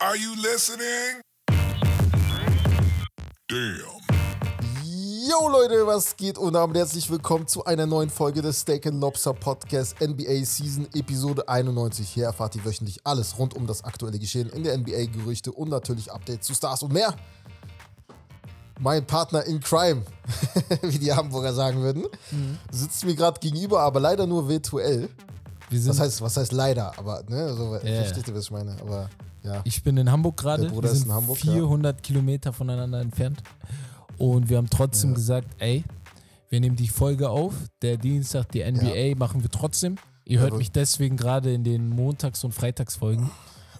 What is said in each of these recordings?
Are you listening? Damn. Yo Leute, was geht und damit herzlich willkommen zu einer neuen Folge des Steak and Lobster Podcast NBA Season Episode 91. Hier erfahrt ihr wöchentlich alles rund um das aktuelle Geschehen in der NBA, Gerüchte und natürlich Updates zu Stars und mehr. Mein Partner in Crime, wie die Hamburger sagen würden, sitzt mir gerade gegenüber, aber leider nur virtuell. Wir sind, Was heißt, was heißt leider? Aber, ne, also, Ja. versteht ihr, was ich meine? Aber, ja. ich bin in Hamburg gerade. Wir sind in Hamburg, ja. 400 Kilometer voneinander entfernt. Und wir haben trotzdem Ja. gesagt, ey, wir nehmen die Folge auf. Der Dienstag, die NBA machen wir trotzdem. Ihr hört mich deswegen gerade in den Montags- und Freitagsfolgen.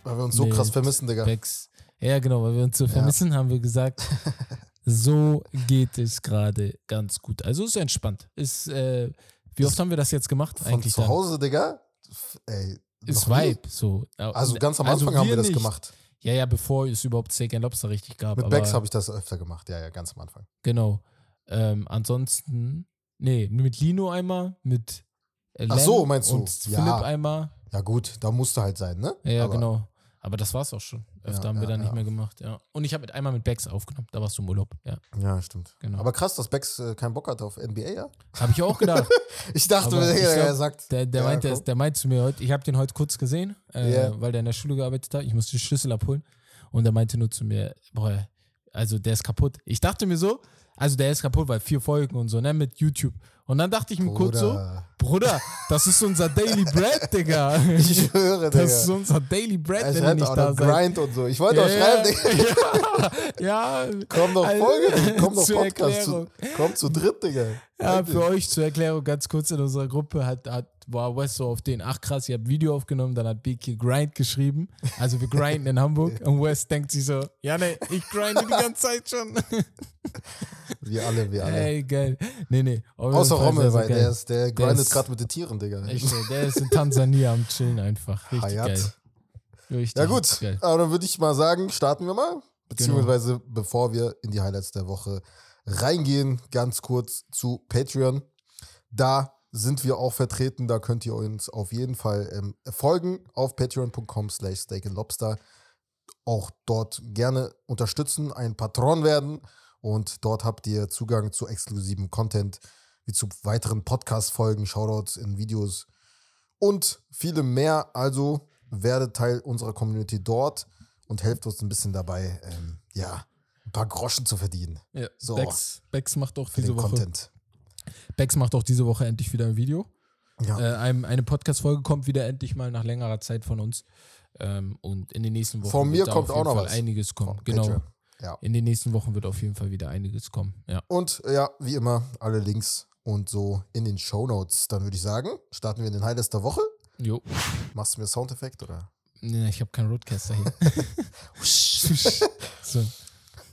Weil wir uns so krass vermissen, Digga. Becks. Ja, genau, weil wir uns so vermissen, haben wir gesagt, so geht es gerade ganz gut. Also ist entspannt. Ist, äh, wie oft haben wir das jetzt gemacht? Von Eigentlich zu dann? Hause, Digga. F- Ey. Ist. Vibe. So. Also ganz am Also Anfang haben wir das nicht. gemacht. Ja, ja, bevor es überhaupt Steak and Lobster richtig gab. Mit Becks habe ich das öfter gemacht, ja, ja, ganz am Anfang. Genau. Ähm, ansonsten, nee, mit Lino einmal, mit äh, Ach Len so, meinst du? Und Ja. Philipp einmal. Ja, gut, da musste halt sein, ne? Ja, ja Aber- genau. Aber das war's auch schon. Öfter Ja, haben wir ja, dann nicht mehr gemacht, ja. Und ich habe mit einmal mit Becks aufgenommen. Da warst du im Urlaub, ja. Ja, stimmt. Genau. Aber krass, dass Becks äh, keinen Bock hatte auf NBA, ja? Habe ich auch gedacht. Ich dachte, mir, ich glaub, er sagt. Der, der, meinte, der meinte zu mir heute, ich habe den heute kurz gesehen, äh, Ja. weil der in der Schule gearbeitet hat. Ich musste die Schlüssel abholen. Und er meinte nur zu mir, boah, also der ist kaputt. Ich dachte mir so, also der ist kaputt, weil vier Folgen und so, ne, mit YouTube. Und dann dachte ich mir kurz so, Bruder. Das ist unser Daily Bread, Digga. Ich schwöre, Digga. Das ist unser Daily Bread, er wenn ihr nicht auch da seid. Grind und so. Ich wollte auch schreiben, Digga. Ja, ja. Komm doch Also, Folge, komm doch Podcast. Zu, Erklärung. komm zu dritt, Digga. Ja, für euch zur Erklärung ganz kurz in unserer Gruppe hat, hat war Wes so auf den, ach krass, ihr habt Video aufgenommen, dann hat Biki Grind geschrieben. Also wir grinden in Hamburg und Wes denkt sich so, ja ne, ich grinde die ganze Zeit schon. Wir alle, wir alle. Ey, geil. Nee, nee. Außer Rommel, weil der, ist, der grindet gerade mit den Tieren, Digga. Echt, der ist in Tansania am Chillen einfach. Richtig Hayat. geil. Richtig Ja gut, Geil. aber dann würde ich mal sagen, starten wir mal. Genau. Beziehungsweise bevor wir in die Highlights der Woche reingehen, ganz kurz zu Patreon. Da sind wir auch vertreten, da könnt ihr uns auf jeden Fall ähm, folgen auf patreon.com slash steakandlobster. Auch dort gerne unterstützen, ein Patron werden und dort habt ihr Zugang zu exklusivem Content, wie zu weiteren Podcast-Folgen, Shoutouts in Videos und viele mehr. Also werdet Teil unserer Community dort und helft uns ein bisschen dabei, ähm, ja, ein paar Groschen zu verdienen Ja, So. Bex, Bex macht auch diese Woche. Content. Bex macht auch diese Woche endlich wieder ein Video. Ja. Äh, ein, eine Podcast-Folge kommt wieder endlich mal nach längerer Zeit von uns. Ähm, und in den nächsten Wochen Von mir wird kommt auf auch noch Fall was. einiges kommen. Von Genau. Patreon. Ja. In den nächsten Wochen wird auf jeden Fall wieder einiges kommen. Ja. Und ja, wie immer, alle Links und so in den Show Notes. Dann würde ich sagen, starten wir in den Highlights der Woche. Jo. Machst du mir Soundeffekt oder? Nee, ich habe keinen Roadcaster hier. so.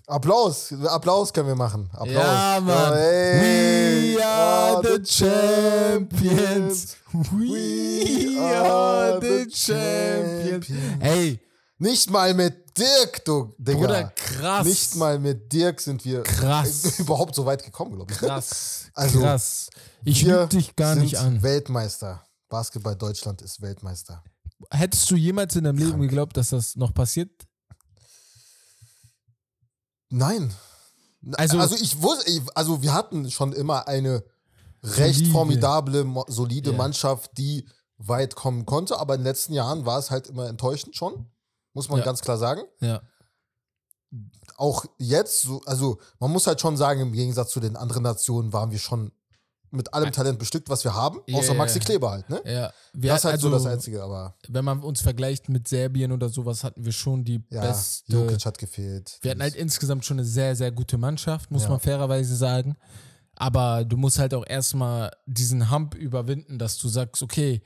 Applaus, Applaus können wir machen. Applaus. Ja, Mann. Hey, We are oh, the champions. We are the champions. Ey, Nicht mal mit Dirk, du Digga. Bruder, krass. Nicht mal mit Dirk sind wir Krass. überhaupt so weit gekommen, glaube ich. krass. Also, krass. Ich lüge dich gar nicht an. Weltmeister. Basketball Deutschland ist Weltmeister. Hättest du jemals in deinem Leben Krank. geglaubt, dass das noch passiert? Nein. Also- Also, ich wusste, also wir hatten schon immer eine recht Solide. formidable, solide Ja. Mannschaft, die weit kommen konnte, aber in den letzten Jahren war es halt immer enttäuschend schon, muss man Ja. ganz klar sagen. Ja. Auch jetzt, so, also man muss halt schon sagen, im Gegensatz zu den anderen Nationen waren wir schon mit allem Talent bestückt, was wir haben, Ja, außer Maxi. Kleber halt, ne? ja. Wir, Das ist halt also, so das Einzige, aber Wenn man uns vergleicht mit Serbien oder sowas, hatten wir schon die ja, beste. Jokic hat gefehlt. Wir hatten halt insgesamt schon eine sehr, sehr gute Mannschaft, muss Ja. man fairerweise sagen. Aber du musst halt auch erstmal diesen Hump überwinden, dass du sagst, okay,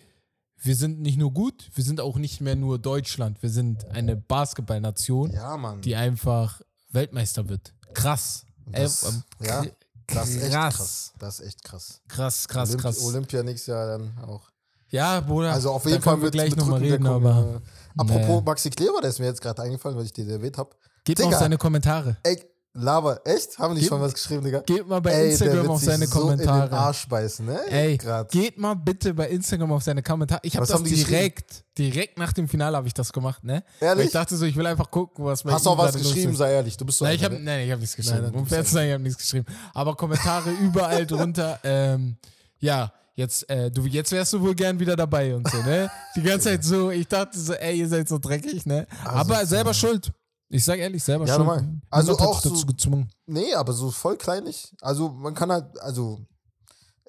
wir sind nicht nur gut, wir sind auch nicht mehr nur Deutschland. Wir sind eine Basketballnation, ja, die einfach Weltmeister wird. Krass. Das, ähm, ja, das ist echt krass. Das ist echt krass. krass, krass, Olymp krass. Olympia nächstes Jahr dann auch. Ja, Bruder. Also auf jeden Fall wir mit, gleich nochmal reden, aber äh, Apropos Nee. Maxi Kleber, der ist mir jetzt gerade eingefallen, weil ich den erwähnt habe. mal Digga. auf seine Kommentare. Ey, Lava, echt? Haben die Gib- schon was geschrieben, Digga? Geht mal bei Ey, Instagram auf seine so in den Kommentare. Arsch beißen, ne? Ey, Grad. geht mal bitte bei Instagram auf seine Kommentare. Ich habe das direkt, direkt nach dem Finale habe ich das gemacht, ne? Weil Ehrlich? ich dachte so, ich will einfach gucken, was bei Hast du auch was geschrieben, sei ehrlich. Du bist so Nein, ich einer, habe ne? nein, ich hab nichts geschrieben. nein, um fair zu sein, ich habe nichts geschrieben. Aber Kommentare überall drunter. Ähm, ja, jetzt, äh, du, jetzt wärst du wohl gern wieder dabei und so, ne? Die ganze Zeit so, ich dachte so, ey, ihr seid so dreckig, ne? Aber selber schuld. Ich sag ehrlich, selber Ja, schuld. normal. Also auch dazu so- gezwungen. Nee, aber so voll kleinlich. Also man kann halt, also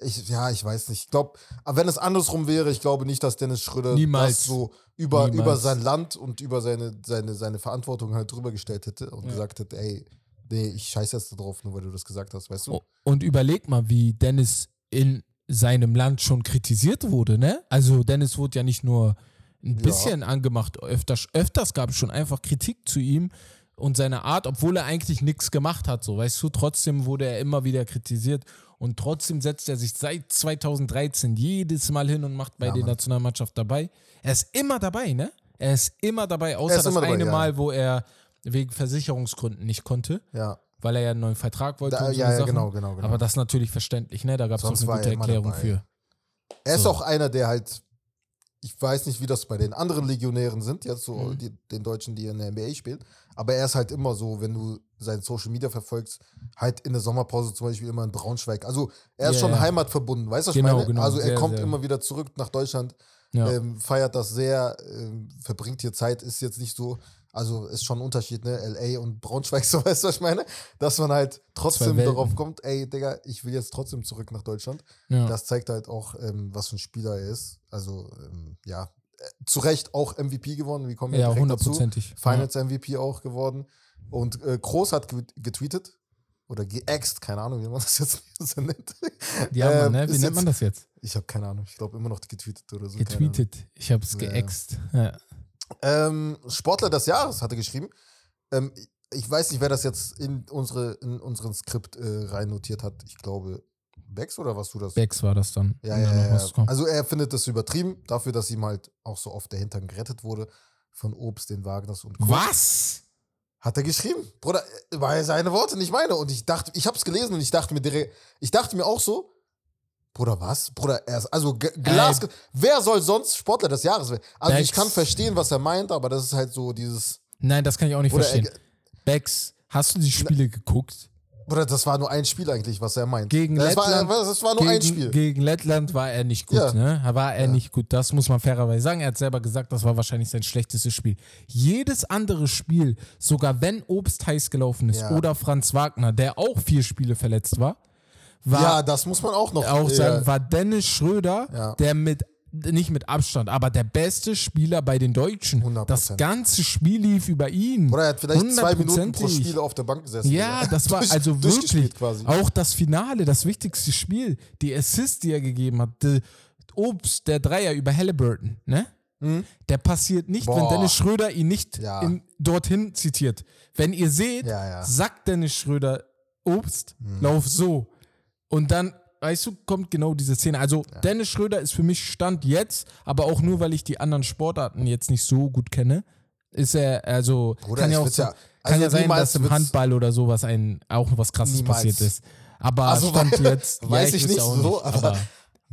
ich, ja, ich weiß nicht. Ich glaube, wenn es andersrum wäre, ich glaube nicht, dass Dennis Schröder Niemals. das so über, Niemals. über sein Land und über seine, seine, seine Verantwortung halt drüber gestellt hätte und Ja. gesagt hätte, ey, nee, ich scheiß jetzt da drauf, nur weil du das gesagt hast, weißt du? Und überleg mal, wie Dennis in seinem Land schon kritisiert wurde, ne? Also Dennis wurde ja nicht nur ein Ja. bisschen angemacht, öfters, öfters gab es schon einfach Kritik zu ihm und seiner Art, obwohl er eigentlich nichts gemacht hat, so, weißt du, trotzdem wurde er immer wieder kritisiert und trotzdem setzt er sich seit 2013 jedes Mal hin und macht bei Ja, der Mann. Nationalmannschaft dabei. Er ist immer dabei, ne? Er ist immer dabei, außer ist das immer dabei, eine ja. Mal, wo er wegen Versicherungsgründen nicht konnte, Ja, weil er ja einen neuen Vertrag wollte. da, und so ja, ja genau, genau, genau. Aber das ist natürlich verständlich, ne? Da gab es auch eine gute er immer Erklärung für. er ist so. auch einer, der halt, ich weiß nicht, wie das bei den anderen Legionären sind, jetzt so Mhm. die, den Deutschen, die in der NBA spielen, aber er ist halt immer so, wenn du sein Social Media verfolgst, halt in der Sommerpause zum Beispiel immer in Braunschweig. Also er ist Ja, schon ja. heimatverbunden, weißt du, was Genau, ich meine? genau, also er sehr, kommt sehr. immer wieder zurück nach Deutschland, Ja. ähm, feiert das sehr, ähm, verbringt hier Zeit, ist jetzt nicht so, also ist schon ein Unterschied, ne? LA und Braunschweig, so weißt du, was ich meine? Dass man halt trotzdem darauf kommt, ey, Digga, ich will jetzt trotzdem zurück nach Deutschland. ja. Das zeigt halt auch, ähm, was für ein Spieler er ist. Also, ähm, ja, äh, zu Recht auch MVP geworden. Wie kommen wir ja, dazu? hundertprozentig. Finals MVP auch geworden. Und äh, Groß hat ge- getweetet oder geäxt, keine Ahnung, wie man das jetzt nennt. Ja, ja Ähm, Mann, ne? Wie nennt man das jetzt? Ich habe keine Ahnung. Ich glaube immer noch getweetet oder so. Getweetet. Ich hab's Ja. geäxt. Ja. Ähm, Sportler des Jahres hatte geschrieben. Ähm, ich weiß nicht, wer das jetzt in, unsere, in unseren Skript äh, rein notiert hat. Ich glaube, Bex oder was du das? Bex war das dann. Ja, ja, ja, ja. Also er findet das übertrieben, dafür, dass ihm halt auch so oft der Hintern gerettet wurde von Obst, den Wagners und Co. Was? Hat er geschrieben. Bruder, äh, war seine Worte, nicht meine. Und ich dachte, ich hab's gelesen und ich dachte mir direkt, ich dachte mir auch so, Bruder, was? Bruder, er ist, also G- Glas, wer soll sonst Sportler des Jahres werden? Also ich Bex. kann verstehen, was er meint, aber das ist halt so dieses, Nein, das kann ich auch nicht Bruder, verstehen. er, Bex, hast du die Spiele geguckt? Bruder, das war nur ein Spiel eigentlich, was er meint. Gegen das Lettland- War, das war nur gegen, ein Spiel. Gegen Lettland war er nicht gut, Ja. ne? War er Ja. nicht gut. Das muss man fairerweise sagen. Er hat selber gesagt, das war wahrscheinlich sein schlechtestes Spiel. Jedes andere Spiel, sogar wenn Obst heiß gelaufen ist Ja. oder Franz Wagner, der auch vier Spiele verletzt war, war ja, das muss man auch noch auch äh, sagen, war Dennis Schröder, Ja. der mit nicht mit Abstand, aber der beste Spieler bei den Deutschen. 100%. Das ganze Spiel lief über ihn. Oder er hat vielleicht zwei Minuten pro. Spiel auf der Bank gesessen. Ja, Digga. das war Durch- also wirklich quasi. auch das Finale, das wichtigste Spiel, die Assist, die er gegeben hat, die Obst, der Dreier über Halliburton, ne? Der passiert nicht, wenn? Boah. Dennis Schröder ihn nicht Ja. im, dorthin zitiert. Wenn ihr seht, Ja, ja. sagt Dennis Schröder Obst, Hm. lauf so. Und dann, weißt du, kommt genau diese Szene. Also Dennis Schröder ist für mich Stand jetzt, aber auch nur, weil ich die anderen Sportarten jetzt nicht so gut kenne, ist er, also Bruder, kann ja ich auch ja- kann also ja sein, dass im Handball oder sowas ein, auch was krasses Niemals. passiert ist. Aber Also, Stand jetzt, weiß ja, ich wüsste nicht so, aber-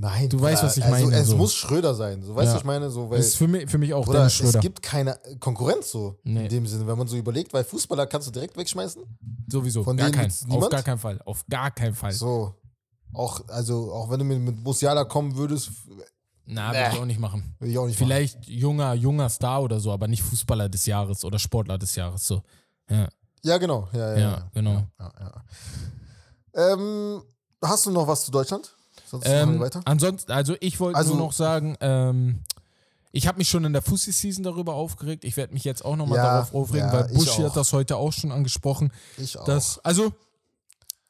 Nein, Du weißt, was ich also, meine, Es so. muss Schröder sein. So, weißt du, Ja. was ich meine? So, weil, das ist für mich, für mich auch Bruder, Dennis Schröder. es gibt keine Konkurrenz so Nee. in dem Sinne, wenn man so überlegt, weil Fußballer kannst du direkt wegschmeißen. Sowieso. von gar denen kein, gibt's auf gar keinen Fall. Auf gar keinen Fall. So. Auch, also, auch wenn du mit, mit Musiala kommen würdest, Na, würde ich auch nicht machen. würde ich auch nicht machen. Vielleicht junger, junger Star oder so, aber nicht Fußballer des Jahres oder Sportler des Jahres. So. Ja, Ja, genau. Ja, ja, ja, ja. genau. ja, ja. Ähm, hast du noch was zu Deutschland? Sonst machen wir Ähm, weiter. ansonsten, also ich wollte Also- nur noch sagen, ähm, ich habe mich schon in der Fussi-Season darüber aufgeregt. Ich werde mich jetzt auch nochmal Ja, darauf aufregen, ja, weil Buschi hat das heute auch schon angesprochen. Ich auch. Das, also,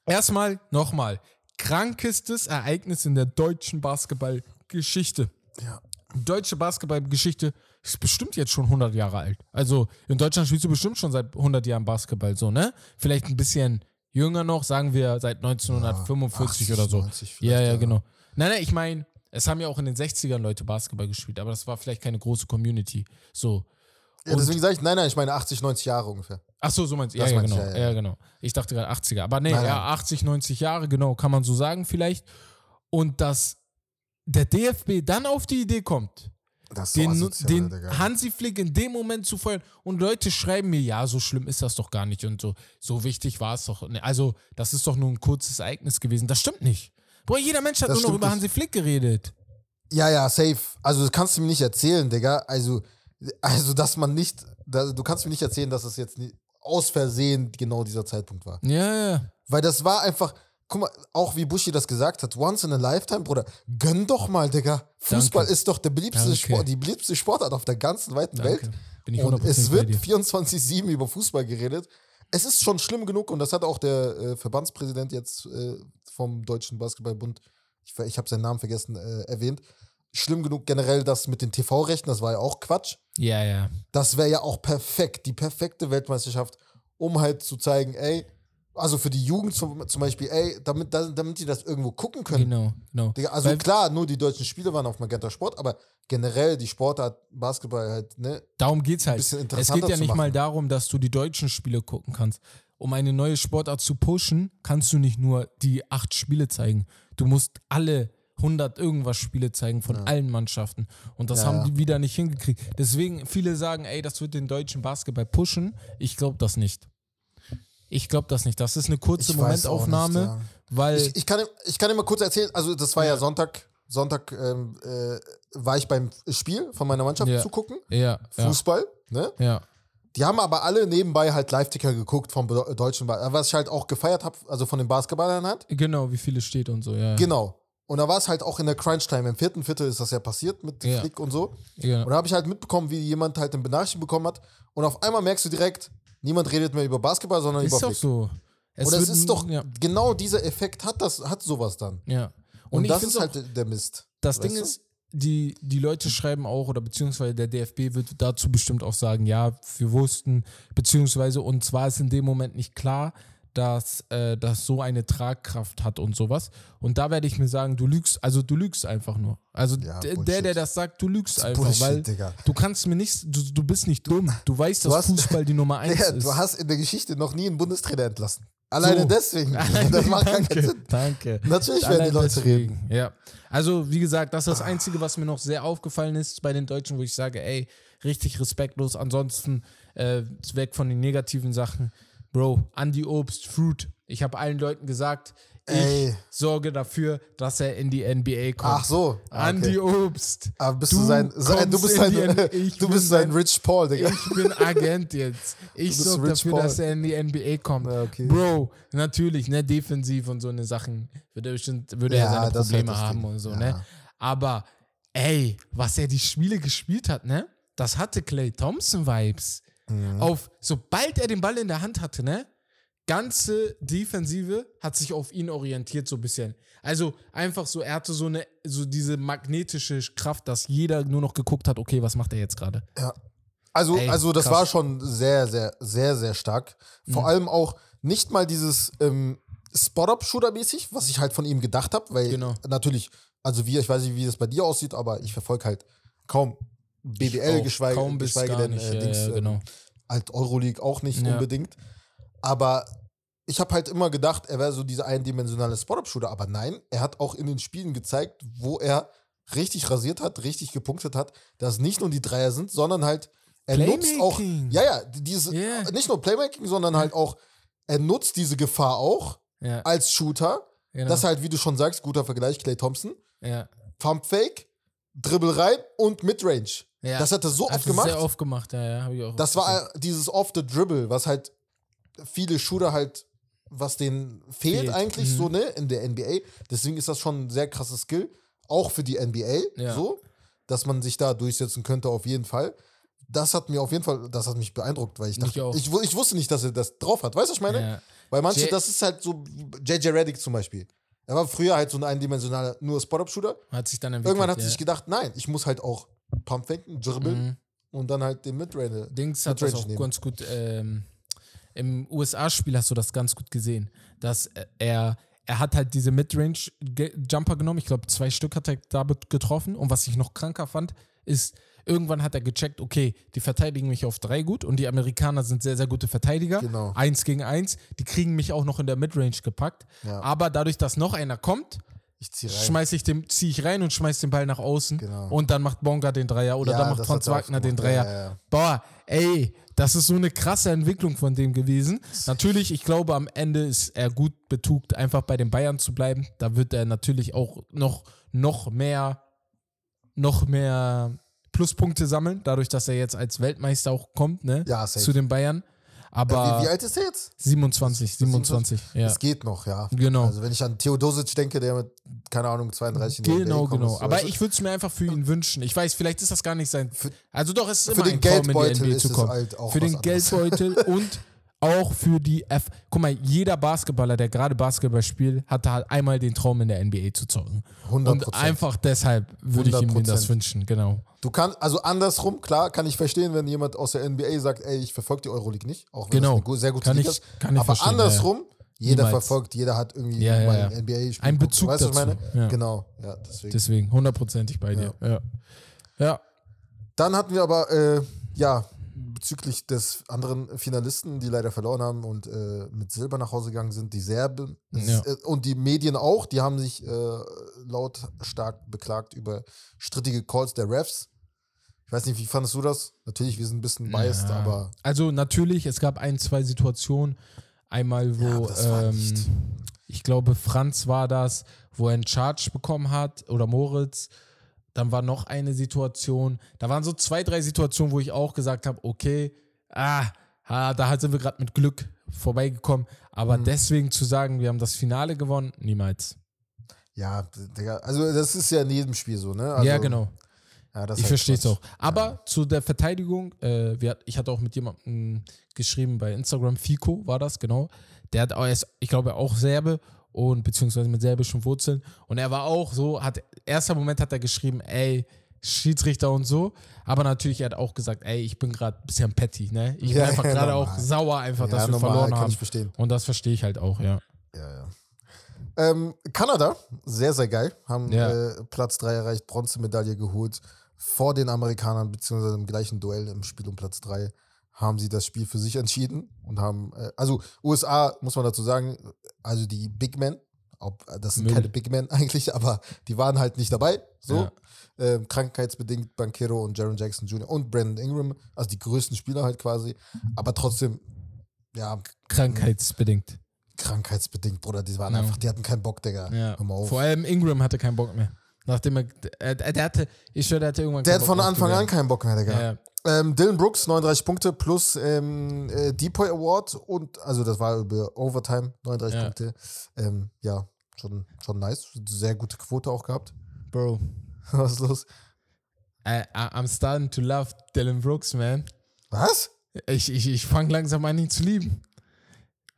erstmal, nochmal, krankestes Ereignis in der deutschen Basketballgeschichte. ja. Deutsche Basketballgeschichte ist bestimmt jetzt schon 100 Jahre alt. Also in Deutschland spielst du bestimmt schon seit 100 Jahren Basketball, so, ne? Vielleicht ein bisschen jünger noch, sagen wir seit 1945 Ja, oder so. 80, 90 Ja, vielleicht, ja, ja. genau. Nein, nein, ich meine, es haben ja auch in den 60ern Leute Basketball gespielt, aber das war vielleicht keine große Community. So. Ja, deswegen sage ich, nein, nein, ich meine 80, 90 Jahre ungefähr. Ach so, so meinst du. Ja, ja, genau. ich, Ja, ja, ja. genau. Ich dachte gerade 80er. Aber nee, Nein, ja, nein. 80, 90 Jahre, genau, kann man so sagen vielleicht. Und dass der DFB dann auf die Idee kommt, so den, asozial, den Digga. Hansi Flick in dem Moment zu feuern. Und Leute schreiben mir, ja, so schlimm ist das doch gar nicht und so. So wichtig war es doch. Ne, Also, das ist doch nur ein kurzes Ereignis gewesen. Das stimmt nicht. Boah, jeder Mensch hat Das nur noch über nicht. Hansi Flick geredet. Ja, ja, safe. Also das kannst du mir nicht erzählen, Digga. Also, also dass man nicht, du kannst mir nicht erzählen, dass es jetzt nie, aus Versehen genau dieser Zeitpunkt war. Ja, ja. Weil das war einfach, guck mal, auch wie Buschi das gesagt hat, once in a lifetime, Bruder, gönn doch mal, Digga. Fußball Danke. ist doch der beliebteste Danke. Sport, die beliebteste Sportart auf der ganzen weiten Danke. Welt. Bin ich Und 100% es wird dir. 24-7 über Fußball geredet. Es ist schon schlimm genug und das hat auch der äh, Verbandspräsident jetzt äh, vom Deutschen Basketballbund, ich, ich habe seinen Namen vergessen, äh, erwähnt. Schlimm genug generell das mit den TV-Rechten, das war ja auch Quatsch. Ja, ja. Das wäre ja auch perfekt, die perfekte Weltmeisterschaft, um halt zu zeigen, ey, also für die Jugend zum, zum Beispiel, ey, damit, da- damit die das irgendwo gucken können. Genau, genau. Also Weil- klar, nur die deutschen Spiele waren auf Magenta Sport, aber generell die Sportart Basketball halt, ne? Darum geht's halt. bisschen Es interessanter geht ja nicht machen. mal darum, dass du die deutschen Spiele gucken kannst. Um eine neue Sportart zu pushen, kannst du nicht nur die acht Spiele zeigen. Du musst alle 100 irgendwas Spiele zeigen von allen Mannschaften. Und das Ja, haben ja. die wieder nicht hingekriegt. Deswegen, viele sagen, ey, das wird den deutschen Basketball pushen. Ich glaube das nicht. Ich glaube das nicht. Das ist eine kurze Ich Momentaufnahme, nicht, ja. weil. Ich, ich, kann, ich kann dir mal kurz erzählen, also das war ja, Sonntag, Sonntag ähm, äh, war ich beim Spiel von meiner Mannschaft Ja. zugucken, ja, ja, Fußball, ne? ja. Die haben aber alle nebenbei halt Live-Ticker geguckt vom deutschen Ball, was ich halt auch gefeiert habe, also von den Basketballern halt. Genau, wie viele steht und so, ja. Genau. Und da war es halt auch in der Crunch-Time. Im vierten Viertel ist das ja passiert mit Ja. Flick und so. ja. Und da habe ich halt mitbekommen, wie jemand halt eine Benachrichtigung bekommen hat. Und auf einmal merkst du direkt, niemand redet mehr über Basketball, sondern Ist über doch Flick. so. Es Und das ist doch, Ja. genau dieser Effekt hat das, hat sowas dann. ja. Und, Und, das ist halt der- Mist. Das Ding du? ist, die, die Leute schreiben auch, oder beziehungsweise der DFB wird dazu bestimmt auch sagen, ja, wir wussten, beziehungsweise, und zwar ist in dem Moment nicht klar, dass äh, das so eine Tragkraft hat und sowas. Und da werde ich mir sagen, du lügst, also du lügst einfach nur. Also Ja, der, der, das sagt, du lügst einfach, Bullshit, weil Digga. du kannst mir nicht, du, du bist nicht dumm. Du weißt, Du dass hast- Fußball die Nummer eins Digga, ist. du hast in der Geschichte noch nie einen Bundestrainer entlassen. Alleine So. deswegen. Das macht gar keinen danke, Sinn. danke. Natürlich werden die Leute deswegen, Ja. Also, wie gesagt, das ist das Einzige, was mir noch sehr aufgefallen ist bei den Deutschen, wo ich sage, ey, richtig respektlos. Ansonsten äh, weg von den negativen Sachen. Bro, Andy Obst, Fruit. Ich habe allen Leuten gesagt, ich Ey. sorge dafür, dass er in die NBA kommt. Ach so. Ah, Andy okay. Obst. Aber bist du, sein, sein, du bist in sein, du bist sein Rich Paul, Digga. ich bin Agent jetzt. Ich sorge dafür, Paul. dass er in die NBA kommt. Ja, okay. Bro, natürlich, ne, defensiv und so eine Sachen würde er bestimmt, würde er Ja, seine das ist halt Probleme haben und so, Ja. ne? Aber, ey, was er die Spiele gespielt hat, ne? Das hatte Clay Thompson-Vibes. Mhm. Auf, sobald er den Ball in der Hand hatte, ne? Ganze Defensive hat sich auf ihn orientiert, so ein bisschen. Also einfach so, er hatte so eine, so diese magnetische Kraft, dass jeder nur noch geguckt hat, okay, was macht er jetzt gerade? Ja. Also, Ey, also das krass. war schon sehr, sehr, sehr, sehr stark. Vor allem auch nicht mal dieses ähm, Spot-Up-Shooter-mäßig, was ich halt von ihm gedacht habe, weil Genau. natürlich, also wie, ich weiß nicht, wie das bei dir aussieht, aber ich verfolge halt kaum BBL, auch geschweige, kaum bis geschweige denn nicht, äh, Dings, ja, äh, genau. halt Euroleague auch nicht Ja. unbedingt. Aber ich habe halt immer gedacht, er wäre so dieser eindimensionale Spot-Up-Shooter, aber nein, er hat auch in den Spielen gezeigt, wo er richtig rasiert hat, richtig gepunktet hat, dass nicht nur die Dreier sind, sondern halt er nutzt auch, ja, ja, diese, Yeah. nicht nur Playmaking, sondern halt auch, er nutzt diese Gefahr auch Ja, als Shooter. genau. Das halt, wie du schon sagst, guter Vergleich, Clay Thompson. ja. Pump Fake, Dribble rein und Midrange. Ja. Das hat er so Hat oft er gemacht. Sehr oft gemacht, ja, ja, habe ich auch. Das war äh, dieses Off the Dribble, was halt viele Shooter halt, was denen fehlt, Fehlt, eigentlich mhm. so, ne, in der NBA. Deswegen ist das schon ein sehr krasses Skill, auch für die NBA, Ja. so, dass man sich da durchsetzen könnte, auf jeden Fall. Das hat mir auf jeden Fall, das hat mich beeindruckt, weil ich dachte, ich, wu- ich wusste nicht, dass er das drauf hat. Weißt du, was ich meine? Ja. Weil manche, J- das ist halt so, JJ Reddick zum Beispiel. Er war früher halt so ein eindimensionaler, nur Spot-Up-Shooter. Hat sich dann entwickelt. Irgendwann hat ja. sich gedacht, nein, ich muss halt auch Pump-Faken, dribbeln Mhm. und dann halt den Midrange. Dings hat das Midrange auch nehmen. ganz gut. Ähm, Im USA-Spiel hast du das ganz gut gesehen, dass äh, er er hat halt diese Midrange-Jumper genommen. Ich glaube, zwei Stück hat er damit getroffen. Und was ich noch kranker fand, ist, Irgendwann hat er gecheckt, okay, die verteidigen mich auf drei gut und die Amerikaner sind sehr, sehr gute Verteidiger. Genau. Eins gegen eins. Die kriegen mich auch noch in der Midrange gepackt. Ja. Aber dadurch, dass noch einer kommt, Ich zieh rein. schmeiß ich den, ziehe ich rein und schmeiß den Ball nach außen. Genau. Und dann macht Bonga den Dreier oder Ja, dann macht Franz er Wagner den. Dreier. Ja, ja, ja. Boah, ey, das ist so eine krasse Entwicklung von dem gewesen. Natürlich, ich glaube, am Ende ist er gut betugt, einfach bei den Bayern zu bleiben. Da wird er natürlich auch noch, noch mehr, noch mehr Pluspunkte sammeln, dadurch, dass er jetzt als Weltmeister auch kommt, ne? Ja, safe. Zu den Bayern. Aber wie, wie alt ist er jetzt? 27, 27, ja. Es geht noch, ja. Genau. Also wenn ich an Theodosic denke, der mit, keine Ahnung, 32 in die Genau, genau. ist, Aber ich würde es mir einfach für ihn wünschen. Ich weiß, vielleicht ist das gar nicht sein. Also doch, es ist für immer den ein Traum, in Geldbeutel die NBA ist zu kommen. halt auch für den anderes. Geldbeutel und auch für die F. Guck mal, jeder Basketballer, der gerade Basketball spielt, hatte halt einmal den Traum in der NBA zu zocken. 100%. Und einfach deshalb würde ich ihm 100%. das wünschen, genau. Du kannst, also andersrum, klar, kann ich verstehen, wenn jemand aus der NBA sagt, ey, ich verfolge die Euroleague nicht, auch wenn Genau. das eine sehr gute Kann Liga ich- ist. kann ich Aber andersrum, jeder Niemals. verfolgt, jeder hat irgendwie Ja, ja, mal ja. NBA-Spiel. Ein. Bezug weißt du, was ich dazu, meine? ja. Genau, ja, deswegen. Deswegen hundertprozentig bei dir. Ja. ja. Dann hatten wir aber, äh, ja, bezüglich des anderen Finalisten, die leider verloren haben und äh, mit Silber nach Hause gegangen sind, die Serben Ja. äh, und die Medien auch, die haben sich äh, lautstark beklagt über strittige Calls der Refs. Ich weiß nicht, wie fandest du das? Natürlich, wir sind ein bisschen biased, Ja. aber Also natürlich, es gab ein, zwei Situationen. Einmal, wo Ja, ähm, ich glaube, Franz war das, wo er einen Charge bekommen hat oder Moritz. Dann war noch eine Situation. Da waren so zwei, drei Situationen, wo ich auch gesagt habe, okay, ah, ah da sind wir gerade mit Glück vorbeigekommen. Aber Mhm. deswegen zu sagen, wir haben das Finale gewonnen, niemals. ja, Digga, also das ist ja in jedem Spiel so, ne? Also, ja, genau. Ja, Ich halt verstehe es auch. Aber zu der Verteidigung, äh, wir, ich hatte auch mit jemandem geschrieben bei Instagram, Fico war das, genau. Der hat auch ich glaube, auch Serbe und beziehungsweise mit serbischen Wurzeln. Und er war auch so, hat, erster Moment hat er geschrieben, ey, Schiedsrichter und so. Aber natürlich, er hat auch gesagt, ey, ich bin gerade ein bisschen petty, ne? Ich bin Ja, einfach ja, gerade auch sauer einfach, Ja, dass wir normal, verloren haben. Und das verstehe ich halt auch, ja. Ja, ja. Ähm, Kanada, sehr, sehr geil. Haben äh, Platz 3 erreicht, Bronzemedaille geholt. Vor den Amerikanern, beziehungsweise im gleichen Duell im Spiel um Platz 3, haben sie das Spiel für sich entschieden und haben, äh, also USA, muss man dazu sagen, also die Big Men, ob, äh, das sind Müll. keine Big Men eigentlich, aber die waren halt nicht dabei. So. Ja. Ähm, krankheitsbedingt Bankero und Jaron Jackson Jr. und Brandon Ingram, also die größten Spieler halt quasi. Aber trotzdem, ja, Krankheitsbedingt. krankheitsbedingt, Bruder. Die waren Ja. einfach, die hatten keinen Bock, Digga. Ja. Vor allem Ingram hatte keinen Bock mehr. Nachdem er, er, der hatte, ich schwöre, der hatte irgendwann Der hat von Anfang an keinen Bock mehr, Digga. Ja. Ähm, Dylan Brooks, 39 Punkte plus ähm, äh, Depoy Award und, also das war über Overtime, 39 Ja. Punkte. Ähm, ja, schon, schon nice. Sehr gute Quote auch gehabt. Bro, Was ist los? I, I'm starting to love Dylan Brooks, man. Was? Ich, ich, ich fange langsam an, ihn zu lieben.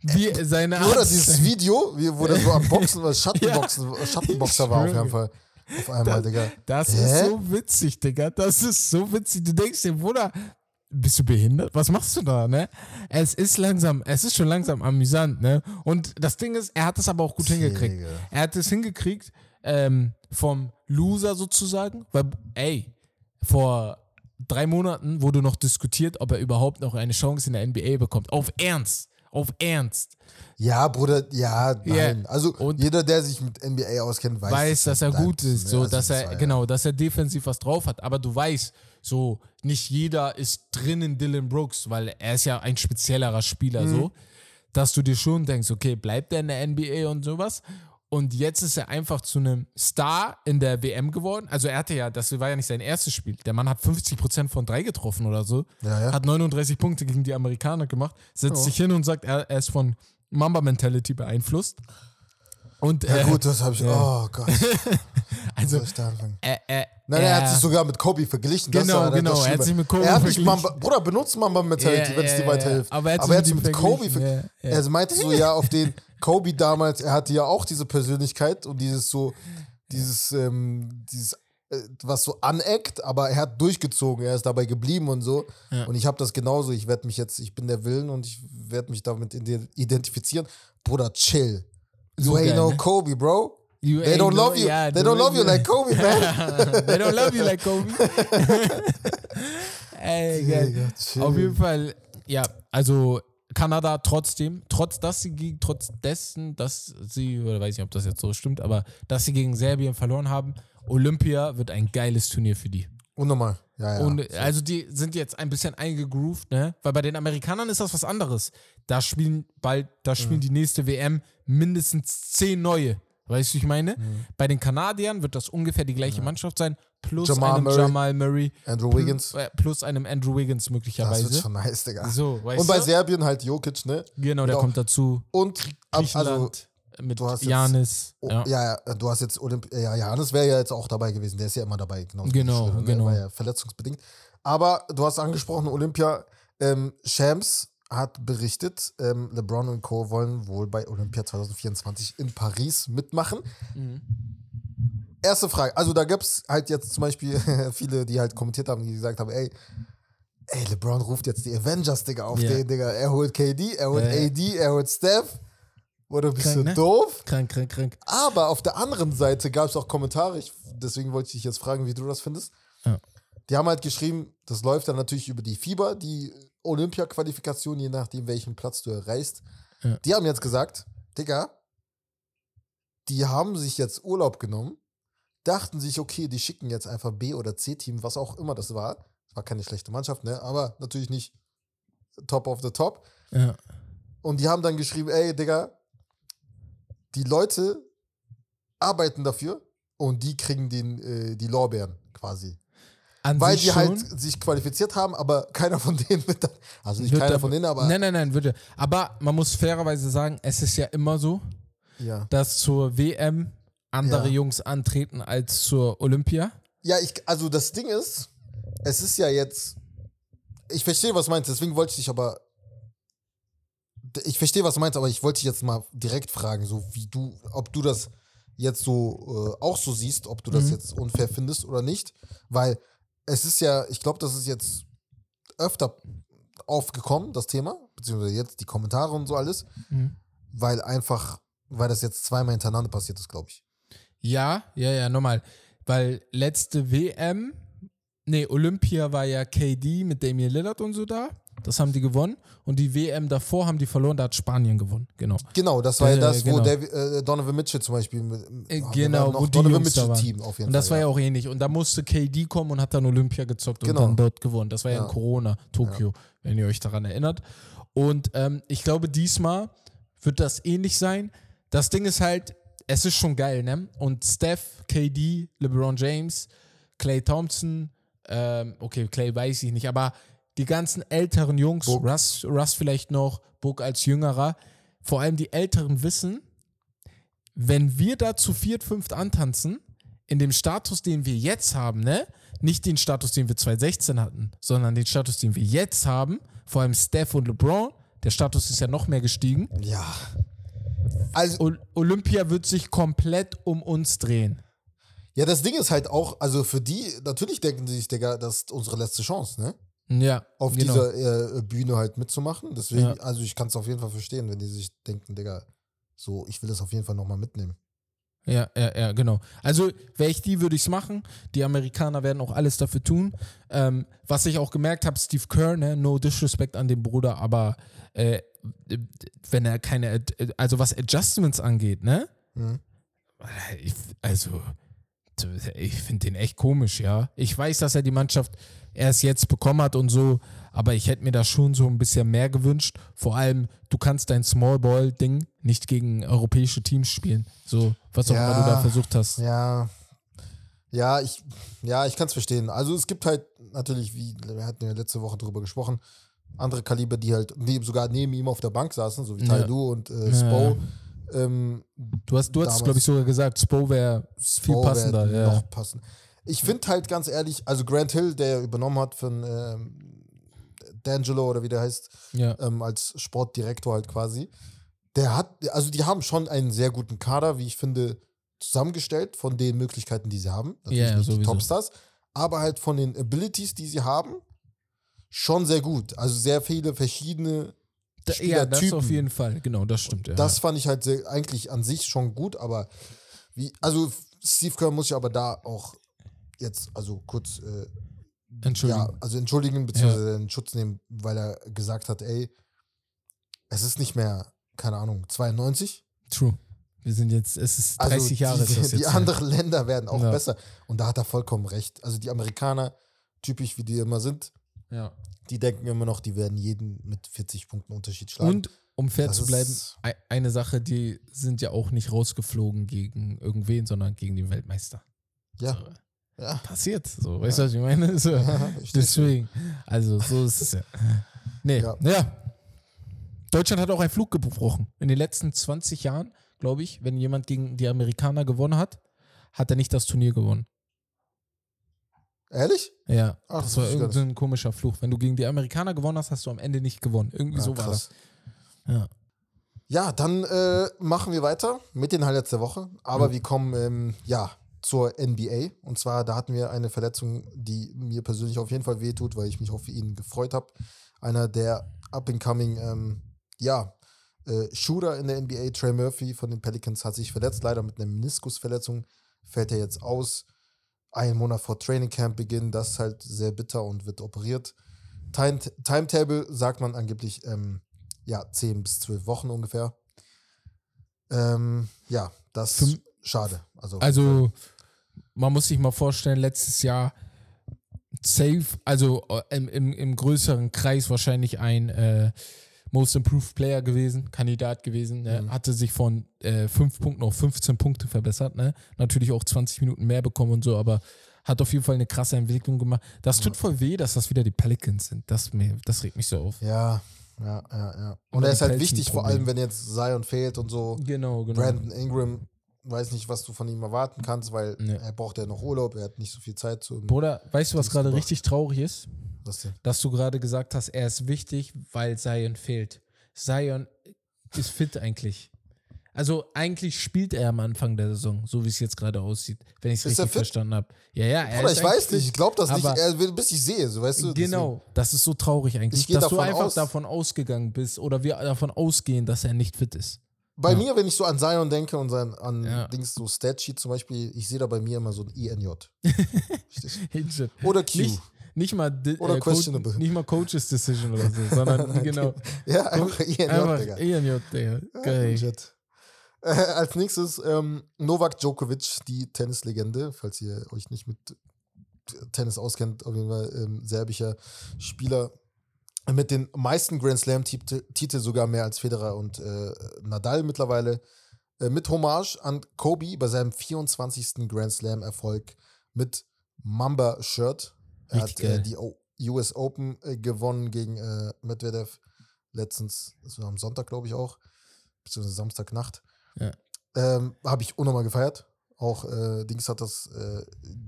Wie seine Oder Art- dieses Video, wo der so am Boxen, oder Schattenboxen, Schattenboxer war auf jeden Fall. Auf einmal, Digga. Das Hä? ist so witzig, Digga. Das ist so witzig. Du denkst dir, Bruder, bist du behindert? Was machst du da, ne? Es ist langsam, es ist schon langsam amüsant, ne? Und das Ding ist, er hat es aber auch gut hingekriegt. Digga. Er hat es hingekriegt, ähm, vom Loser sozusagen, weil, ey, vor drei Monaten wurde noch diskutiert, ob er überhaupt noch eine Chance in der NBA bekommt. Auf Ernst. Auf Ernst. Ja, Bruder, ja, nein. Ja. Also Und- jeder, der sich mit NBA auskennt, weiß, weiß, dass er halt gut ist, ne? so, Also dass das er, ja- genau, dass er defensiv was drauf hat. Aber du weißt, so, nicht jeder ist drin in Dylan Brooks, weil er ist ja ein speziellerer Spieler, Mhm. so, dass du dir schon denkst, okay, bleibt er in der NBA und sowas? Und jetzt ist er einfach zu einem Star in der WM geworden. Also er hatte ja, das war ja nicht sein erstes Spiel. Der Mann hat 50% von drei getroffen oder so. Ja, ja. Hat 39 Punkte gegen die Amerikaner gemacht. Setzt Ja. sich hin und sagt, er, er ist von Mamba-Mentality beeinflusst. Und Ja, äh, gut, das habe ich. Oh Gott. also, soll ich da anfangen? äh, äh, Nein, er hat sich sogar mit Kobe verglichen. Das Genau, das genau, er hat sich mit Kobe Er hat verglichen. Mamba, Bruder, benutzt Mamba Mentality, Ja, wenn es ja, dir ja, weiterhilft. ja. Aber er hat Aber er hat sich mit mit Kobe verglichen, ja, ja. Er meinte so, ja, auf den Kobe damals, er hatte ja auch diese Persönlichkeit und dieses so, dieses, ähm, dieses, äh, was so aneckt, aber er hat durchgezogen, er ist dabei geblieben und so. Ja. Und ich habe das genauso. Ich werde mich jetzt, ich bin der Willen und ich werde mich damit ide- identifizieren. Bruder, chill. You ain't no? Kobe, bro. You They don't no- love you. ja, They don't love you like Kobe, man. They don't love you like Kobe. Ey, geil. Auf jeden Fall, ja, also Kanada trotzdem, trotz dass sie gegen, trotz dessen, dass sie, oder weiß nicht, ob das jetzt so stimmt, aber dass sie gegen Serbien verloren haben, Olympia wird ein geiles Turnier für die. Unnormal. Ja, ja. Und also die sind jetzt ein bisschen eingegroovt, ne? Weil bei den Amerikanern ist das was anderes. Da spielen bald, da spielen Mhm. die nächste WM mindestens zehn neue. Weißt du, wie ich meine? Mhm. Bei den Kanadiern wird das ungefähr die gleiche Mannschaft sein, plus Jamal einem Murray. Jamal Murray, Andrew Wiggins. äh, plus einem Andrew Wiggins Das wird möglicherweise. schon nice, Digga. So, Und bei du? Serbien halt Jokic, ne? Genau, der Genau. kommt dazu. Und ab, also, mit Janis. oh, ja. ja. du hast jetzt Olymp ja, Janis wäre ja jetzt auch dabei gewesen. Der ist ja immer dabei. Genau. Genau, Schröder, ne? genau. War ja verletzungsbedingt. Aber du hast angesprochen, Olympia. Ähm, Shams hat berichtet, ähm, LeBron und Co. wollen wohl bei Olympia 2024 in Paris mitmachen. Mhm. Erste Frage. Also da gibt es halt jetzt zum Beispiel viele, die halt kommentiert haben, die gesagt haben, ey, ey, LeBron ruft jetzt die Avengers, Digga, auf Ja. den, Digga. Er holt KD, er holt Ja, ja. AD, er holt Steph. Oder bist Krank, du ne? doof? Krank, krank, krank. Aber auf der anderen Seite gab es auch Kommentare, ich, deswegen wollte ich dich jetzt fragen, wie du das findest. Ja. Die haben halt geschrieben, das läuft dann natürlich über die FIBA, die Olympia-Qualifikation, je nachdem, welchen Platz du erreichst. Ja. Die haben jetzt gesagt, Digga, die haben sich jetzt Urlaub genommen, dachten sich, okay, die schicken jetzt einfach B- oder C-Team, was auch immer das war. Es war keine schlechte Mannschaft, ne? aber natürlich nicht top of the top. Ja. Und die haben dann geschrieben, ey, Digga, die Leute arbeiten dafür und die kriegen den, äh, die Lorbeeren quasi. An Weil sich die halt schon. sich qualifiziert haben, aber keiner von denen wird dann, also nicht Wird keiner von denen, aber Nein, nein, nein, würde. Aber man muss fairerweise sagen, es ist ja immer so, ja. dass zur WM andere Ja. Jungs antreten als zur Olympia. Ja, ich, also das Ding ist, es ist ja jetzt, ich verstehe, was du meinst, deswegen wollte ich dich aber, ich verstehe, was du meinst, aber ich wollte dich jetzt mal direkt fragen, so wie du, ob du das jetzt so äh, auch so siehst, ob du das Mhm. jetzt unfair findest oder nicht, weil es ist ja, ich glaube, das ist jetzt öfter aufgekommen, das Thema, beziehungsweise jetzt die Kommentare und so alles, Mhm. weil einfach, weil das jetzt zweimal hintereinander passiert ist, glaube ich. Ja, ja, ja, nochmal. Weil letzte WM, nee, Olympia war ja KD mit Damian Lillard und so da. Das haben die gewonnen. Und die WM davor haben die verloren, da hat Spanien gewonnen. Genau. Genau, das war ja Äh, das, wo genau. David, äh, Donovan Mitchell zum Beispiel. Mit, Äh, ah, genau, wo die Donovan Jungs da Mitchell. Team auf jeden Und das Fall. war ja auch ähnlich. Und da musste KD kommen und hat dann Olympia gezockt und Genau. dann dort gewonnen. Das war ja, Ja. in Corona, Tokio, wenn ihr euch daran erinnert. Und ähm, ich glaube, diesmal wird das ähnlich sein. Das Ding ist halt, es ist schon geil, ne? Und Steph, KD, LeBron James, Clay Thompson, ähm, okay, Clay weiß ich nicht, aber die ganzen älteren Jungs. Russ, Russ vielleicht noch, Book als Jüngerer, vor allem die Älteren wissen, wenn wir da zu viert, fünft antanzen, in dem Status, den wir jetzt haben, ne? Nicht den Status, den wir 2016 hatten, sondern den Status, den wir jetzt haben, vor allem Steph und LeBron, der Status ist ja noch mehr gestiegen. Ja. Also, Olympia wird sich komplett um uns drehen. ja, das Ding ist halt auch, also für die, natürlich denken sie sich, Digga, das ist unsere letzte Chance, ne? Ja, Auf genau. dieser äh, Bühne halt mitzumachen. Deswegen, Ja. also ich kann es auf jeden Fall verstehen, wenn die sich denken, Digga, so, ich will das auf jeden Fall nochmal mitnehmen. Ja, ja, ja, genau. Also, wäre ich die, würde ich es machen. Die Amerikaner werden auch alles dafür tun. Ähm, was ich auch gemerkt habe, Steve Kerr, ne, no disrespect an den Bruder, aber äh, wenn er keine, also was Adjustments angeht, ne? Mhm. Ich, also, ich finde den echt komisch, ja. Ich weiß, dass er die Mannschaft erst jetzt bekommen hat und so, aber ich hätte mir da schon so ein bisschen mehr gewünscht. Vor allem, du kannst dein Small Ball-Ding nicht gegen europäische Teams spielen. So, was auch Ja. immer du da versucht hast. Ja. Ja, ich, ja, ich kann es verstehen. Also es gibt halt natürlich, wie wir hatten ja letzte Woche drüber gesprochen, andere Kaliber, die halt die sogar neben ihm auf der Bank saßen, so wie Ja. Tai Lu und äh, Spo. ja. Ähm, Du hast, du hast glaube ich, sogar gesagt, Spo wäre viel Spo passender. wär Ja. Noch passend. Ich finde halt ganz ehrlich, also Grant Hill, der übernommen hat von ähm, D'Angelo oder wie der heißt, ja. ähm, als Sportdirektor halt quasi, der hat, also die haben schon einen sehr guten Kader, wie ich finde, zusammengestellt von den Möglichkeiten, die sie haben. Natürlich Ja, ja, nicht die. Topstars, aber halt von den Abilities, die sie haben, schon sehr gut. Also sehr viele verschiedene Da, ja, das auf jeden Fall. Genau, das stimmt. Ja. Das fand ich halt sehr, eigentlich an sich schon gut, aber wie, also Steve Kerr muss ich aber da auch jetzt, also kurz, äh, Entschuldigung. ja, also entschuldigen, beziehungsweise in Schutz nehmen, weil er gesagt hat, ey, es ist nicht mehr, keine Ahnung, 92. True. Wir sind jetzt, es ist Also 30 Jahre die, die her. anderen Länder werden auch Ja. besser. Und da hat er vollkommen recht. Also die Amerikaner, typisch wie die immer sind, Ja. die denken immer noch, die werden jeden mit 40 Punkten Unterschied schlagen. Und um fair Das zu bleiben, eine Sache, die sind ja auch nicht rausgeflogen gegen irgendwen, sondern gegen den Weltmeister. ja, So, ja. passiert. So, weißt du, was ich meine? So, deswegen. Also, so ist es ja. Nee, Ja. ja. Deutschland hat auch einen Flug gebrochen. In den letzten 20 Jahren, glaube ich, wenn jemand gegen die Amerikaner gewonnen hat, hat er nicht das Turnier gewonnen. Ehrlich? Ja, Ach, das war irgendein so komischer Fluch. Wenn du gegen die Amerikaner gewonnen hast, hast du am Ende nicht gewonnen. Irgendwie Ja, so war krass. das. Ja. Ja, dann äh, machen wir weiter mit den Highlights der Woche. Aber wir kommen ähm, ja zur NBA. Und zwar, da hatten wir eine Verletzung, die mir persönlich auf jeden Fall wehtut, weil ich mich auch für ihn gefreut habe. Einer der up-and-coming, ähm, ja, äh, Shooter in der NBA, Trey Murphy von den Pelicans, hat sich verletzt, leider mit einer Meniskusverletzung. Fällt er jetzt aus. Ein Monat vor Training Camp Beginn, das ist halt sehr bitter und wird operiert. Time Timetable sagt man angeblich ähm, ja, 10 bis 12 Wochen ungefähr. Ähm, ja, das ist schade. Also, Also, man muss sich mal vorstellen, letztes Jahr safe, also äh, im, im, im größeren Kreis wahrscheinlich ein äh, Most Improved Player gewesen, Kandidat gewesen, ne? Mhm. hatte sich von äh, 5 Punkten auf 15 Punkte verbessert, ne? Natürlich auch 20 Minuten mehr bekommen und so, aber hat auf jeden Fall eine krasse Entwicklung gemacht. Das tut voll weh, dass das wieder die Pelicans sind. Das, mir, das regt mich so auf. ja, ja, ja, ja. Und Oder er ist halt wichtig, vor allem, wenn jetzt Zion fehlt und so. Genau, genau. Brandon Ingram, weiß nicht, was du von ihm erwarten kannst, weil Nee. er braucht ja noch Urlaub, er hat nicht so viel Zeit zu. Bruder, weißt du, was gerade richtig traurig ist? Was denn? dass du gerade gesagt hast, er ist wichtig, weil Zion fehlt. Zion ist fit eigentlich. Also eigentlich spielt er am Anfang der Saison, so wie es jetzt gerade aussieht, wenn ich es er richtig fit? verstanden habe. Ja, ja, er Oder ist ich weiß nicht, ich glaube das nicht, er will, bis ich sehe, so weißt du. Genau, das ist so traurig eigentlich, dass du einfach aus- davon ausgegangen bist oder wir davon ausgehen, dass er nicht fit ist. Bei Ja. mir, wenn ich so an Zion denke und sein, an Ja. Dings, so Statsheet zum Beispiel, ich sehe da bei mir immer so ein INJ. Du? Oder Q. Nicht, nicht mal Oder äh, questionable. nicht mal Coaches Decision oder so, sondern genau Ja, einfach INJ, einfach Digga. INJ, Digga. Geil. Legit. Äh, als nächstes ähm, Novak Djokovic, die Tennislegende, falls ihr euch nicht mit Tennis auskennt, auf jeden Fall ähm, serbischer Spieler mit den meisten Grand Slam-Titel, sogar mehr als Federer und äh, Nadal mittlerweile, äh, mit Hommage an Kobe bei seinem 24. Grand Slam-Erfolg mit Mamba-Shirt. Er Richtig hat äh, die o US Open äh, gewonnen gegen äh, Medvedev letztens, das war am Sonntag, glaube ich auch, beziehungsweise Samstagnacht. Ja. Ähm, Habe ich unnormal gefeiert. Auch äh, Dings hat das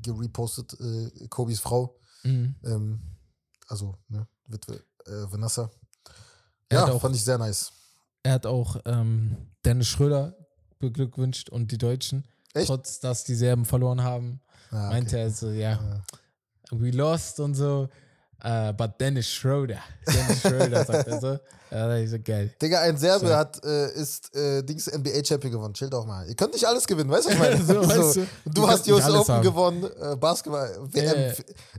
gerepostet, äh, Kobis Frau. Mhm. Ähm, also, ne, Witwe äh, Vanessa. Ja, auch- fand ich sehr nice. Er hat auch ähm, Dennis Schröder beglückwünscht und die Deutschen. Echt? Trotz, dass die Serben verloren haben, Ah, meinte er so, ja, we lost und so. Uh, but Dennis Schröder. Dennis Schröder, sagt er so. Ja, ist so geil. Digga, ein Serbe So. hat, äh, ist äh, Dings NBA-Champion gewonnen. Chill doch mal. Ihr könnt nicht alles gewinnen, weißt du, was ich meine? So, weißt du, du hast die US Open haben. gewonnen, äh, Basketball, WM Ja, ja.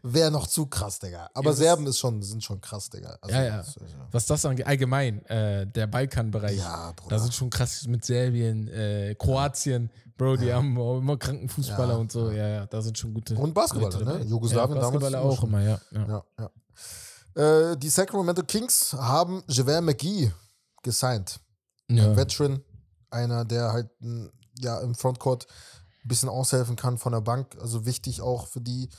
wäre noch zu krass, Digga. Aber das- Serben ist schon, sind schon krass, Digga. Also, Ja, ja. das äh, Was das angeht, allgemein, äh, der Balkanbereich. Ja, Da Bruder. sind schon krass mit Serbien, Kroatien, Bro, die haben auch immer kranken Fußballer Ja, und so. Ja, ja, da sind schon gute. Und Basketballer, Leute ne? Jugoslawien ja, damals Basketballer immer auch immer, ja. ja. Ja. Äh, die Sacramento Kings haben Javel McGee gesigned. Ein Veteran, einer, der halt m, ja, im Frontcourt ein bisschen aushelfen kann von der Bank. Also wichtig auch für die,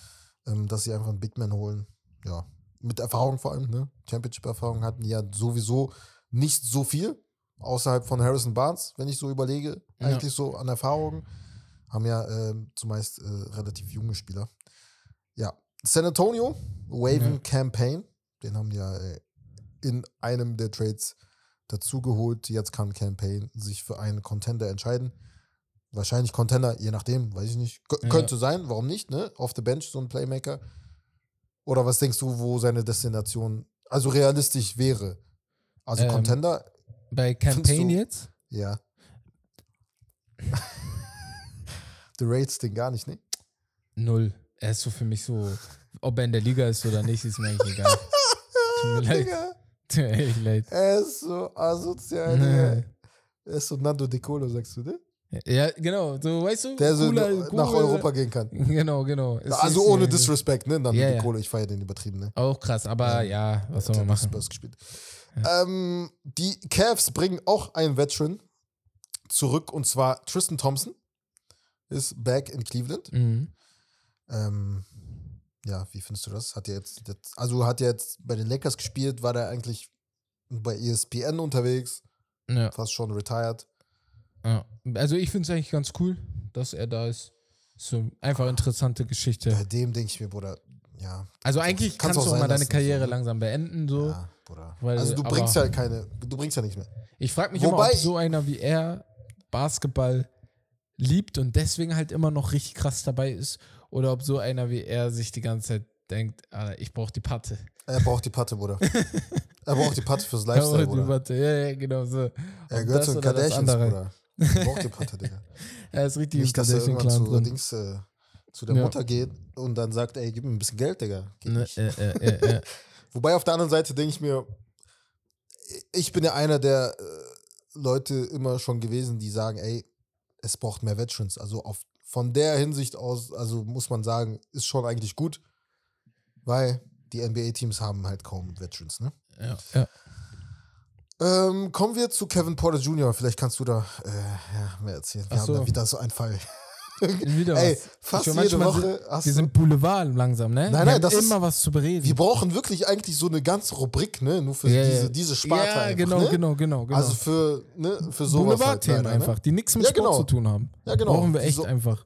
ähm, dass sie einfach einen Big Man holen. Ja, mit Erfahrung vor allem, ne? Championship-Erfahrung hatten die ja sowieso nicht so viel, außerhalb von Harrison Barnes, wenn ich so überlege, Ja. eigentlich so an Erfahrungen. Haben ja ähm, zumeist äh, relativ junge Spieler. Ja, San Antonio, Waven Ja. Campaign, den haben die ja äh, in einem der Trades dazugeholt. Jetzt kann Campaign sich für einen Contender entscheiden. Wahrscheinlich Contender, je nachdem, weiß ich nicht. K Ja. Könnte sein, warum nicht, ne? Auf the bench, so ein Playmaker. Oder was denkst du, wo seine Destination, also realistisch wäre? Also Ähm, Contender, Bei Campaign du- jetzt? ja. Du ratest den gar nicht, ne? Null. Er ist so für mich so, ob er in der Liga ist oder nicht, ist mir eigentlich egal. Tut mir leid. Digga, Tut mir echt leid. er ist so asozial, Digga. Er ist so Nando De Colo, sagst du, ne? Ja, genau. So, weißt du? Der so cooler- nach cooler- Europa gehen kann. Genau, genau. Ist Also ohne Disrespect, ne? Nando Ja, ja. Colo, ich feiere den übertrieben, ne? Auch krass, aber ja, was soll man machen? Spurs gespielt. Ähm, die Cavs bringen auch einen Veteran zurück und zwar Tristan Thompson ist back in Cleveland. Mhm. Ähm, ja, wie findest du das? Hat er jetzt, jetzt, also hat er jetzt bei den Lakers gespielt, war der eigentlich bei ESPN unterwegs, Ja, fast schon retired. ja. Also ich finde es eigentlich ganz cool, dass er da ist. So einfach interessante Geschichte. Bei dem denke ich mir, Bruder, ja, Also eigentlich Kannst kannst, auch du auch sein mal deine lassen, Karriere so, langsam beenden. So. ja, Bruder. Weil- also du bringst ja keine, du bringst ja nichts mehr. Ich frage mich Wobei- immer, ob so einer wie er Basketball liebt und deswegen halt immer noch richtig krass dabei ist oder ob so einer wie er sich die ganze Zeit denkt, Alter, ich brauche die Patte. Er braucht die Patte, Bruder. er braucht die Patte fürs Ja, Lifestyle, die Bruder. Patte. Ja, ja, genau so. Er gehört zu den Kardashians. Bruder. Er braucht die Patte, Digga. Er ist richtig Nicht, dass er irgendwann zu, drin. Dings, äh, zu der Ja. Mutter geht und dann sagt, ey, gib mir ein bisschen Geld, Digga. Ne, äh, äh, äh, äh. Wobei auf der anderen Seite denke ich mir, ich bin ja einer der äh, Leute immer schon gewesen, die sagen, ey, es braucht mehr Veterans. Also auf, von der Hinsicht aus, also muss man sagen, ist schon eigentlich gut, weil die NBA-Teams haben halt kaum Veterans, ne? Ja, ja. Ähm, kommen wir zu Kevin Porter Jr. Vielleicht kannst du da äh, ja, mehr erzählen. Wir Ach haben so. da wieder so einen Fall. Wieder Ey, was. fast Ich jede Woche Sind, wir sind Boulevard langsam, ne? Nein, wir nein, haben das ist- immer was zu bereden. Wir brauchen wirklich eigentlich so eine ganze Rubrik, ne? Nur für Ja, diese, diese Sparte Ja, einfach, genau, ne? genau, genau, genau. Also für, ne, für sowas halt, Boulevard-Themen ne? einfach, die nichts mit Ja, Sport genau. zu tun haben. Ja, genau. Brauchen wir echt so- einfach.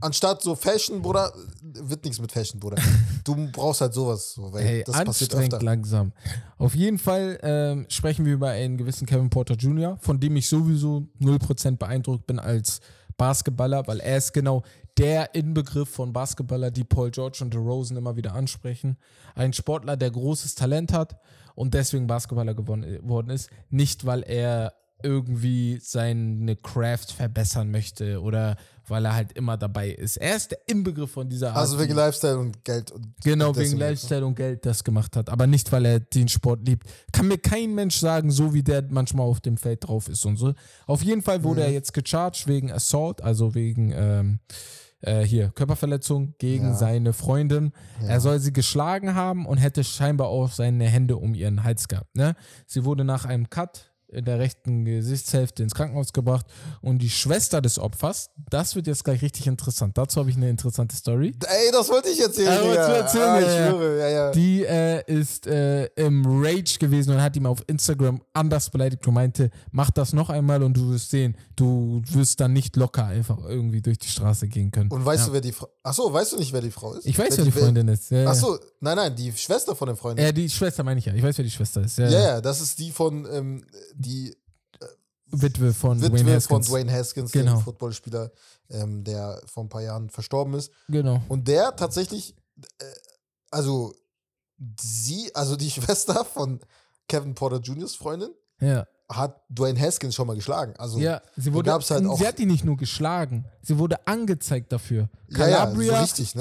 Anstatt so Fashion, Bruder, wird nichts mit Fashion, Bruder. Du brauchst halt sowas, so, weil Hey, das passiert öfter. langsam. Auf jeden Fall ähm, sprechen wir über einen gewissen Kevin Porter Jr., von dem ich sowieso 0% beeindruckt bin als Basketballer, weil er ist genau der Inbegriff von Basketballer, die Paul George und DeRozan immer wieder ansprechen. Ein Sportler, der großes Talent hat und deswegen Basketballer geworden ist. Nicht, weil er irgendwie seine Craft verbessern möchte oder weil er halt immer dabei ist. Er ist der Inbegriff von dieser Art. Also wegen Lifestyle und Geld. Und Genau, wegen deswegen- Lifestyle und Geld das gemacht hat. Aber nicht, weil er den Sport liebt. Kann mir kein Mensch sagen, so wie der manchmal auf dem Feld drauf ist und so. Auf jeden Fall wurde Mhm. er jetzt gecharged wegen Assault, also wegen ähm, äh, hier Körperverletzung gegen Ja. seine Freundin. Ja. Er soll sie geschlagen haben und hätte scheinbar auch seine Hände um ihren Hals gehabt. Ne? Sie wurde nach einem Cut in der rechten Gesichtshälfte ins Krankenhaus gebracht und die Schwester des Opfers, das wird jetzt gleich richtig interessant. Dazu habe ich eine interessante Story. Ey, das wollte ich erzählen, Ja, wolltest Digga. du erzählen, ah, ich ja, ja. schwöre, ja, ja. Die äh, ist äh, im Rage gewesen und hat ihm auf Instagram anders beleidigt und meinte, mach das noch einmal und du wirst sehen, du wirst dann nicht locker einfach irgendwie durch die Straße gehen können. Und weißt ja. du, wer die Frau. Achso, weißt du nicht, wer die Frau ist? Ich weiß, wer wer die Freundin ist. Ja. Achso, nein, nein, die Schwester von der Freundin. Ja, die Schwester meine ich ja. Ich weiß, wer die Schwester ist. Ja, ja, ja, das ist die von, ähm, die Witwe von Witwe Dwayne Haskins. von Dwayne Haskins, Genau. dem Footballspieler, ähm, der vor ein paar Jahren verstorben ist. Genau. Und der tatsächlich, äh, also sie, also die Schwester von Kevin Porter Jr.'s Freundin, Ja. hat Dwayne Haskins schon mal geschlagen. Also Ja, sie wurde, gab's halt auch- sie hat ihn nicht nur geschlagen, sie wurde angezeigt dafür. Ja, ja, so Calabria richtig, ne?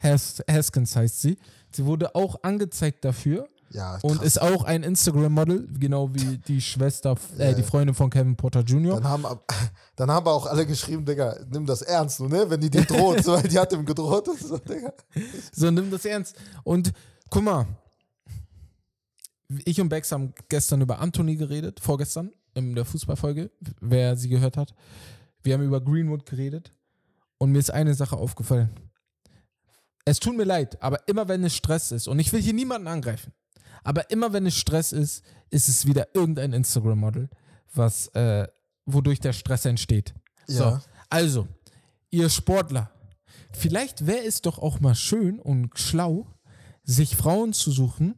Haskins heißt sie. Sie wurde auch angezeigt dafür ja, und ist auch ein Instagram-Model, genau wie die Schwester, äh, die. Freundin von Kevin Porter Jr. Dann haben, ab- dann haben auch alle geschrieben, Digga, nimm das ernst, ne? Wenn die dir droht, so, weil die hat ihm gedroht. Und so, Digga. So, nimm das ernst. Und guck mal, ich und Bex haben gestern über Anthony geredet, vorgestern in der Fußballfolge, wer sie gehört hat. Wir haben über Greenwood geredet und mir ist eine Sache aufgefallen. Es tut mir leid, aber immer wenn es Stress ist, und ich will hier niemanden angreifen, aber immer wenn es Stress ist, ist es wieder irgendein Instagram-Model, was, äh, wodurch der Stress entsteht. So, Ja. also, ihr Sportler, vielleicht wäre es doch auch mal schön und schlau, sich Frauen zu suchen,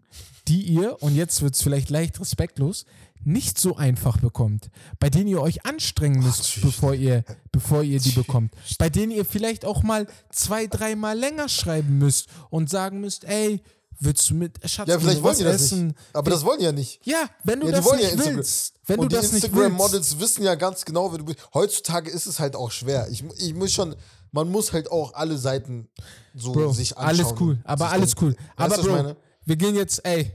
die ihr, und jetzt wird es vielleicht leicht respektlos, nicht so einfach bekommt, bei denen ihr euch anstrengen müsst, tschüss. bevor ihr, bevor ihr die bekommt, bei denen ihr vielleicht auch mal zwei, dreimal länger schreiben müsst und sagen müsst, ey, willst du mit, Schatz, Ja, vielleicht wollen die das essen? nicht. Aber das wollen die ja nicht. Ja, wenn du Ja, das ja nicht Instagram. willst, wenn und du die das nicht willst. Instagram-Models wissen ja ganz genau, wie du bist. Heutzutage ist es halt auch schwer. Ich, ich muss schon, man muss halt auch alle Seiten so Bro, sich anschauen. alles cool, aber alles cool. Weißt Aber Bro, wir gehen jetzt, ey,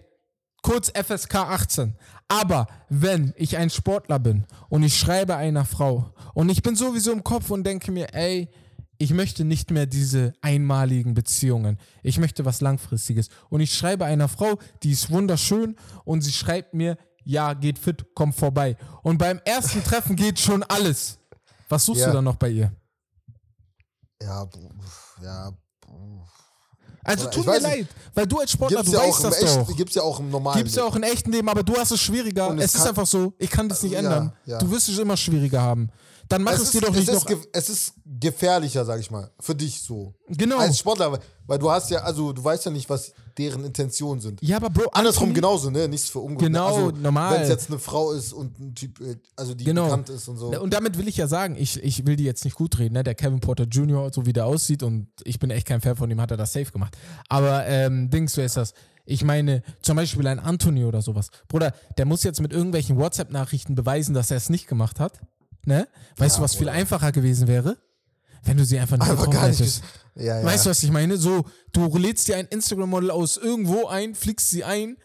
kurz FSK 18. Aber wenn ich ein Sportler bin und ich schreibe einer Frau und ich bin sowieso im Kopf und denke mir, ey, ich möchte nicht mehr diese einmaligen Beziehungen. Ich möchte was Langfristiges. Und ich schreibe einer Frau, die ist wunderschön und sie schreibt mir, ja, geht fit, komm vorbei. Und beim ersten Treffen geht schon alles. Was suchst Ja. du dann noch bei ihr? Ja, ja. Also tut mir leid, weil du als Sportler, Gibt's du ja, weißt das doch. echten, gibt's ja auch im normalen Gibt's ja auch im echten Leben, aber du hast es schwieriger. Es es ist einfach so, ich kann das nicht Ja, ändern. Du wirst es immer schwieriger haben. Dann mach es, es dir ist, doch nicht es, noch. ist, es ist gefährlicher, sag ich mal, für dich so. Genau. Als Sportler, weil- du hast ja, also du weißt ja nicht, was deren Intentionen sind. Ja, aber Bro, Andersrum Anthony- genauso, ne? Nichts für ungut. Genau, also, normal. Wenn es jetzt eine Frau ist und ein Typ, äh, also die Genau. bekannt ist und so. Und damit will ich ja sagen, ich, ich will die jetzt nicht gut reden, ne? Der Kevin Porter Jr., so wie der aussieht, und ich bin echt kein Fan von ihm, hat er das safe gemacht. Aber ähm, Dings, wer ist das? Ich meine, zum Beispiel ein Anthony oder sowas. Bruder, der muss jetzt mit irgendwelchen WhatsApp-Nachrichten beweisen, dass er es nicht gemacht hat. Ne? Weißt Ja, du, was viel einfacher gewesen wäre? Wenn du sie einfach nicht Einfach gar hättest. Ja, ja. Weißt du, was ich meine? So, du lädst dir ein Instagram-Model aus irgendwo ein, fliegst sie ein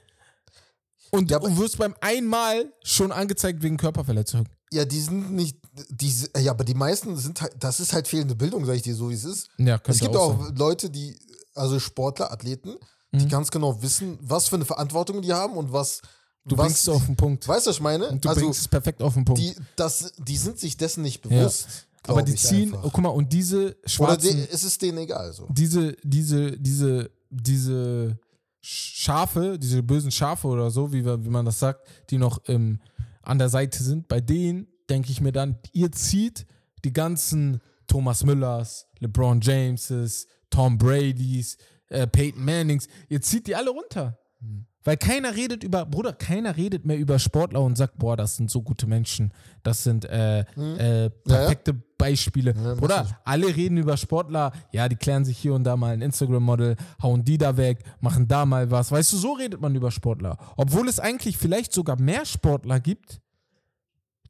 und du wirst beim einmal schon angezeigt wegen Körperverletzung. ja, die sind nicht, die, ja, aber die meisten sind halt, das ist halt fehlende Bildung, sag ich dir so, wie es ist. Ja, Es gibt auch auch Leute, die, also Sportler, Athleten, die Mhm. ganz genau wissen, was für eine Verantwortung die haben und was. Du was, bringst es auf den Punkt. Weißt du, was ich meine? Und du also, bringst es perfekt auf den Punkt. die, das, die sind sich dessen nicht bewusst. Aber glaub die ziehen, einfach. oh, guck mal, und diese Oder schwarzen, die, es ist denen egal so. diese, diese, diese, diese Schafe, diese bösen Schafe oder so, wie, wie man das sagt, die noch ähm, an der Seite sind, bei denen denke ich mir dann, ihr zieht die ganzen Thomas Müllers, LeBron Jameses, Tom Bradys, äh, Peyton Mannings, ihr zieht die alle runter. Hm. Weil keiner redet über, Bruder, keiner redet mehr über Sportler und sagt, boah, das sind so gute Menschen, das sind äh, äh, perfekte Beispiele. Hm. Ja, Bruder, alle reden über Sportler, ja, die klären sich hier und da mal ein Instagram-Model, hauen die da weg, machen da mal was. Weißt du, so redet man über Sportler. Obwohl es eigentlich vielleicht sogar mehr Sportler gibt,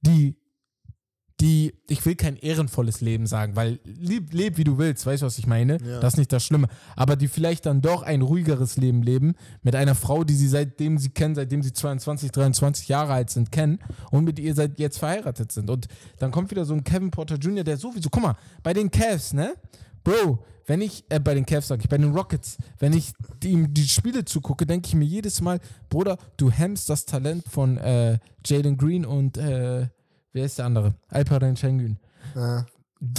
die, die, ich will kein ehrenvolles Leben sagen, weil leb, leb wie du willst, weißt du, was ich meine? Ja. Das ist nicht das Schlimme. Aber die vielleicht dann doch ein ruhigeres Leben leben mit einer Frau, die sie seitdem sie kennen, seitdem sie 22, 23 Jahre alt sind, kennen und mit ihr seit jetzt verheiratet sind. Und dann kommt wieder so ein Kevin Porter Jr., der sowieso, guck mal, bei den Cavs, ne? Bro, wenn ich, äh, bei den Cavs sag ich, bei den Rockets, wenn ich die, die Spiele zugucke, denke ich mir jedes Mal, Bruder, du hemmst das Talent von äh, Jalen Green und äh, wer ist der andere? Alperen Schengen. Ja.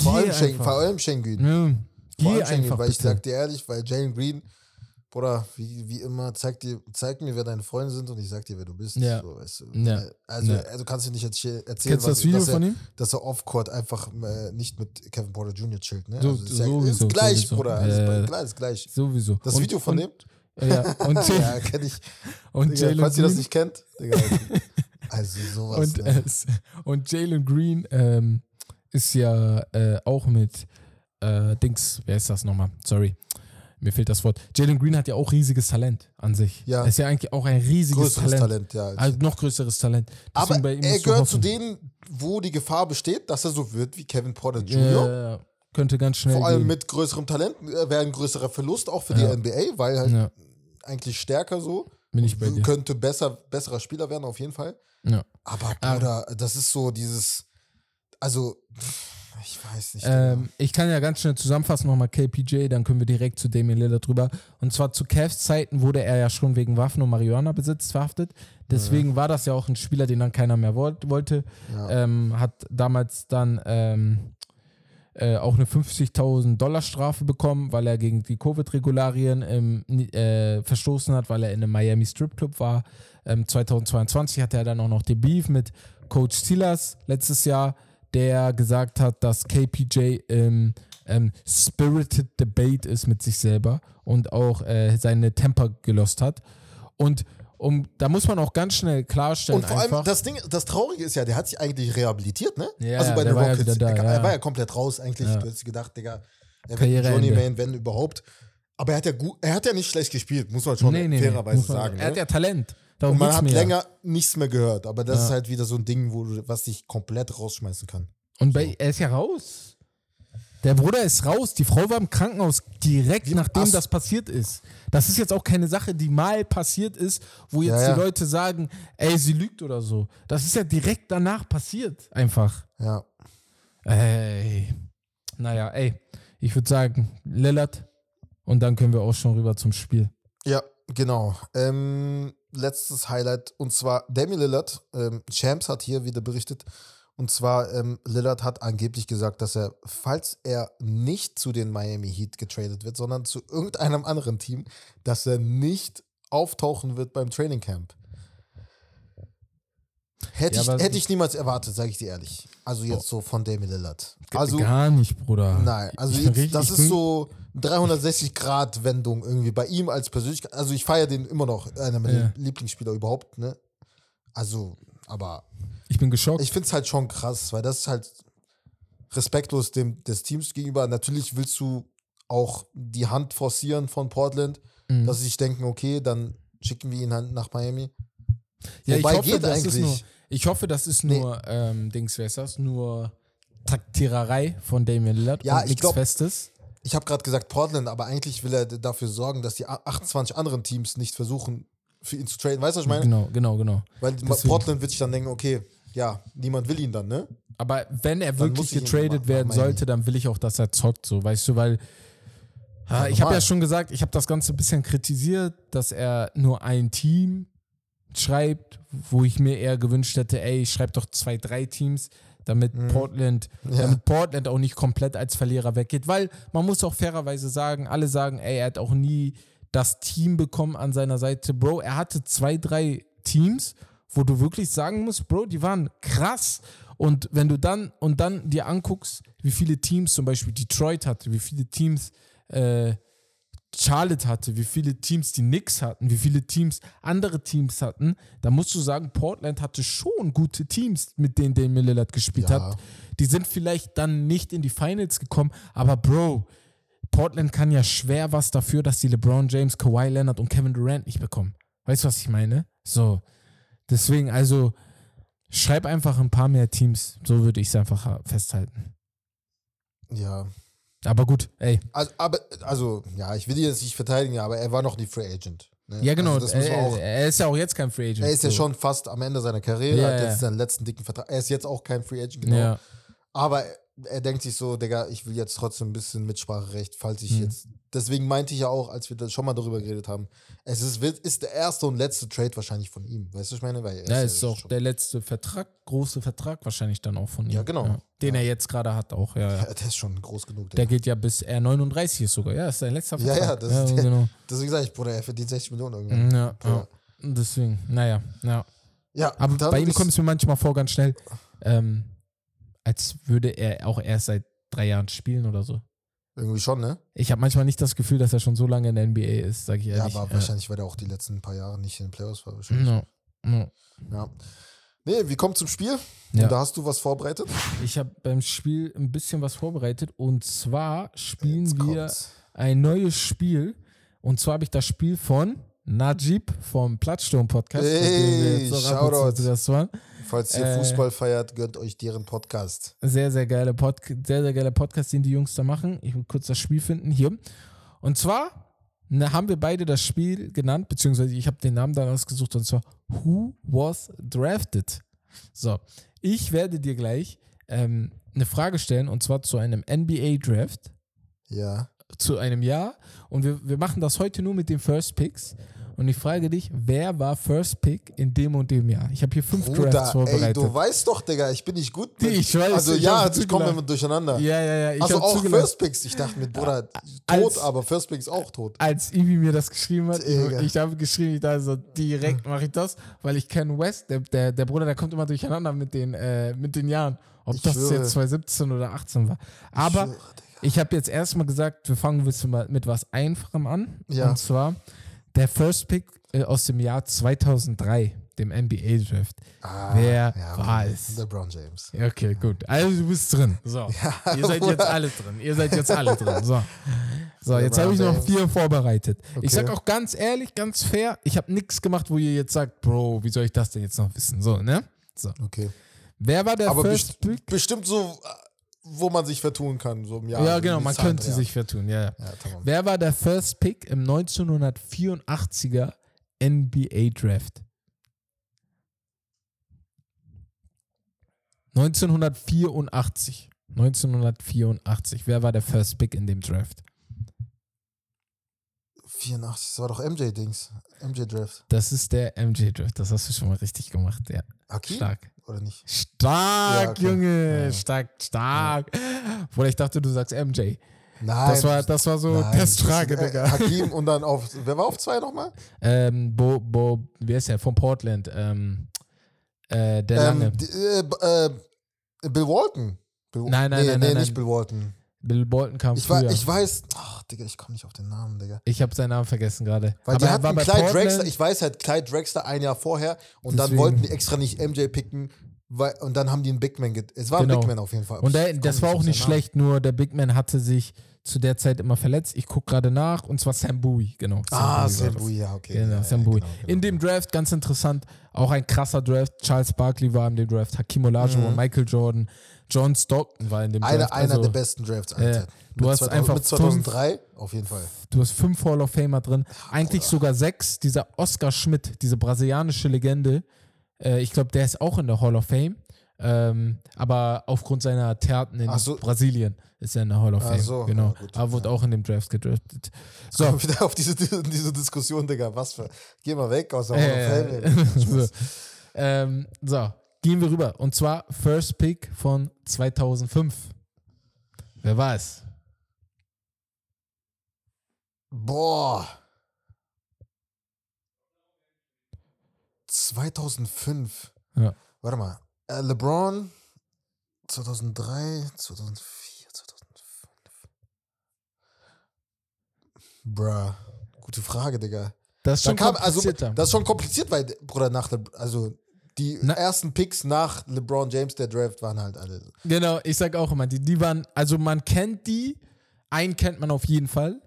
Vor allem, Schengen, vor allem Schengen. Ja, Vor allem Schengen, weil ich bitte. sag dir ehrlich, weil Jalen Green, Bruder, wie, wie immer, zeig, dir, zeig mir, wer deine Freunde sind und ich sag dir, wer du bist. Ja. So, weißt du. Ja. Also, Ja. also kannst du nicht erzäh- erzählen, Kennst du das was- Video dass er, von ihm? dass er off-court einfach äh, nicht mit Kevin Porter Jr. chillt. Ne? So- also, ist, ja, sowieso, ist gleich, sowieso. Bruder. Ja. Ist gleich, ist gleich. Sowieso. Das Und- Video von und, dem? Ja, und, ja, ja, kenn ich. und Digga, falls ihr das nicht kennt, Digga. Also sowas. und, ne? es- und Jalen Green ähm, ist ja äh, auch mit äh, Dings, wer ist das nochmal? Sorry, mir fehlt das Wort. Jalen Green hat ja auch riesiges Talent an sich. Ja. Er ist ja eigentlich auch ein riesiges Größeres Talent. Talent, ja. Also noch größeres Talent. Aber Deswegen ihm er gehört zu denen, wo die Gefahr besteht, dass er so wird wie Kevin Porter Jr. Ja, könnte ganz schnell Vor allem gehen. mit größerem Talent äh, wäre ein größerer Verlust auch für Ja. die NBA, weil halt Ja, eigentlich stärker so. bin ich bei dir. Könnte besser, besserer Spieler werden, auf jeden Fall. Ja. Aber Ah. Bruder, das ist so dieses. Also, ich weiß nicht. Ähm, ich kann ja ganz schnell zusammenfassen nochmal KPJ, dann können wir direkt zu Damian Lillard drüber. Und zwar zu Cavs Zeiten wurde er ja schon wegen Waffen- und Marihuana-Besitz verhaftet. Deswegen war das ja auch ein Spieler, den dann keiner mehr wollt, wollte. Ja. Ähm, hat damals dann ähm, äh, auch eine 50.000 Dollar Strafe bekommen, weil er gegen die Covid-Regularien ähm, äh, verstoßen hat, weil er in einem Miami Strip Club war. Ähm, 2022 hatte er dann auch noch den Beef mit Coach Silas letztes Jahr, der gesagt hat, dass KPJ im ähm, spirited debate ist mit sich selber und auch äh, seine Temper gelost hat. Und um, da muss man auch ganz schnell klarstellen, Und vor einfach, allem, das Ding, das Traurige ist ja, der hat sich eigentlich rehabilitiert, ne? Ja, also bei der den ja Rockets. da, er, ja. war ja komplett raus eigentlich. Ja. Du hättest gedacht, Digga, er wird. Journeyman, wenn überhaupt. Aber er hat ja gut, er hat ja nicht schlecht gespielt, muss man schon fairerweise muss man- sagen. Er hat ne? ja Talent. Darum Und man hat ja. länger nichts mehr gehört, aber das Ja. ist halt wieder so ein Ding, wo du, was dich komplett rausschmeißen kann. Und bei, er ist ja raus. Der Bruder ist raus. Die Frau war im Krankenhaus direkt Wie- nachdem Ach- das passiert ist. Das ist jetzt auch keine Sache, die mal passiert ist, wo jetzt ja. die Leute sagen, ey, sie lügt oder so. Das ist ja direkt danach passiert. Einfach. Ja. Ey. Naja, ey. Ich würde sagen, Lillard. Und dann können wir auch schon rüber zum Spiel. Ja, genau. Ähm, letztes Highlight und zwar Damian Lillard. Ähm, Champs hat hier wieder berichtet. Und zwar, ähm, Lillard hat angeblich gesagt, dass er, falls er nicht zu den Miami Heat getradet wird, sondern zu irgendeinem anderen Team, dass er nicht auftauchen wird beim Training Camp. Hätte, Ja, ich, hätte ich niemals erwartet, sage ich dir ehrlich. Also jetzt so von Damian Lillard. Also, Gar nicht, Bruder. Nein, also jetzt, das ist so 360-Grad-Wendung irgendwie bei ihm als Persönlichkeit. Also ich feiere den immer noch, einer meiner Ja. Lieblingsspieler überhaupt, ne? Also, aber Ich bin geschockt. ich finde es halt schon krass, weil das ist halt respektlos dem, des Teams gegenüber. Natürlich willst du auch die Hand forcieren von Portland, Mhm. dass sie sich denken, okay, dann schicken wir ihn halt nach Miami. Ja, ich Wobei hoffe, geht das ist eigentlich. nur, ich hoffe, das ist Nee. nur, ähm, Dings, wer ist das? Nur Taktiererei von Damian Lillard Ja, und ich nichts Festes. Ich habe gerade gesagt Portland, aber eigentlich will er dafür sorgen, dass die a- 28 anderen Teams nicht versuchen, für ihn zu traden. Weißt du, was ich meine? Genau, genau, genau. Weil Deswegen. Portland wird sich dann denken, okay, ja, niemand will ihn dann, ne? Aber wenn er wirklich getradet werden sollte, dann will ich auch, dass er zockt, so, weißt du, weil Ja, ich habe ja schon gesagt, ich habe das Ganze ein bisschen kritisiert, dass er nur ein Team schreibt, wo ich mir eher gewünscht hätte, ey, schreib doch zwei, drei Teams, damit Portland, Mhm. Ja. damit Portland auch nicht komplett als Verlierer weggeht. Weil man muss auch fairerweise sagen, alle sagen, ey, er hat auch nie das Team bekommen an seiner Seite. Bro, er hatte zwei, drei Teams, wo du wirklich sagen musst, Bro, die waren krass. Und wenn du dann und dann dir anguckst, wie viele Teams zum Beispiel Detroit hatte, wie viele Teams äh, Charlotte hatte, wie viele Teams die Knicks hatten, wie viele Teams andere Teams hatten, da musst du sagen, Portland hatte schon gute Teams, mit denen Damian Lillard gespielt Ja. hat. Die sind vielleicht dann nicht in die Finals gekommen, aber Bro, Portland kann ja schwer was dafür, dass die LeBron James, Kawhi Leonard und Kevin Durant nicht bekommen. Weißt du, was ich meine? So. Deswegen, also, schreib einfach ein paar mehr Teams. So würde ich es einfach festhalten. Ja. Aber gut, ey. Also, aber, also, ja, ich will ihn jetzt nicht verteidigen, aber er war noch nie Free Agent. Ne? Ja, genau. Also das muss man er, er ist ja auch jetzt kein Free Agent. er ist ja so. schon fast am Ende seiner Karriere, Ja, hat ja. jetzt seinen letzten dicken Vertrag. Er ist jetzt auch kein Free Agent, genau. Ja. Aber er, denkt sich so, Digga, ich will jetzt trotzdem ein bisschen Mitspracherecht, falls ich Hm. jetzt. Deswegen meinte ich ja auch, als wir da schon mal darüber geredet haben, es ist, ist der erste und letzte Trade wahrscheinlich von ihm. Weißt du, was ich meine? Weil er Ja, ja ist auch schon- der letzte Vertrag, große Vertrag wahrscheinlich dann auch von ihm. Ja, genau. Den Ja. er jetzt gerade hat auch, ja. ja. Ja, der ist schon groß genug. Der Digga. geht ja bis er 39 ist sogar. Ja, ist sein letzter Ja, Vertrag. ja, das ist der- genau. Deswegen sage ich, Bruder, er verdient 60 Millionen irgendwann. Ja, ja. Deswegen, naja, ja. Ja, Aber bei ihm kommt es mir manchmal vor, ganz schnell, ähm, als würde er auch erst seit drei Jahren spielen oder so. Irgendwie schon, ne? Ich habe manchmal nicht das Gefühl, dass er schon so lange in der NBA ist, sag ich Ja, ehrlich. aber wahrscheinlich, weil er auch die letzten paar Jahre nicht in den Playoffs war. Wahrscheinlich. No, no. Ja. Nee, wir kommen zum Spiel. Ja. Und da hast du was vorbereitet. Ich habe beim Spiel ein bisschen was vorbereitet und zwar spielen wir ein neues Spiel und zwar habe ich das Spiel von Najib vom Plattsturm-Podcast. mit dem wir Ey, jetzt auch ab und Shoutout. Falls ihr Äh, Fußball feiert, gönnt euch deren Podcast. Sehr, sehr geile Podcast, sehr, sehr geiler Podcast, den die Jungs da machen. Ich will kurz das Spiel finden hier. Und zwar ne, haben wir beide das Spiel genannt, beziehungsweise ich habe den Namen dann ausgesucht und zwar Who was drafted? So, ich werde dir gleich ähm, eine Frage stellen und zwar zu einem NBA-Draft, Ja. zu einem Jahr. Und wir, wir machen das heute nur mit den First Picks. Und ich frage dich, wer war First Pick in dem und dem Jahr? Ich habe hier fünf Drafts Bruder, ey, vorbereitet. du weißt doch, Digga, ich bin nicht gut. mit- Ich weiß, Also ich ja, ich komme immer durcheinander. ja, ja, ja. Ich also auch zugelacht. First Picks. Ich dachte mit Bruder, tot, Als- aber First Picks auch tot. als Ibi mir das geschrieben hat, Digga. ich, ich habe geschrieben, ich dachte so, direkt mache ich das, weil ich kenne West, der, der, der Bruder, der kommt immer durcheinander mit den, äh, mit den Jahren. Ob Ich das schwöre. jetzt 2017 oder 18 war. Aber schwöre, ich habe jetzt erstmal gesagt, wir fangen mit was Einfachem an. Ja. Und zwar der First Pick äh, aus dem Jahr 2003. dem NBA-Draft. Ah, Wer ja, war es? LeBron James. Ja, Okay, gut. Also du bist drin. So. ihr seid jetzt alle drin. Ihr seid jetzt alle drin. So, so jetzt habe ich noch vier vorbereitet. Okay. Ich sag auch ganz ehrlich, ganz fair, ich habe nichts gemacht, wo ihr jetzt sagt, Bro, wie soll ich das denn jetzt noch wissen? So, ne? So. Okay. Wer war der Aber First best Pick? bestimmt so, äh, wo man sich vertun kann. So im Jahr. Ja, genau, man könnte ja. sich vertun, ja, ja. Wer war der First Pick im 1984er NBA Draft? 1984. 1984. Wer war der First Pick in dem Draft? 84, das war doch MJ-Dings. MJ-Draft. Das ist der MJ Draft. Das hast du schon mal richtig gemacht. Ja, Hakim? stark. Oder nicht? Stark, Ja, okay. Junge. Ja. Stark, stark. Oder ich dachte, du sagst MJ. Nein. Das war, das war so nein, Testfrage, Digga. äh, Hakim und dann auf. Wer war auf zwei nochmal? Ähm, Bo, Bo, wer ist der? Von Portland. Ähm, äh, der Lange. Ähm, die, äh, äh, Bill Walton. Bill, Nein, nein, nee, nein, nee, nein, nicht. Bill Walton. Bill Bolton kam Ich, früher. war, ich weiß. Ach, Digga, ich komme nicht auf den Namen, Digga. Ich habe seinen Namen vergessen gerade. Weil Aber die hatten Clyde Portland. Drexler, ich weiß halt, Clyde Drexler ein Jahr vorher und dann Deswegen. wollten die extra nicht MJ picken, weil, und dann haben die einen Big Man get Es war ein Genau. Big Man auf jeden Fall. Und der, das war auch nicht schlecht, nur der Big Man hatte sich zu der Zeit immer verletzt. Ich gucke gerade nach und zwar Sam Bowie, genau. Ah, war Sam. Bowie, ja, okay. Genau, ja, Sam ja, Bowie. genau, genau. In dem Draft, ganz interessant, auch ein krasser Draft. Charles Barkley war in dem Draft, Hakim Olajuwon, Mhm. Michael Jordan, John Stockton war in dem Einer, Draft. einer also, der besten Drafts aller Zeiten. du Mit hast 2000 einfach Mit 2003, auf jeden Fall. Du hast fünf Hall of Famer drin. Eigentlich sogar sechs. Dieser Oscar Schmidt, diese brasilianische Legende, äh, ich glaube, der ist auch in der Hall of Fame. Ähm, aber aufgrund seiner Taten in Ach so. Brasilien ist er in der Hall of Ach Fame. so, genau. ja, aber wurde ja. auch in dem Draft gedraftet. So. So. Wieder auf diese, diese Diskussion, Digga. Was für. Geh mal weg aus der Hall of Fame. so. Ähm, so, gehen wir rüber. Und zwar First Pick von 2005. Wer war es? Boah. 2005. Ja. Warte mal. Äh, LeBron 2003, 2004, 2005. Bruh. Gute Frage, Digga. Das ist Da schon kam, also, komplizierter. das ist schon kompliziert, weil, Bruder, nach Le also die Na- ersten Picks nach LeBron James, der Draft, waren halt alle. Genau, ich sag auch immer, die, die waren, also man kennt die, einen kennt man auf jeden Fall,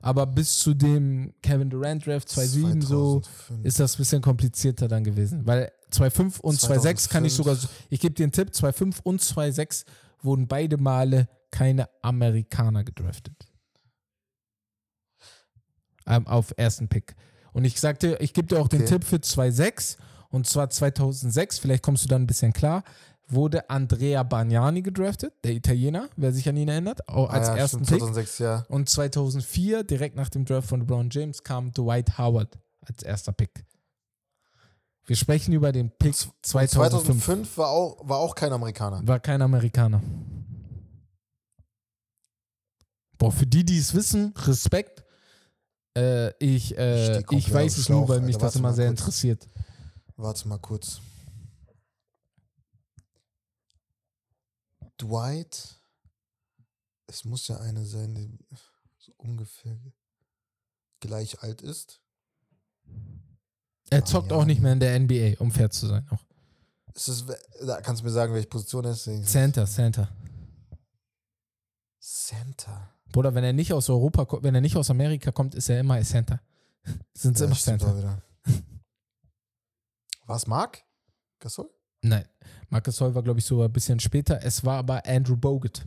aber bis zu dem Kevin Durant Draft 2007 so 2005. ist das ein bisschen komplizierter dann gewesen, weil 2.5 und 2.6 kann ich 2005. sogar, ich gebe dir einen Tipp, 2.5 und 2.6 wurden beide Male keine Amerikaner gedraftet. Ähm, auf ersten Pick. Und ich sagte, ich gebe dir auch den Okay. Tipp für 2.6 und zwar 2006, vielleicht kommst du dann ein bisschen klar, wurde Andrea Bagnani gedraftet, der Italiener, wer sich an ihn erinnert, auch als ah, ja, ersten stimmt, Pick. 2006, ja. Und 2004, direkt nach dem Draft von LeBron James, kam Dwight Howard als erster Pick. Wir sprechen über den Pick 2005. 2005 war auch, war auch kein Amerikaner. War kein Amerikaner. Boah, für die, die es wissen, Respekt. Äh, ich Ich äh, komplett ich weiß es nur, weil mich Alter. das immer sehr kurz. interessiert. Warte mal kurz. Dwight. Es muss ja eine sein, die so ungefähr gleich alt ist. Er zockt auch nicht mehr in der NBA, um fair zu sein. Auch. Ist es, da kannst du mir sagen, welche Position er ist? Center, Center. Center. Bruder, wenn er nicht aus Europa, ko- wenn er nicht aus Amerika kommt, ist er immer Center. Sind sie Ja, immer Center. War es Mark? Gasol? Nein. Marcus Hall war, glaube ich, sogar ein bisschen später. Es war aber Andrew Bogut.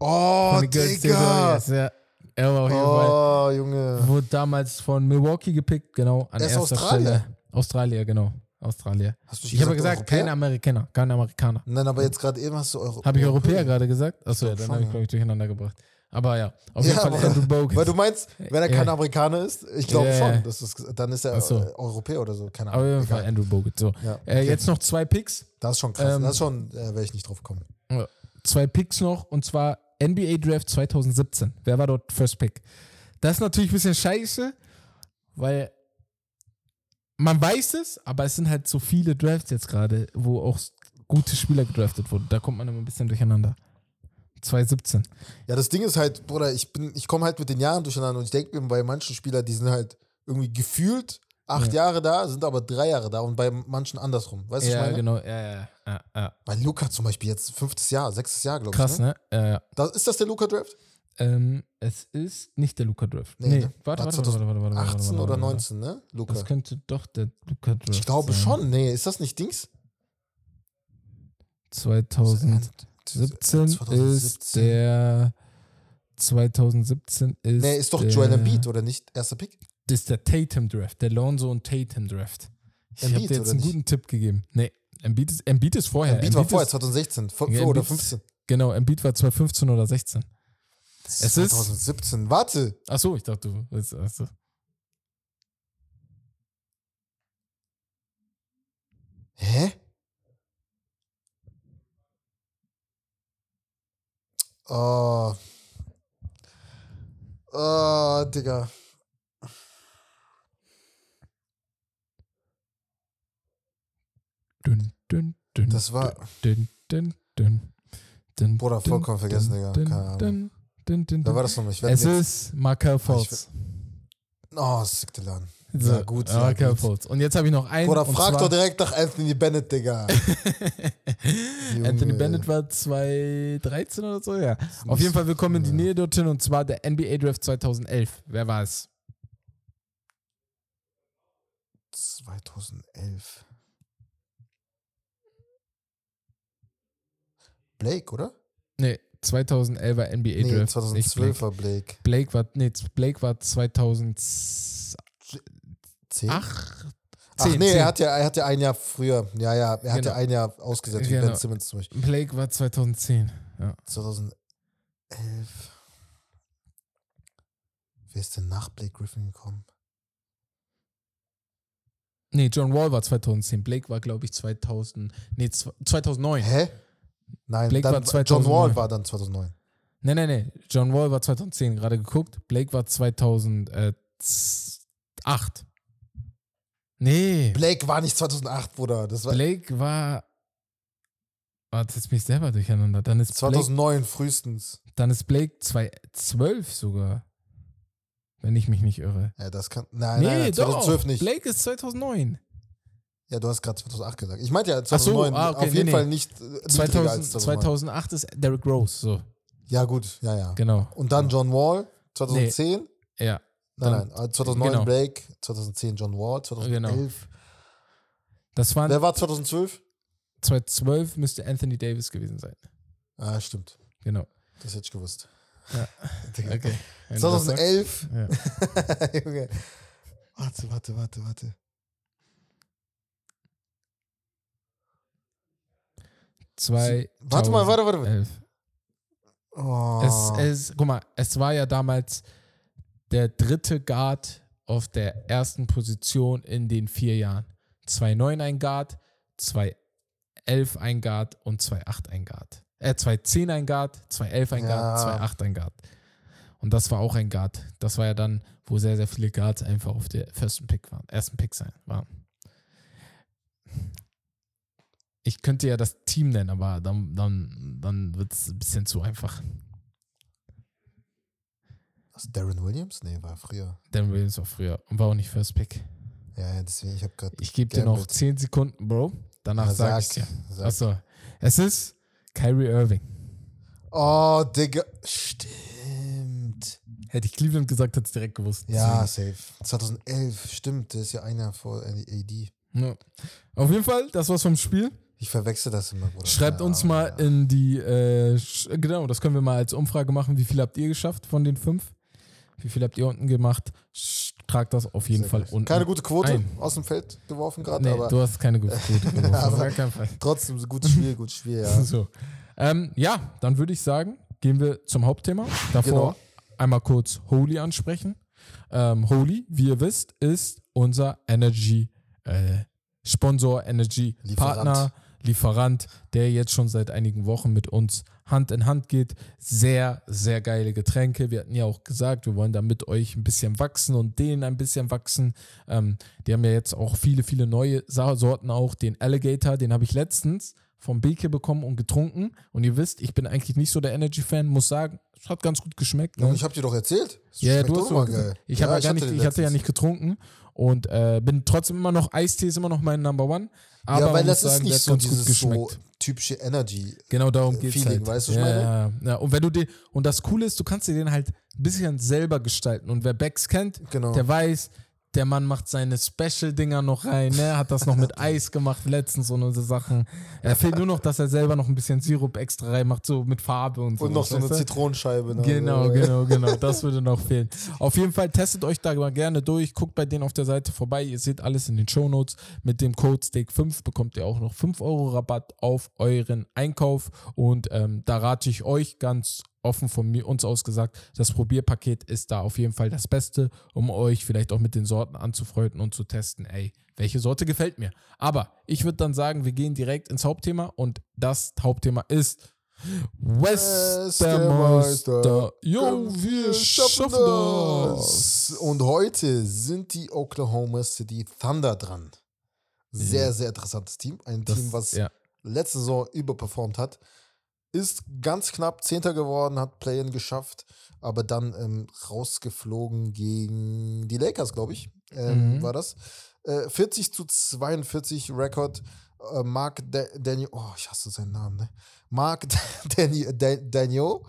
Oh, Digga! Ja. Er war auf jeden Fall. Oh, Junge. Wurde damals von Milwaukee gepickt, genau. An Er ist erster Australier. Stelle. Australier, genau. Australier. Hast du Ich habe gesagt, Europäer? keine Amerikaner, keine Amerikaner. Nein, aber jetzt gerade eben hast du Euro Habe ich Europäer gerade gesagt? Achso, ja, dann habe ich, glaube ich, durcheinander gebracht. Aber ja, auf jeden Ja, Fall Andrew Bogut. Weil du meinst, wenn er kein Ja. Amerikaner ist, ich glaube Ja, schon, das ist, dann ist er so. äh, Europäer oder so, keine auf Ahnung. jeden Fall. Andrew Bogut. So. Äh, okay. jetzt noch zwei Picks. Das ist schon krass. ähm, das ist schon, äh, wäre ich nicht drauf gekommen. Zwei Picks noch und zwar NBA Draft 2017. Wer war dort First Pick? Das ist natürlich ein bisschen scheiße, weil man weiß es, aber es sind halt so viele Drafts jetzt gerade, wo auch gute Spieler gedraftet wurden. Da kommt man immer ein bisschen durcheinander. 2017. Ja, das Ding ist halt, Bruder, ich bin, ich komme halt mit den Jahren durcheinander und ich denke mir bei manchen Spielern, die sind halt irgendwie gefühlt acht Ja. Jahre da, sind aber drei Jahre da und bei manchen andersrum. Weißt du, was ich Ja, meine? genau. Ja, ja, ja, ja. Bei Luca zum Beispiel jetzt fünftes Jahr, sechstes Jahr, glaube ich. Krass, ne? Ja, ja. Das, ist das der Luca-Draft? Ähm, es ist nicht der Luca Drift. Nee, Nee, ne? warte, War warte, warte, warte, warte, warte, warte, 18 warte, oder warte. 19, ne? Luca. Das könnte doch der Luca Drift Ich glaube sein. schon. Nee, ist das nicht Dings? 2017 ist 2017. der 2017 ist Nee, ist doch der, Joel Embiid, oder nicht? Erster Pick? Das ist der Tatum Draft, der Lonzo und Tatum Draft. Ich habe Embiid, dir jetzt einen nicht? guten Tipp gegeben. Nee, Embiid ist, Embiid ist vorher. Embiid war vorher, ist, 2016. Vor, Ja, oder Embiid- 15. Genau, Embiid war 2015 oder 16. Es ist- 2017. Warte. Achso, ich dachte, du willst. Achso. Hä? Oh. Oh, Digga. Dün, dün, dün, Das war- Dün, dün, dün, dün, Bruder, vollkommen vergessen, Digga. Keine Ahnung. dün. war das nochmal? Ich werde Es jetzt. ist Markel Fultz. Oh, Siktelan. So, Ja, gut, ja, Markel gut. Und jetzt habe ich noch einen. Und frag doch direkt nach Anthony Bennett, Digga. Anthony. Bennett war 2013 oder so, ja. Auf jeden Fall willkommen in die Nähe dorthin und zwar der NBA Draft 2011. Wer war es? 2011. Blake, oder? Nee, 2011er NBA Nee, Draft. nicht 2012 Blake. war Blake. Blake war, nee, Blake war 2008. 10? Ach 10, nee, 10. Er, hat ja, er hat ja ein Jahr früher. Ja, ja, er hat Genau. ja ein Jahr ausgesetzt, wie Genau. Ben Simmons zum Beispiel. Blake war 2010. Ja. 2011. Wer ist denn nach Blake Griffin gekommen? Nee, John Wall war 2010. Blake war, glaube ich, 2000. Nee, zw- 2009. Hä? Nein, Blake war John 2009. Wall war dann 2009. Nee, nee, nee. John Wall war 2010, gerade geguckt. Blake war 2008. Nee. Blake war nicht 2008, Bruder. Das war Blake war. Warte, jetzt bin ich selber durcheinander. Dann ist Blake, 2009 frühestens. dann ist Blake 2012 sogar. Wenn ich mich nicht irre. Ja, das kann. Nein, nee, nein, nein, 2012 doch. nicht. Blake ist 2009. Ja, du hast gerade 2008 gesagt. Ich meinte ja Ach so, 2009. ah, okay, auf jeden nee, Fall nee. nicht äh, niedriger 2000, als 2009. 2008 ist Derrick Rose. So, Ja, gut, ja, ja. genau. Und dann John Wall 2010. Ja. Nein, nein, äh, 2009 genau. Blake, 2010 John Wall, 2011. Das waren Wer war 2012? 2012 müsste Anthony Davis gewesen sein. Ah, stimmt. Genau. Das hätte ich gewusst. Ja. Okay. Wenn du das sagst. 2011. Ja. Junge. Warte, warte, warte, warte. Zwei. Warte mal, warte, warte. warte. Oh. Es, es, guck mal, es war ja damals der dritte Guard auf der ersten Position in den vier Jahren. 2-9 ein Guard, 2-11 ein Guard und 2-8 ein Guard. Äh, 2-10 ein Guard, 2-11 ein Guard, Ja. 2-8 ein Guard. Und das war auch ein Guard. Das war ja dann, wo sehr, sehr viele Guards einfach auf der ersten Pick waren, ersten Pick sein waren. Ich könnte ja das Team nennen, aber dann, dann, dann wird es ein bisschen zu einfach. Was, Darren Williams? Nee, war früher. Dan Williams war früher und war auch nicht First Pick. Ja, ja, deswegen, ich habe gerade. Ich gebe dir noch Gambit. 10 Sekunden, Bro. Danach Ja, sage ich sag, dir. sag. Achso. Es ist Kyrie Irving. Oh, Digga. Stimmt. Hätte ich Cleveland gesagt, hätte es direkt gewusst. Ja, safe. 2011, stimmt. Der ist ja ein Jahr vor AD. Deswegen. Ja. Auf jeden Fall, das war's vom Spiel. Ich verwechsel das immer, Bruder. Schreibt Ja, uns mal ja. in die, äh, genau, das können wir mal als Umfrage machen. Wie viel habt ihr geschafft von den fünf? Wie viel habt ihr unten gemacht? Tragt das auf jeden Sehr Fall gut. unten. Keine gute Quote ein. aus dem Feld geworfen gerade, Nee, aber du hast keine gute Quote geworfen. Aber- Fall. trotzdem gutes Spiel, gutes Spiel, ja. So. Ähm, ja, dann würde ich sagen, gehen wir zum Hauptthema. Davor Genau. einmal kurz Holy ansprechen. Ähm, Holy, wie ihr wisst, ist unser Energy äh, Sponsor, Energy Lieferant. Partner, Lieferant, der jetzt schon seit einigen Wochen mit uns Hand in Hand geht. Sehr, sehr geile Getränke. Wir hatten ja auch gesagt, wir wollen da mit euch ein bisschen wachsen und denen ein bisschen wachsen. Ähm, die haben ja jetzt auch viele, viele neue Sorten auch. Den Alligator, den habe ich letztens vom Beke bekommen und getrunken. Und ihr wisst, ich bin eigentlich nicht so der Energy-Fan, muss sagen, es hat ganz gut geschmeckt. Ja, Ne? und ich habe dir doch erzählt. Ja, ja, schmeckt du hast immer so geil. Ich, habe ja gar nicht, den ich hatte ja nicht getrunken und äh, bin trotzdem immer noch, Eistee ist immer noch mein Number One. Aber ja, weil das ist sagen, nicht so dieses so geschmeckt. Typische Energy. Genau darum äh, geht's Feeling, halt. weißt du, ja, ich meine? Ja. Und wenn du den, und das Coole ist, du kannst dir den halt ein bisschen selber gestalten. Und wer Becks kennt, Genau. der weiß, der Mann macht seine Special-Dinger noch rein, ne? Hat das noch mit Eis gemacht letztens und so Sachen. Er fehlt nur noch, dass er selber noch ein bisschen Sirup extra reinmacht, so mit Farbe und so. Und noch so eine du? Zitronenscheibe. Ne? Genau, genau, genau. Das würde noch fehlen. Auf jeden Fall testet euch da mal gerne durch. Guckt bei denen auf der Seite vorbei. Ihr seht alles in den Shownotes. Mit dem Code Steak5 bekommt ihr auch noch 5 Euro Rabatt auf euren Einkauf. Und ähm, da rate ich euch ganz offen von mir uns aus gesagt, das Probierpaket ist da auf jeden Fall das Beste, um euch vielleicht auch mit den Sorten anzufreunden und zu testen, ey, welche Sorte gefällt mir. Aber ich würde dann sagen, wir gehen direkt ins Hauptthema und das Hauptthema ist Westermeister. Jo, wir schaffen das. Und heute sind die Oklahoma City Thunder dran. Sehr, sehr interessantes Team. Ein Das- Team, was ja. letzte Saison überperformt hat. Ist ganz knapp Zehnter geworden, hat Play-In geschafft, aber dann ähm, rausgeflogen gegen die Lakers, glaube ich, ähm, Mhm. war das. Äh, 40 zu 42 Rekord. Äh, Mark da Daniel, oh, ich hasse seinen Namen, ne? Mark Daniel, Daniel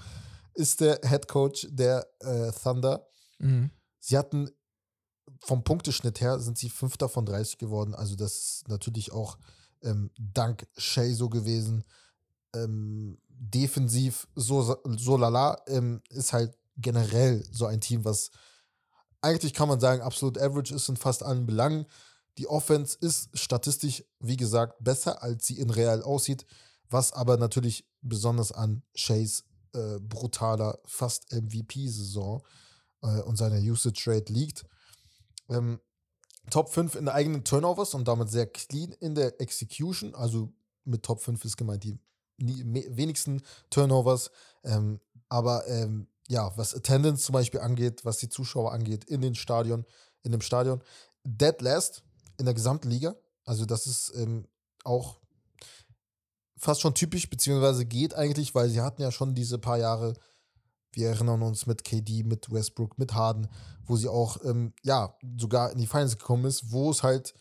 ist der Head Coach der äh, Thunder. Mhm. Sie hatten vom Punkteschnitt her sind sie Fünfter von 30 geworden. Also das ist natürlich auch ähm, dank Shea so gewesen. Ähm, defensiv so, so lala ähm, ist halt generell so ein Team, was eigentlich kann man sagen, absolut average ist in fast allen Belangen. Die Offense ist statistisch, wie gesagt, besser, als sie in real aussieht, was aber natürlich besonders an Shays äh, brutaler, fast MVP-Saison äh, und seiner Usage Rate liegt. Ähm, Top 5 in der eigenen Turnovers und damit sehr clean in der Execution. Also mit Top 5 ist gemeint die wenigsten Turnovers. Ähm, aber ähm, ja, was Attendance zum Beispiel angeht, was die Zuschauer angeht in den Stadion, in dem Stadion, dead last in der gesamten Liga. Also das ist ähm, auch fast schon typisch, beziehungsweise geht eigentlich, weil sie hatten ja schon diese paar Jahre, wir erinnern uns mit KD, mit Westbrook, mit Harden, wo sie auch, ähm, ja, sogar in die Finals gekommen ist, wo es halt,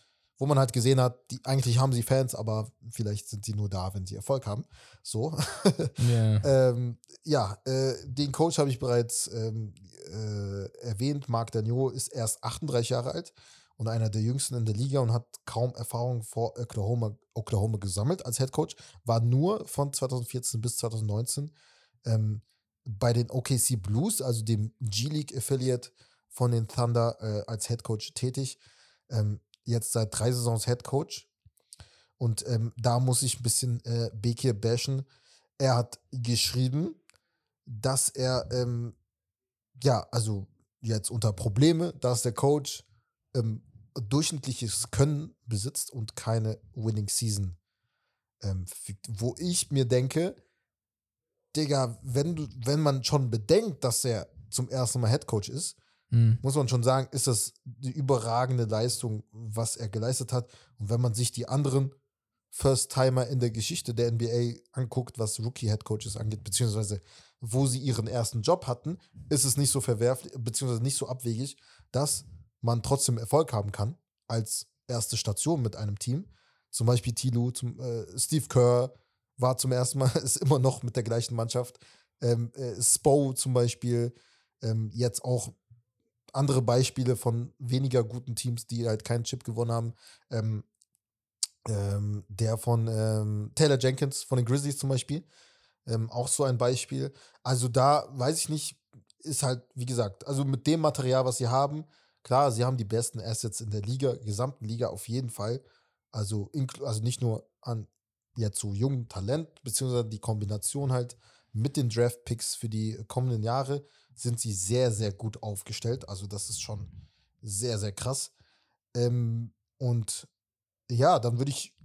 wo man halt gesehen hat, die, eigentlich haben sie Fans, aber vielleicht sind sie nur da, wenn sie Erfolg haben. So. Ja. ähm, ja, äh, den Coach habe ich bereits ähm, äh, erwähnt. Marc Daniel ist erst 38 Jahre alt und einer der jüngsten in der Liga und hat kaum Erfahrung vor Oklahoma, Oklahoma gesammelt als Head Coach. War nur von 2014 bis 2019 ähm, bei den OKC Blues, also dem G-League Affiliate von den Thunder, äh, als Head Coach tätig. Ähm, jetzt seit drei Saisons Head Coach. Und ähm, da muss ich ein bisschen äh, Bekir bashen. Er hat geschrieben, dass er, ähm, ja, also jetzt unter Probleme, dass der Coach ähm, durchschnittliches Können besitzt und keine Winning Season ähm. Wo ich mir denke, Digga, wenn, du, wenn man schon bedenkt, dass er zum ersten Mal Head Coach ist, Mhm. muss man schon sagen, ist das die überragende Leistung, was er geleistet hat. Und wenn man sich die anderen First-Timer in der Geschichte der NBA anguckt, was Rookie-Head-Coaches angeht, beziehungsweise wo sie ihren ersten Job hatten, ist es nicht so verwerflich, beziehungsweise nicht so abwegig, dass man trotzdem Erfolg haben kann als erste Station mit einem Team. Zum Beispiel Tilo, zum, äh, Steve Kerr war zum ersten Mal, ist immer noch mit der gleichen Mannschaft. Ähm, äh, Spo zum Beispiel, ähm, jetzt auch andere Beispiele von weniger guten Teams, die halt keinen Chip gewonnen haben. Ähm, ähm, der von ähm, Taylor Jenkins von den Grizzlies zum Beispiel. Ähm, auch so ein Beispiel. Also da weiß ich nicht, ist halt, wie gesagt, also mit dem Material, was sie haben, klar, sie haben die besten Assets in der Liga, gesamten Liga auf jeden Fall. Also, also nicht nur an jetzt so jungen Talent, beziehungsweise die Kombination halt mit den Draft-Picks für die kommenden Jahre sind sie sehr, sehr gut aufgestellt. Also das ist schon sehr, sehr krass. Ähm, und ja, dann würde ich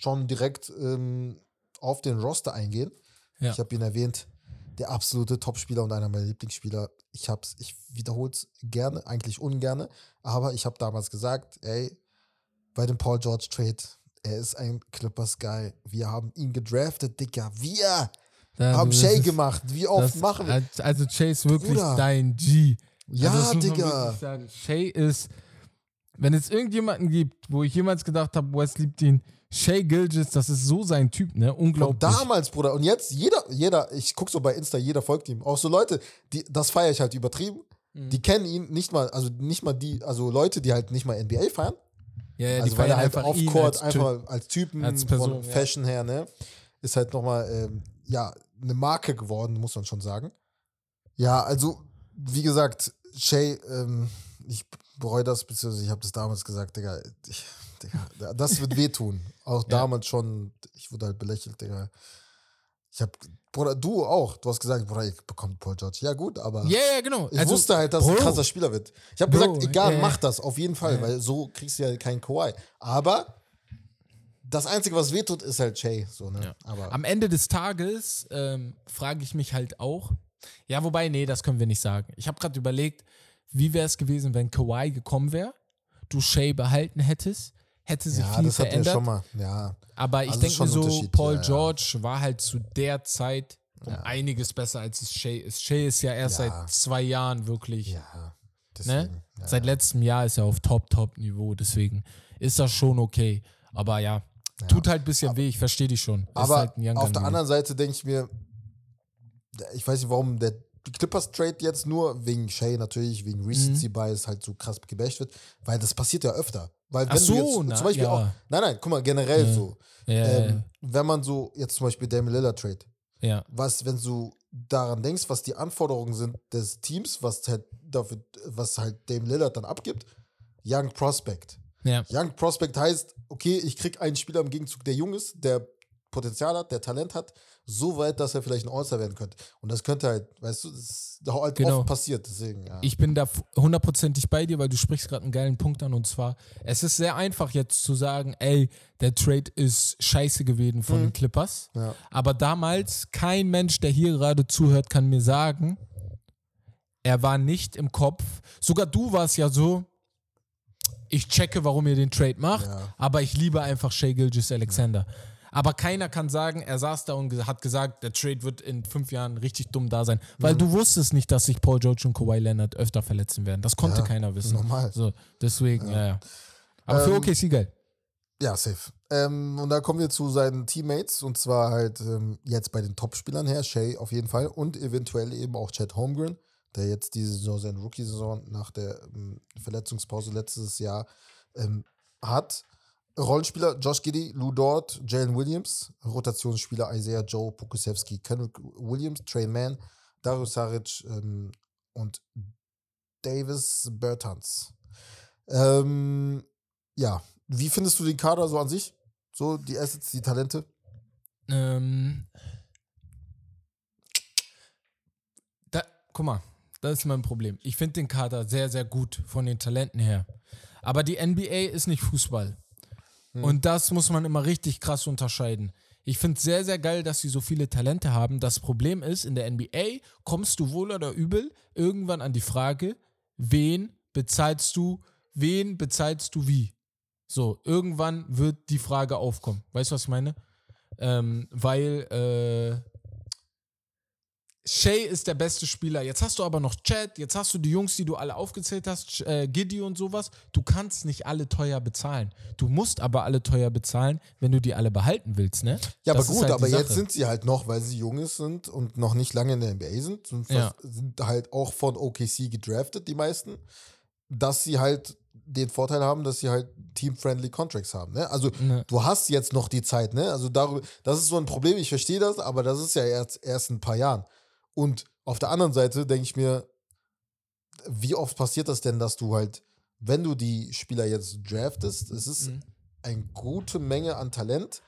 schon direkt ähm, auf den Roster eingehen. Ja. Ich habe ihn erwähnt, der absolute Topspieler und einer meiner Lieblingsspieler. Ich hab's, ich wiederhole es gerne, eigentlich ungerne, aber ich habe damals gesagt, ey, bei dem Paul George Trade, er ist ein Clippers-Guy. Wir haben ihn gedraftet, Dicker. Wir Da- haben das Shay gemacht. Wie oft das- machen wir? als- Also Shay ist wirklich Bruder. dein G. Ja, also das muss man Digga. Shay ist, wenn es irgendjemanden gibt, wo ich jemals gedacht habe, Wes liebt ihn, Shay Gilgis, das ist so sein Typ, ne? Von Unglaublich. damals, Bruder. Und jetzt, jeder, jeder, ich gucke so bei Insta, jeder folgt ihm. Auch so Leute, die, das feiere ich halt übertrieben. Mhm. Die kennen ihn nicht mal, also nicht mal die, also Leute, die halt nicht mal NBA feiern. ja, ja, die also weil er halt einfach auf ihn Court als Typ. einfach als Typen als Person, von ja. Fashion her, ne? Ist halt nochmal, ähm, ja, eine Marke geworden, muss man schon sagen. Ja, also, wie gesagt, Shay, ähm, ich bereue das, beziehungsweise ich habe das damals gesagt, Digga, ich, Digga, das wird wehtun. Auch damals schon, ich wurde halt belächelt, Digga. Ich hab, Bruder, du auch, du hast gesagt, Bruder, ich bekomme Paul George. Ja, gut, aber Ja, ja, genau. ich wusste halt, dass er Bro, ein krasser Spieler wird. Ich habe gesagt, egal, äh, mach das, auf jeden Fall, äh. weil so kriegst du ja keinen Kawhi. Aber das Einzige, was wehtut, ist halt Shay. So, ne? Ja. Aber Am Ende des Tages ähm, frage ich mich halt auch, ja, wobei, nee, das können wir nicht sagen. Ich habe gerade überlegt, wie wäre es gewesen, wenn Kawhi gekommen wäre, du Shay behalten hättest, hätte sich ja, viel das er verändert. schon mal. Ja, Aber ich Also denke so, Paul ja, ja. George war halt zu der Zeit um einiges besser, als es Shay ist. Shay ist ja erst Ja. seit zwei Jahren wirklich, ja. ne? Deswegen, ja. Seit letztem Jahr ist er auf Top-Top-Niveau, deswegen ist das schon okay. Aber ja, tut halt ein bisschen weh, ich verstehe dich schon. Ist Aber halt auf der anderen Seite denke ich mir, ich weiß nicht, warum der Clippers-Trade jetzt nur wegen Shay natürlich, wegen Recency Mhm. Bias halt so krass gebasht wird, weil das passiert ja öfter. Weil wenn Ach so, du jetzt na, zum Beispiel ja. auch, nein, nein, guck mal, generell Ja. so, Ja, ja, ähm, wenn man so jetzt zum Beispiel Damian Lillard Trade, ja. was, wenn du daran denkst, was die Anforderungen sind des Teams, was halt dafür, was halt Dame Lillard dann abgibt, Young Prospect. Ja. Young Prospect heißt, okay, ich krieg einen Spieler im Gegenzug, der jung ist, der Potenzial hat, der Talent hat, so weit, dass er vielleicht ein All-Star werden könnte. Und das könnte halt, weißt du, das ist halt Genau. oft passiert, deswegen, ja. Ich bin da hundertprozentig bei dir, weil du sprichst gerade einen geilen Punkt an und zwar, es ist sehr einfach jetzt zu sagen, ey, der Trade ist scheiße gewesen von den Clippers. ja. Aber damals, kein Mensch, der hier gerade zuhört, kann mir sagen, er war nicht im Kopf. Sogar du warst ja so, ich checke, warum ihr den Trade macht, Ja. aber ich liebe einfach Shea Gilgis Alexander. Aber keiner kann sagen, er saß da und hat gesagt, der Trade wird in fünf Jahren richtig dumm da sein. Weil du wusstest nicht, dass sich Paul George und Kawhi Leonard öfter verletzen werden. Das konnte Ja, keiner wissen. normal. So, deswegen, ja, ja. Aber für Ähm, OKC geil. Ja, safe. Ähm, und da kommen wir zu seinen Teammates und zwar halt ähm, jetzt bei den Topspielern her, Shay auf jeden Fall und eventuell eben auch Chad Holmgren, der jetzt diese Saison, seine Rookie-Saison nach der ähm, Verletzungspause letztes Jahr ähm, hat. Rollenspieler Josh Giddy, Lou Dort, Jalen Williams, Rotationsspieler Isaiah Joe, Pokusevski, Kendrick Williams, Trey Mann, Dario Saric ähm, und Davis Bertans. Ähm, ja, wie findest du den Kader so an sich? So die Assets, die Talente? Ähm, da, guck mal, das ist mein Problem. Ich finde den Kader sehr, sehr gut von den Talenten her. Aber die NBA ist nicht Fußball. Und das muss man immer richtig krass unterscheiden. Ich finde es sehr, sehr geil, dass sie so viele Talente haben. Das Problem ist, in der NBA kommst du wohl oder übel irgendwann an die Frage, wen bezahlst du, wen bezahlst du wie? So, irgendwann wird die Frage aufkommen. Weißt du, was ich meine? Ähm, weil äh, Shay ist der beste Spieler. Jetzt hast du aber noch Chad, jetzt hast du die Jungs, die du alle aufgezählt hast, äh, Giddy und sowas. Du kannst nicht alle teuer bezahlen. Du musst aber alle teuer bezahlen, wenn du die alle behalten willst, ne? Ja, Das aber gut, halt aber jetzt sind sie halt noch, weil sie Junges sind und noch nicht lange in der NBA sind, sind, Ja. sind halt auch von OKC gedraftet, die meisten, dass sie halt den Vorteil haben, dass sie halt team-friendly Contracts haben. Ne? Also Ne. du hast jetzt noch die Zeit, ne? Also darüber, das ist so ein Problem, ich verstehe das, aber das ist ja erst, erst in ein paar Jahren. Und auf der anderen Seite denke ich mir, wie oft passiert das denn, dass du halt, wenn du die Spieler jetzt draftest, es ist Mhm. eine gute Menge an Talent,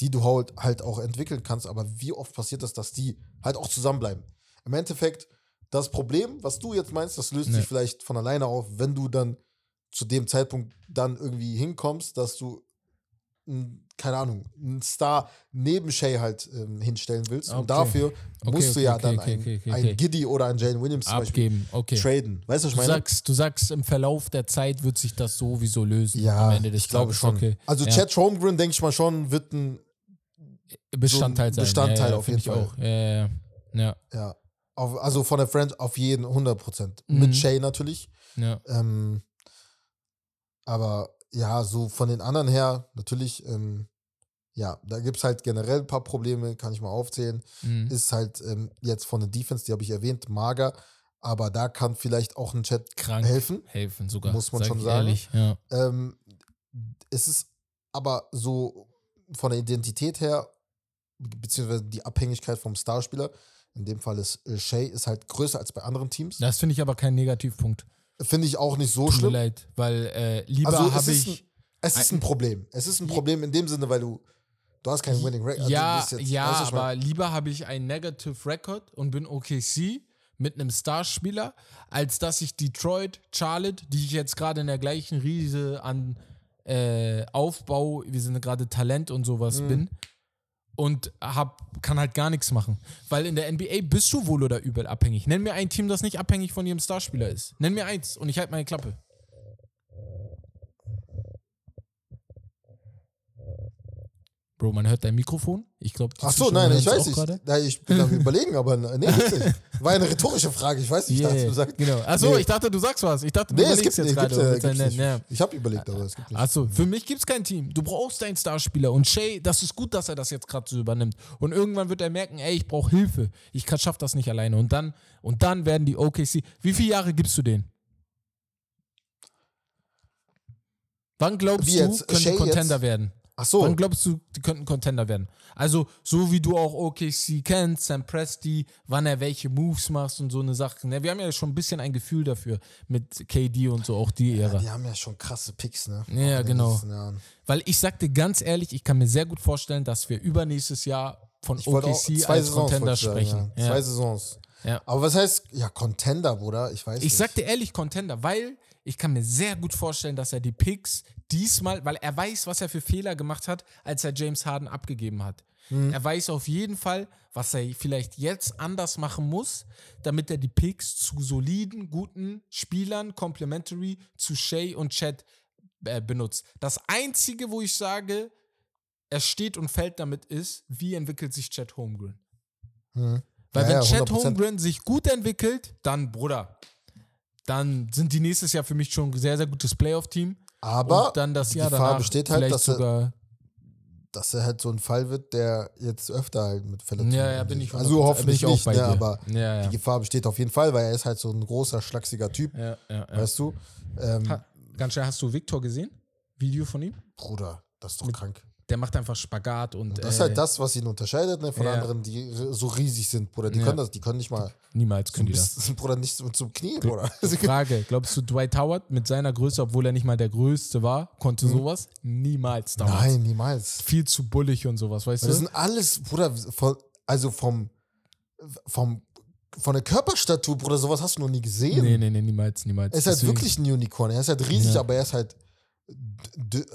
die du halt, halt auch entwickeln kannst, aber wie oft passiert das, dass die halt auch zusammenbleiben? Im Endeffekt, das Problem, was du jetzt meinst, das löst Nee. sich vielleicht von alleine auf, wenn du dann zu dem Zeitpunkt dann irgendwie hinkommst, dass du keine Ahnung, einen Star neben Shay halt ähm, hinstellen willst. Und Okay. dafür Okay, musst du okay, ja okay, dann okay, einen okay. Giddy oder einen Jalen Williams zum Beispiel Abgeben, okay. traden. Weißt du, was ich Du meine? sagst, du sagst, im Verlauf der Zeit wird sich das sowieso lösen. ja, am Ende des ich glaube schon. Also ja. Chad Holmgren, denke ich mal schon, wird ein, Bestandteil sein. Bestandteil ja, ja, auf jeden ich auch. Ja, ja, ja. ja, ja, auf, also von der Friend auf jeden 100%. Mhm. Mit Shay natürlich. ja. Ähm, aber ja, so von den anderen her, natürlich, ähm, ja, da gibt es halt generell ein paar Probleme, kann ich mal aufzählen. Mhm. Ist halt ähm, jetzt von der Defense, die habe ich erwähnt, mager, aber da kann vielleicht auch ein Chat Krank. helfen. Helfen sogar. Muss man sag schon sagen. Ehrlich. Ja. Ähm, es ist aber so von der Identität her, beziehungsweise die Abhängigkeit vom Starspieler, in dem Fall ist äh, Shay, ist halt größer als bei anderen Teams. Das finde ich aber kein Negativpunkt. Finde ich auch nicht so Tut mir schlimm. leid, weil äh, lieber Also es habe ist, ich. ein, es ist ein Problem. Es ist ein Problem in dem Sinne, weil du, du hast keinen Winning Record. ja, jetzt- ja, aber lieber habe ich ein Negative Record und bin OKC mit einem Starspieler, als dass ich Detroit, Charlotte, die ich jetzt gerade in der gleichen Riese an äh, Aufbau, wir sind gerade Talent und sowas Mhm. bin und hab, kann halt gar nichts machen. Weil in der NBA bist du wohl oder übel abhängig. Nenn mir ein Team, das nicht abhängig von ihrem Starspieler ist. Nenn mir eins und ich halte meine Klappe. Bro, man hört dein Mikrofon. Ich glaube, Ach so, nein, ich weiß nicht. Nein, ich bin am überlegen, aber nee, gibt's nicht. War eine rhetorische Frage, ich weiß nicht. Ich Yeah, dachte, du sagst, genau. Achso, Nee. ich dachte, du sagst was. Ich dachte, du nee, es überlegst gibt, jetzt nee, gibt's, gerade. äh, gibt's nicht. ja. Ich habe überlegt, aber es gibt nicht. Achso, für mich gibt es kein Team. Du brauchst deinen Starspieler. Und Shay, das ist gut, dass er das jetzt gerade so übernimmt. Und irgendwann wird er merken, ey, ich brauche Hilfe. Ich schaff das nicht alleine. Und dann, und dann werden die OKC. Wie viele Jahre gibst du denen? Wann glaubst Wie du, jetzt? können Shea die Contender jetzt? werden? Ach so, Wann glaubst du, die könnten Contender werden? Also, so wie du auch OKC kennst, Sam Presti, wann er welche Moves macht und so eine Sache. Ne? Wir haben ja schon ein bisschen ein Gefühl dafür mit KD und so, auch die Ära. die haben ja schon krasse Picks, ne? Ja, genau. Weil ich sag dir ganz ehrlich, ich kann mir sehr gut vorstellen, dass wir übernächstes Jahr von Ich OKC als Saisons Contender ich sprechen. Ja. Zwei Saisons. Ja. Aber was heißt, ja, Contender, Bruder? Ich weiß Ich nicht. sag dir ehrlich Contender, weil ich kann mir sehr gut vorstellen, dass er die Picks diesmal, weil er weiß, was er für Fehler gemacht hat, als er James Harden abgegeben hat. Mhm. Er weiß auf jeden Fall, was er vielleicht jetzt anders machen muss, damit er die Picks zu soliden, guten Spielern, complementary zu Shay und Chad äh, benutzt. Das Einzige, wo ich sage, er steht und fällt damit ist, wie entwickelt sich Chad Holmgren. Hm. Weil Ja, wenn ja, Chad 100%. Holmgren sich gut entwickelt, dann, Bruder, dann sind die nächstes Jahr für mich schon ein sehr, sehr gutes Playoff-Team. Aber und dann das die Jahr Gefahr danach besteht halt, dass er- dass er halt so ein Fall wird, der jetzt öfter halt mit Verletzungen. Ja, ja, bin ich Also 100% hoffentlich nicht, ne, aber Ja, ja. die Gefahr besteht auf jeden Fall, weil er ist halt so ein großer, schlachsiger Typ, Ja, ja, ja. weißt du? Ähm, Ha, ganz schnell, hast du Victor gesehen? Video von ihm? Bruder, das ist doch krank. Der macht einfach Spagat und. Das ist äh, halt das, was ihn unterscheidet ne, von ja. anderen, die so riesig sind, Bruder. Die Ja. können das, die können nicht mal Niemals können die das. Bruder, nicht zum, zum Knie, Bruder. Frage: Glaubst du, Dwight Howard mit seiner Größe, obwohl er nicht mal der Größte war, konnte sowas? Niemals damals. Hm. Nein, niemals. Viel zu bullig und sowas, weißt Das du? sind alles, Bruder, von, also vom, vom, von der Körperstatur, Bruder, sowas hast du noch nie gesehen. Nee, nee, nee, niemals, niemals. Er ist halt Deswegen- wirklich ein Unicorn. Er ist halt riesig, Ja. aber er ist halt.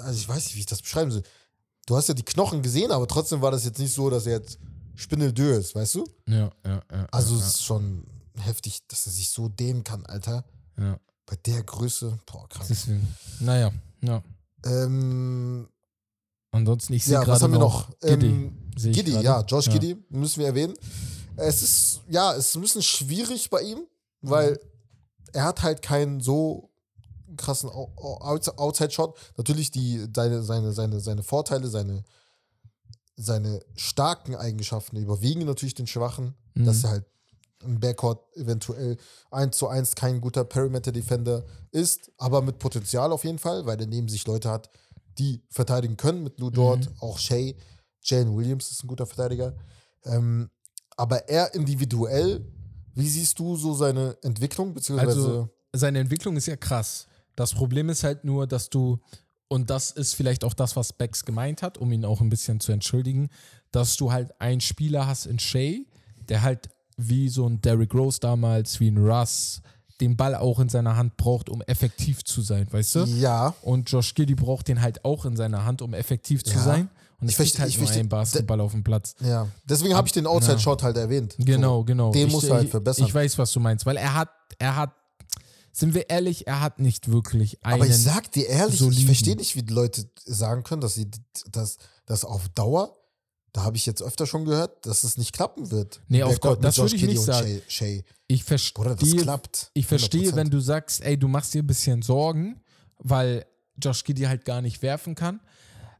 Also ich weiß nicht, wie ich das beschreiben soll. Du hast ja die Knochen gesehen, aber trotzdem war das jetzt nicht so, dass er jetzt spindeldür ist, weißt du? Ja, ja, ja. Also ja, es ist schon heftig, dass er sich so dehnen kann, Alter. ja. Bei der Größe, boah, krass. Deswegen. Naja, ja. Ähm, Ansonsten, ich sehe ja, gerade was haben wir noch? Giddy. Ähm, Giddy, ja, Josh Ja. Giddy, müssen wir erwähnen. Es ist, ja, es ist ein bisschen schwierig bei ihm, weil Mhm. er hat halt keinen so krassen Outside-Shot. Natürlich die, seine, seine, seine, seine Vorteile, seine, seine starken Eigenschaften überwiegen natürlich den schwachen, Mhm. dass er halt im Backcourt eventuell 1 zu 1 kein guter Perimeter-Defender ist, aber mit Potenzial auf jeden Fall, weil er neben sich Leute hat, die verteidigen können mit Lou Dort, Mhm. auch Shay, Jalen Williams ist ein guter Verteidiger. Ähm, aber er individuell, wie siehst du so seine Entwicklung, beziehungsweise Also, seine Entwicklung ist ja krass. Das Problem ist halt nur, dass du, und das ist vielleicht auch das, was Bex gemeint hat, um ihn auch ein bisschen zu entschuldigen, dass du halt einen Spieler hast in Shay, der halt wie so ein Derrick Rose damals, wie ein Russ, den Ball auch in seiner Hand braucht, um effektiv zu sein, weißt du? Ja, Und Josh Giddy braucht den halt auch in seiner Hand, um effektiv zu Ja. sein. Und Ich es gibt versteh- halt ich nur einen Basketball auf dem Platz. ja. Deswegen habe ich den Outside Shot halt erwähnt. Genau, so. genau. Den ich, muss er halt verbessern. Ich weiß, was du meinst, weil er hat, er hat, sind wir ehrlich, er hat nicht wirklich einen. Aber ich sag dir ehrlich, ich soliden. verstehe nicht, wie die Leute sagen können, dass sie das, das auf Dauer, da habe ich jetzt öfter schon gehört, dass es nicht klappen wird. Nee, auf Dauer- das Josh würde ich nicht sagen. Shay, Shay. ich Bruder, das verstehe, klappt. ich verstehe, 100%. wenn du sagst, ey, du machst dir ein bisschen Sorgen, weil Josh Giddy halt gar nicht werfen kann.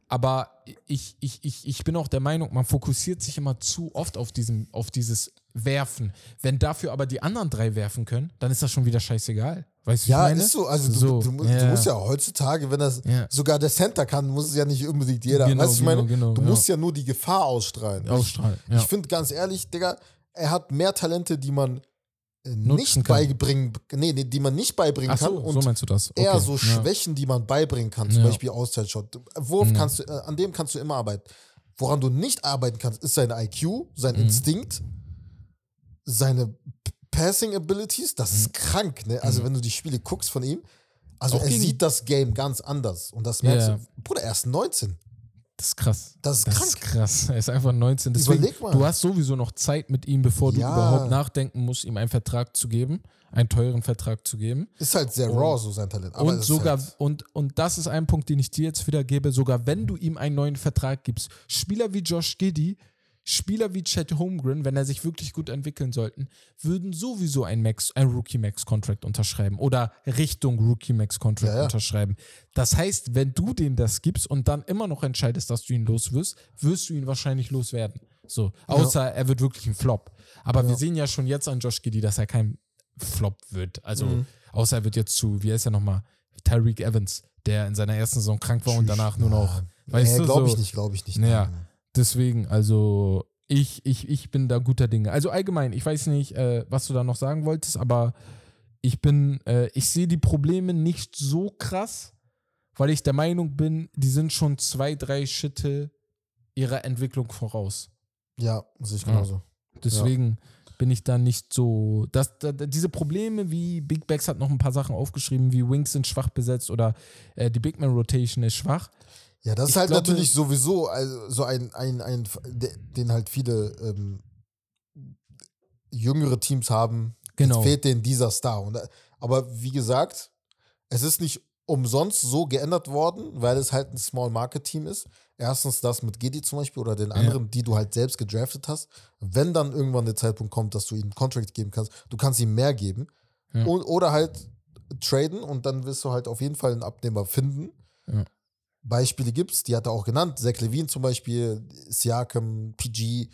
Aber ich, ich, ich, ich bin auch der Meinung, man fokussiert sich immer zu oft auf, diesem, auf dieses Werfen. Wenn dafür aber die anderen drei werfen können, dann ist das schon wieder scheißegal. Weißt du, Ja, meine? ist so. Also du, So, du, mu- ja. du musst ja heutzutage, wenn das Ja. sogar der Center kann, muss es ja nicht unbedingt jeder. Genau, weißt du, ich meine, genau, genau, du ja. musst ja nur die Gefahr ausstrahlen. Ausstrahlen, Ich, ja. ich finde ganz ehrlich, Digga, er hat mehr Talente, die man nicht kann. beibringen, nee, nee, die man nicht beibringen Ach kann so, und so meinst du das. Okay. eher so ja. Schwächen, die man beibringen kann, zum Ja. Beispiel Outside-Shot. Wurf kannst du, äh, an dem kannst du immer arbeiten. Woran du nicht arbeiten kannst, ist sein IQ, sein Mhm. Instinkt, seine Passing Abilities. Das ist krank, ne? Also, wenn du die Spiele guckst von ihm, also Mhm. Auch er sieht das Game ganz anders. Und das merkst Ja. du. Bruder, er ist 19. Das ist krass. Das ist Das krank. ist krass. Er ist einfach 19. Deswegen, Überleg mal. du hast sowieso noch Zeit mit ihm, bevor du Ja. überhaupt nachdenken musst, ihm einen Vertrag zu geben, einen teuren Vertrag zu geben. Ist halt sehr raw, so sein Talent. Aber und sogar, halt, und, und das ist ein Punkt, den ich dir jetzt wieder gebe, sogar wenn du ihm einen neuen Vertrag gibst, Spieler wie Josh Giddy, Spieler wie Chad Holmgren, wenn er sich wirklich gut entwickeln sollten, würden sowieso ein Max, ein Rookie Max Contract unterschreiben oder Richtung Rookie Max Contract Ja, ja. unterschreiben. Das heißt, wenn du denen das gibst und dann immer noch entscheidest, dass du ihn los wirst, wirst du ihn wahrscheinlich loswerden. So, außer er wird wirklich ein Flop. Aber wir sehen ja schon jetzt an Josh Giddy, dass er kein Flop wird. Also, Mhm. außer er wird jetzt zu, wie heißt er nochmal? Tyreek Evans, der in seiner ersten Saison krank war und danach nur noch, weißt nee, glaube so. ich nicht, glaube ich nicht. Naja, Nein. Deswegen, also ich, ich, ich bin da guter Dinge. Also allgemein, ich weiß nicht, äh, was du da noch sagen wolltest, aber ich bin, äh, ich sehe die Probleme nicht so krass, weil ich der Meinung bin, die sind schon zwei, drei Schritte ihrer Entwicklung voraus. Ja, sehe ich genauso. Deswegen bin ich da nicht so. Das, da, diese Probleme wie Big Bags hat noch ein paar Sachen aufgeschrieben, wie Wings sind schwach besetzt oder äh, die Big Man Rotation ist schwach. Ja, das ist Ich halt glaube- natürlich sowieso also so ein, ein, ein, de- den halt viele ähm, jüngere Teams haben. Genau. Jetzt fehlt denen dieser Star. Und, äh, aber wie gesagt, es ist nicht umsonst so geändert worden, weil es halt ein Small Market Team ist. Erstens das mit Gedi zum Beispiel oder den anderen, die du halt selbst gedraftet hast. Wenn dann irgendwann der Zeitpunkt kommt, dass du ihm einen Contract geben kannst, du kannst ihm mehr geben. Ja. Und, oder halt traden und dann wirst du halt auf jeden Fall einen Abnehmer finden. Ja. Beispiele gibt's, die hat er auch genannt. Zach Levine zum Beispiel, Siakam, PG.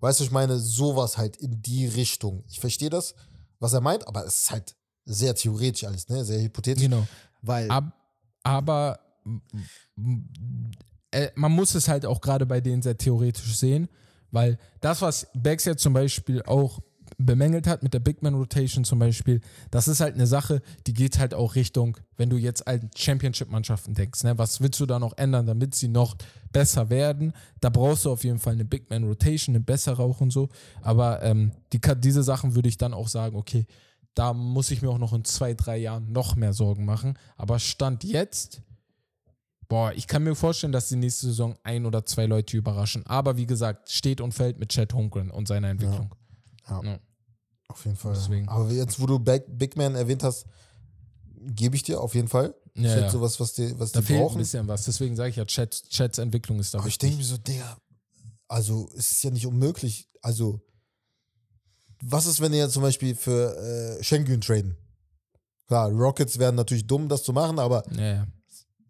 Weißt du, ich meine, sowas halt in die Richtung. Ich verstehe das, was er meint, aber es ist halt sehr theoretisch alles, ne? Sehr hypothetisch. Genau. Weil, Ab, aber äh, man muss es halt auch gerade bei denen sehr theoretisch sehen, weil das, was Bags jetzt zum Beispiel auch bemängelt hat mit der Big Man Rotation zum Beispiel, das ist halt eine Sache, die geht halt auch Richtung, wenn du jetzt an Championship-Mannschaften denkst, ne, was willst du da noch ändern, damit sie noch besser werden? Da brauchst du auf jeden Fall eine Big Man Rotation, eine bessere auch und so. Aber ähm, die, diese Sachen würde ich dann auch sagen, okay, da muss ich mir auch noch in zwei, drei Jahren noch mehr Sorgen machen. Aber Stand jetzt, boah, ich kann mir vorstellen, dass die nächste Saison ein oder zwei Leute überraschen. Aber wie gesagt, steht und fällt mit Chad Holmgren und seiner Entwicklung. ja, Ja. auf jeden Fall. Deswegen. Aber jetzt, wo du Big, Man erwähnt hast, gebe ich dir auf jeden Fall. Ja, ist ja. sowas, was die, was Da die fehlt ein brauchen. bisschen was. Deswegen sage ich ja, Chad, Chads Entwicklung ist da Aber ich wichtig. denke mir so, Digga, also es ist ja nicht unmöglich. Also, was ist, wenn ihr zum Beispiel für äh, Schengen traden? Klar, Rockets wären natürlich dumm, das zu machen, aber Ja, ja.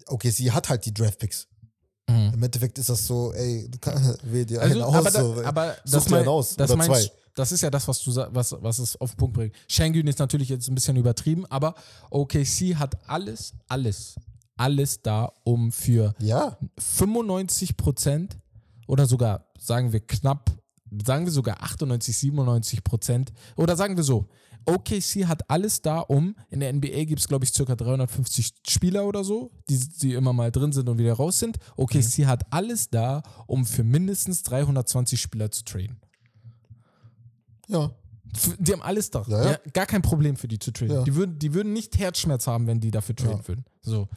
okay, sie hat halt die Draftpicks. Mhm. Im Endeffekt ist das so, ey, du kann, wähl dir Also, einen aus. aber, da, so, aber das, mein, aus das, oder meinst, zwei. Das ist ja das, was du was, was es auf den Punkt bringt. Schengen ist natürlich jetzt ein bisschen übertrieben, aber OKC hat alles, alles, alles da, um für Ja, 95 Prozent oder sogar, sagen wir knapp, sagen wir sogar 98, 97 Prozent oder sagen wir so, OKC hat alles da, um, in der NBA gibt es, glaube ich, circa 350 Spieler oder so, die, die immer mal drin sind und wieder raus sind. OKC hat alles da, um für mindestens 320 Spieler zu traden. Ja. Die haben alles da. Ja, ja. Gar kein Problem für die zu traden. Ja. Die, würden, die würden nicht Herzschmerz haben, wenn die dafür traden würden. So.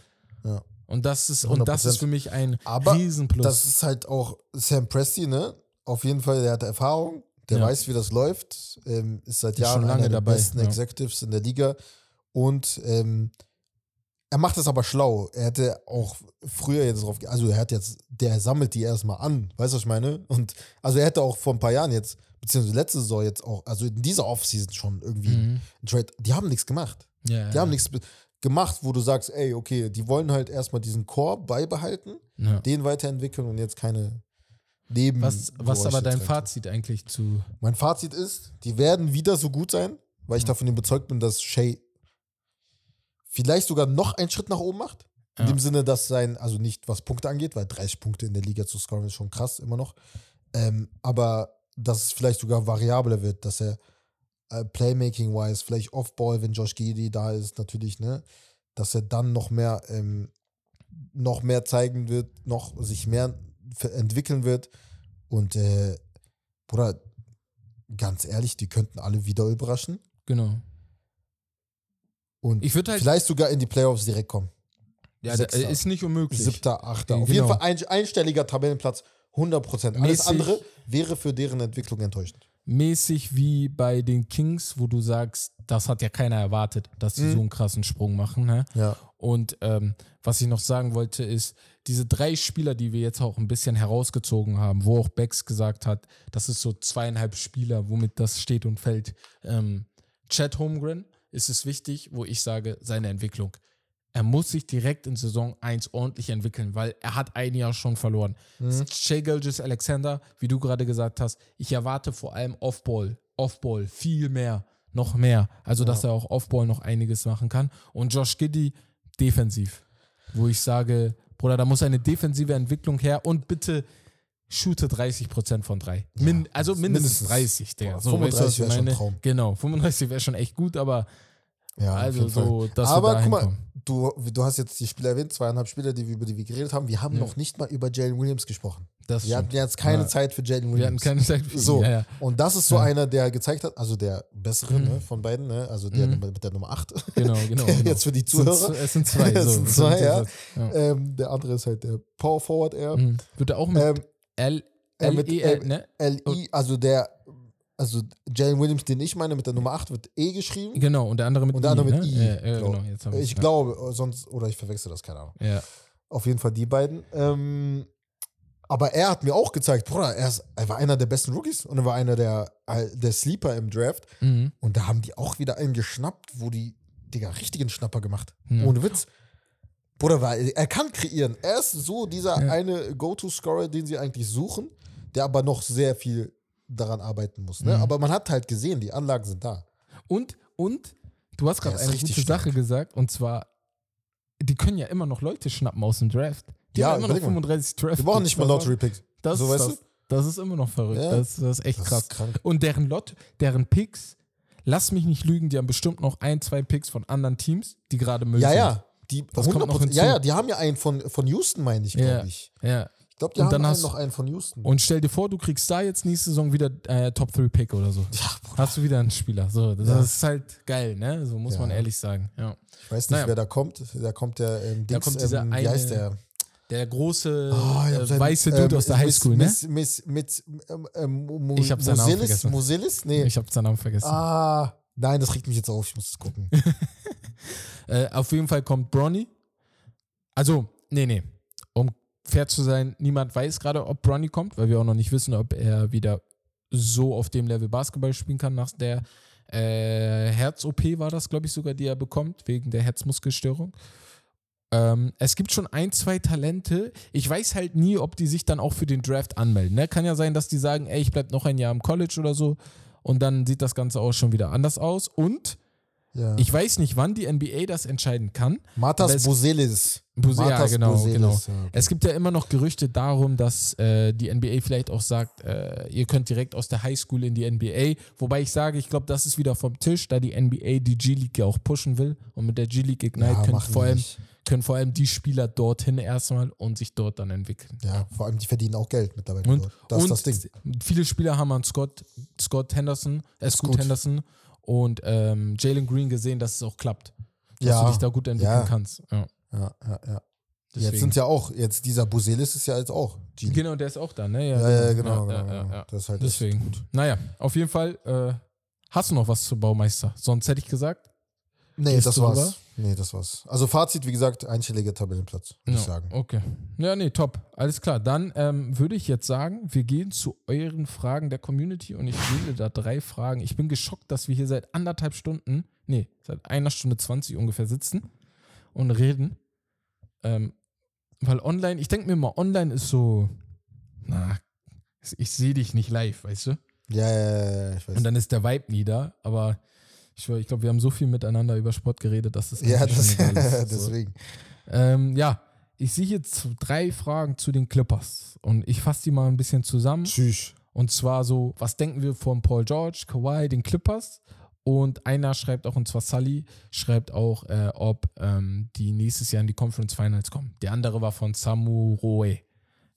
Ja. Und das ist, und das 100%. ist für mich ein Aber Riesenplus. Das ist halt auch Sam Presti, ne? Auf jeden Fall, der hat Erfahrung, der weiß, wie das läuft, ähm, ist seit Ist Jahren schon lange einer der dabei, besten ja. Executives in der Liga und ähm, er macht das aber schlau. Er hätte auch früher jetzt drauf, also er hat jetzt, der sammelt die erstmal an, weißt du, was ich meine? Und also er hätte auch vor ein paar Jahren jetzt, beziehungsweise letzte Saison jetzt auch, also in dieser Offseason schon irgendwie Mhm. Trade, die haben nichts gemacht. ja, Die haben nichts gemacht, wo du sagst, ey, okay, die wollen halt erstmal diesen Core beibehalten den weiterentwickeln und jetzt keine Neben. Was, was aber dein Fazit? Fazit eigentlich zu. Mein Fazit ist, die werden wieder so gut sein, weil ich Mhm. davon überzeugt bin, dass Shay vielleicht sogar noch einen Schritt nach oben macht. In Ja. dem Sinne, dass sein, also nicht was Punkte angeht, weil 30 Punkte in der Liga zu scoren ist schon krass immer noch. Ähm, aber dass es vielleicht sogar variabler wird, dass er äh, Playmaking-wise, vielleicht Off-Ball, wenn Josh Giddy da ist, natürlich, ne, dass er dann noch mehr, ähm, noch mehr zeigen wird, noch sich mehr entwickeln wird. Und, äh, Bruder, ganz ehrlich, die könnten alle wieder überraschen. Genau. Und Ich würde halt. vielleicht sogar in die Playoffs direkt kommen. Ja, da- Sechster. ist nicht unmöglich. Siebter, achter. Auf Genau. jeden Fall ein, einstelliger Tabellenplatz, 100 Prozent. Alles Mäßig- andere wäre für deren Entwicklung enttäuschend. Mäßig wie bei den Kings, wo du sagst, das hat ja keiner erwartet, dass sie Mhm. so einen krassen Sprung machen. Ne? Ja. Und ähm, was ich noch sagen wollte, ist, diese drei Spieler, die wir jetzt auch ein bisschen herausgezogen haben, wo auch Bex gesagt hat, das ist so zweieinhalb Spieler, womit das steht und fällt. Ähm, Chad Holmgren ist es wichtig, wo ich sage, seine Entwicklung. Er muss sich direkt in Saison 1 ordentlich entwickeln, weil er hat ein Jahr schon verloren. Mhm. Shea Gilgis Alexander, wie du gerade gesagt hast, ich erwarte vor allem Offball, Offball, viel mehr, noch mehr. Also, dass er auch Offball noch einiges machen kann. Und Josh Giddy defensiv, wo ich sage, Bruder, da muss eine defensive Entwicklung her und bitte shoote 30% von drei. Min also mindestens, mindestens. 30, Digga. So, weißt du, 35 wäre schon? Traum. Genau, 35 wäre schon echt gut, aber Ja, also so, dass Aber guck mal, du, du hast jetzt die Spieler erwähnt, zweieinhalb Spieler, die wir, über die wir geredet haben. Wir haben Ja. noch nicht mal über Jalen Williams gesprochen. Das Wir stimmt. hatten jetzt keine Ja. Zeit für Jalen wir hatten Williams. keine Zeit für ihn. So. Ja, ja. Und das ist so einer, der gezeigt hat, also der bessere Mhm. ne, von beiden, ne? also der Mhm. Mit der Nummer 8. Genau, genau. genau. Jetzt für die Es sind Zuhörer. z- Es sind zwei. Es so. sind zwei, ja. Ähm, der andere ist halt der Power Forward eher. Mhm. Wird er auch mit Ähm, L, äh, L, mit, E, L, ne? LI, also der, also Jalen Williams, den ich meine, mit der Nummer 8 wird E geschrieben. Genau, und der andere mit Und der andere mit ne? I, Ja, ja, genau, hab Ich ja. glaube, sonst, oder ich verwechsel das, keine Ahnung. Ja. Auf jeden Fall die beiden. Ähm, aber er hat mir auch gezeigt, Bruder, er, ist, er war einer der besten Rookies und er war einer der, äh, der Sleeper im Draft. Mhm. Und da haben die auch wieder einen geschnappt, wo die, Digga, richtigen Schnapper gemacht. Ja. Ohne Witz. Bruder, weil er kann kreieren. Er ist so dieser eine Go-To-Scorer, den sie eigentlich suchen, der aber noch sehr viel daran arbeiten muss. Ne? Mhm. Aber man hat halt gesehen, die Anlagen sind da. Und, und, du hast gerade eine gute stark. Sache gesagt, und zwar, die können ja immer noch Leute schnappen aus dem Draft. Die Ja, haben immer noch überleg mal. 35 Draft. Die brauchen nicht mal Lottery-Picks. Das, so, ist weißt das, das ist immer noch verrückt. Ja. Das, das ist echt Das krass. ist krank. Und deren Lot, deren Picks, lass mich nicht lügen, die haben bestimmt noch ein, zwei Picks von anderen Teams, die gerade Müll Ja, sind. ja. Die Das kommt noch 100%, hinzu. ja, ja, die haben ja einen von, von Houston, meine ich, glaube Ja. ich. Ja. Ich glaube, die Und haben dann einen, noch einen von Houston. Und stell dir vor, du kriegst da jetzt nächste Saison wieder äh, Top 3 Pick oder so. ja, Bruder, Hast du wieder einen Spieler. So, das Ja. ist halt geil, ne? So muss Ja. man ehrlich sagen. Ja. ich weiß nicht, naja. wer da kommt. Da kommt der ähm, Dings, kommt dieser ähm, wie eine- heißt der? Der große Oh, hab äh, seinen- weiße Dude ähm, aus der Highschool, ne? Miss, mit ähm, ähm, Ich hab seinen Namen vergessen. Mosilis? Nee. Ich habe seinen Namen vergessen. ah, nein, das regt mich jetzt auf. Ich muss es gucken. Äh, auf jeden Fall kommt Bronny. Also, nee, nee. Fair zu sein, niemand weiß gerade, ob Bronny kommt, weil wir auch noch nicht wissen, ob er wieder so auf dem Level Basketball spielen kann nach der äh, Herz-OP war das, glaube ich, sogar, die er bekommt, wegen der Herzmuskelstörung. Ähm, es gibt schon ein, zwei Talente. Ich weiß halt nie, ob die sich dann auch für den Draft anmelden. Ne? Kann ja sein, dass die sagen, ey, ich bleib noch ein Jahr im College oder so. Und dann sieht das Ganze auch schon wieder anders aus. Und Ja. ich weiß nicht, wann die NBA das entscheiden kann. Matas Boselis. Buse, ja, genau, Boselis, genau. ja, okay. Es gibt ja immer noch Gerüchte darum, dass äh, die NBA vielleicht auch sagt, äh, ihr könnt direkt aus der Highschool in die NBA. Wobei ich sage, ich glaube, das ist wieder vom Tisch, da die NBA die G-League ja auch pushen will. Und mit der G-League Ignite Ja, könnt machen vor allem, können vor allem die Spieler dorthin erstmal und sich dort dann entwickeln. Ja, vor allem die verdienen auch Geld mittlerweile. Und, dort. das und ist das Ding. viele Spieler haben an Scott, Scott Henderson, äh, Scoot. Henderson und ähm, Jalen Green gesehen, dass es auch klappt. Dass Ja, du dich da gut entwickeln kannst. Ja, Ja, ja, ja. Jetzt deswegen. sind ja auch, jetzt dieser Buselis ist ja jetzt auch G Genau, der ist auch da, ne? Ja, ja, genau, Ja, genau, ja, genau. ja. Das ist halt Deswegen. gut. Naja, auf jeden Fall äh, hast du noch was zu Baumeister. Sonst hätte ich gesagt. Nee, Gehst das war's. rüber? Nee, das war's. Also Fazit, wie gesagt, einstelliger Tabellenplatz, würde Ja, ich sagen. Okay. Ja, nee, top. Alles klar. Dann ähm, würde ich jetzt sagen, wir gehen zu euren Fragen der Community und ich wähle da drei Fragen. Ich bin geschockt, dass wir hier seit anderthalb Stunden, nee, seit einer Stunde 20 ungefähr sitzen und reden. Ähm, weil online, ich denke mir mal, online ist so, na, ich sehe dich nicht live, weißt du? Ja, ja, ja, ja, ich weiß. Und dann ist der Vibe nie da, aber ich, ich glaube, wir haben so viel miteinander über Sport geredet, dass es ja, das, schon egal ist. So. deswegen. Ähm, ja, ich sehe jetzt drei Fragen zu den Clippers und ich fasse die mal ein bisschen zusammen. Tschüss. Und zwar so, was denken wir von Paul George, Kawhi, den Clippers? Und einer schreibt auch, und zwar Sully, schreibt auch, äh, ob ähm, die nächstes Jahr in die Conference Finals kommen. Der andere war von Samu Roe.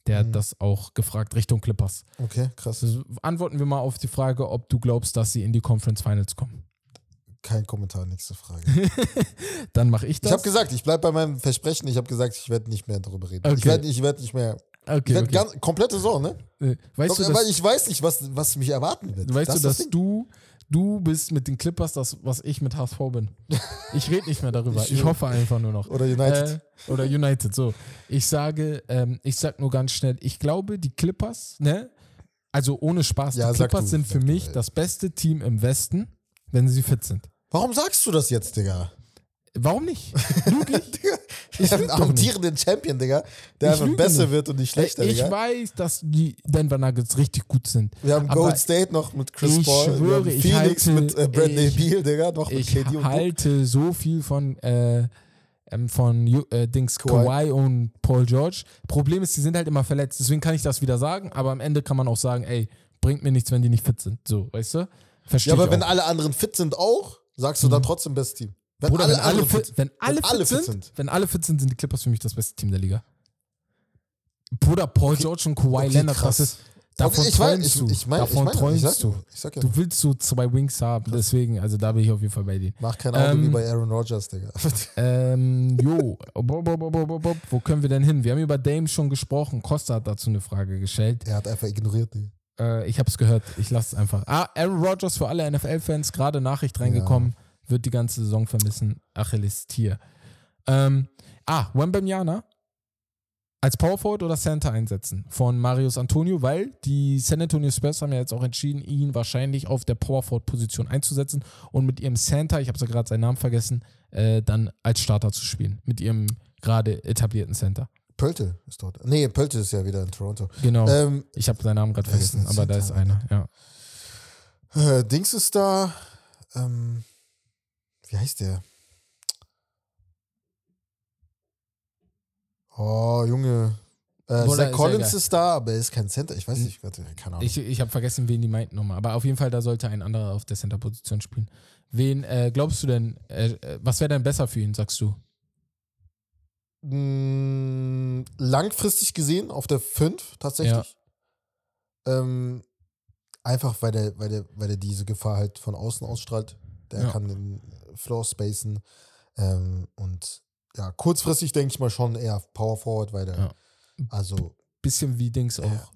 Der hat das auch gefragt Richtung Clippers. Okay, krass. Also antworten wir mal auf die Frage, ob du glaubst, dass sie in die Conference Finals kommen. Kein Kommentar, nächste Frage. Dann mache ich Ich das. habe gesagt, ich bleibe bei meinem Versprechen. Ich habe gesagt, ich werde nicht mehr darüber reden. Ich Okay. werde ich werd nicht mehr. Ich okay, okay. ganz, komplette Saison, ne? Äh, weißt du, Weil ich weiß nicht, was, was mich erwarten wird. weißt Das du, das dass Ding. du, du bist mit den Clippers das, was ich mit HSV bin. Ich rede nicht mehr darüber. Ich hoffe einfach nur noch. Oder United. Äh, oder United, so. Ich sage, ähm, ich sag nur ganz schnell, ich glaube, die Clippers, ne? Also ohne Spaß, Ja, die Clippers du, sind für du, mich ey. das beste Team im Westen, wenn sie fit sind. Warum sagst du das jetzt, Digga? Warum nicht? Ich? Ich wir haben einen nicht. amtierenden Champion, Digga, der Ich einfach besser nicht. wird und nicht schlechter, ich Digga. weiß, dass die Denver Nuggets richtig gut sind. Wir haben Golden State noch mit Chris ich Paul, wir schwöre, haben ich Phoenix halte- mit äh, Bradley ich- Beal, Digga, noch mit Ich KD und halte so viel von, äh, ähm, von äh, Dings Kawhi. Kawhi und Paul George. Problem ist, die sind halt immer verletzt. Deswegen kann ich das wieder sagen, aber am Ende kann man auch sagen, ey, bringt mir nichts, wenn die nicht fit sind. So, weißt du? Verstehe Ja, aber ich wenn auch. alle anderen fit sind auch, sagst du dann trotzdem bestes Team. Wenn Bruder, wenn alle, fit, wenn alle, fit, sind, wenn alle fit sind, sind die Clippers für mich das beste Team der Liga. Bruder, Paul George und Kawhi Okay, Leonard, krass. das ist, davon ich träumst ich, du. ich mein, davon ich mein, träumst ich du. Ich ja, Du willst so zwei Wings haben, deswegen, also da bin ich auf jeden Fall bei dir. mach kein Auto wie Ähm, bei Aaron Rodgers, Digga. Ähm, jo, Bob, Bob, Bob, Bob, wo können wir denn hin? Wir haben über Dame schon gesprochen. Costa hat dazu eine Frage gestellt. er hat einfach ignoriert, Digga. Äh, ich habe es gehört, ich lasse es einfach. Ah, Aaron Rodgers für alle NFL-Fans, gerade Nachricht reingekommen, wird die ganze Saison vermissen. Achilles Tier. Ähm, ah, Wembanyama als Power Forward oder Center einsetzen von Marius Antonio, weil die San Antonio Spurs haben ja jetzt auch entschieden, ihn wahrscheinlich auf der Power Forward Position einzusetzen und mit ihrem Center, ich habe ja gerade seinen Namen vergessen, äh, dann als Starter zu spielen. Mit ihrem gerade etablierten Center. Pöltl ist dort. Nee, Pöltl ist ja wieder in Toronto. Genau. Ähm, ich habe seinen Namen gerade vergessen, aber da ist einer, ja. äh, Dings ist da. Ähm, wie heißt der? Oh, Junge. Äh, Zach ist Collins ja ist da, aber er ist kein Center. Ich weiß nicht, warte, keine Ahnung. Ich, ich habe vergessen, wen die meinten nochmal. Aber auf jeden Fall, da sollte ein anderer auf der Center-Position spielen. Wen äh, glaubst du denn, äh, äh, was wäre denn besser für ihn, sagst du? Mm, langfristig gesehen auf der 5 tatsächlich. Ähm, einfach weil der, weil, der, weil der diese Gefahr halt von außen ausstrahlt. Der Ja. kann den Floor spacen. Ähm, und ja, kurzfristig denke ich mal schon eher Power Forward, weil der, Ja. also, Bisschen wie Dings auch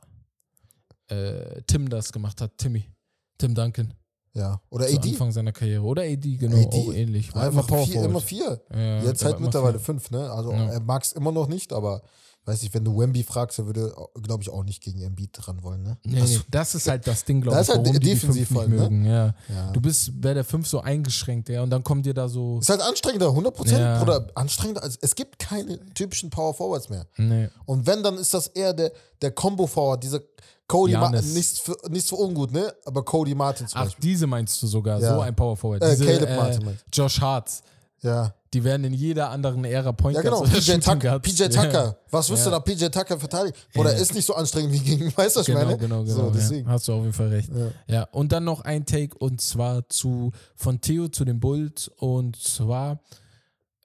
äh, Tim das gemacht hat, Timmy. Tim Duncan. ja. Oder Zu AD. Anfang seiner Karriere. Oder AD, genau, AD. auch ähnlich. War Einfach Power vier, immer vier. Ja, Jetzt halt immer mittlerweile vier. fünf, ne? Also Ja. er mag es immer noch nicht, aber weiß nicht, wenn du Wemby fragst, er würde, glaube ich, auch nicht gegen Embiid dran wollen, ne? Nee, Also, nee, das ist halt das Ding, glaube ich, ist halt warum die die defensiv fünf nicht halt, ne? mögen. Ja. ja. Du bist bei der 5 so eingeschränkt, ja, und dann kommt dir da so. Ist halt anstrengender, 100%. Ja. Oder anstrengender. Also es gibt keine typischen Power Forwards mehr. Nee. Und wenn, dann ist das eher der, der Combo Forward, dieser Cody Martin. Nichts für, nichts für ungut, ne? Aber Cody Martin zum Ach, Beispiel. diese meinst du sogar, Ja. so ein Power Forward. Äh, Diese, Caleb äh, Martin meinst Josh Hartz. Ja. Die werden in jeder anderen Ära Point Ja, genau. PJ. Guards. PJ Tucker. Was wirst Ja. du da PJ Tucker verteidigen? Oder Ja. ist nicht so anstrengend wie gegen, weißt du, was ich Genau, meine? genau, genau. So, deswegen. Hast du auf jeden Fall recht. Ja. Und dann noch ein Take und zwar zu von Theo zu den Bulls und zwar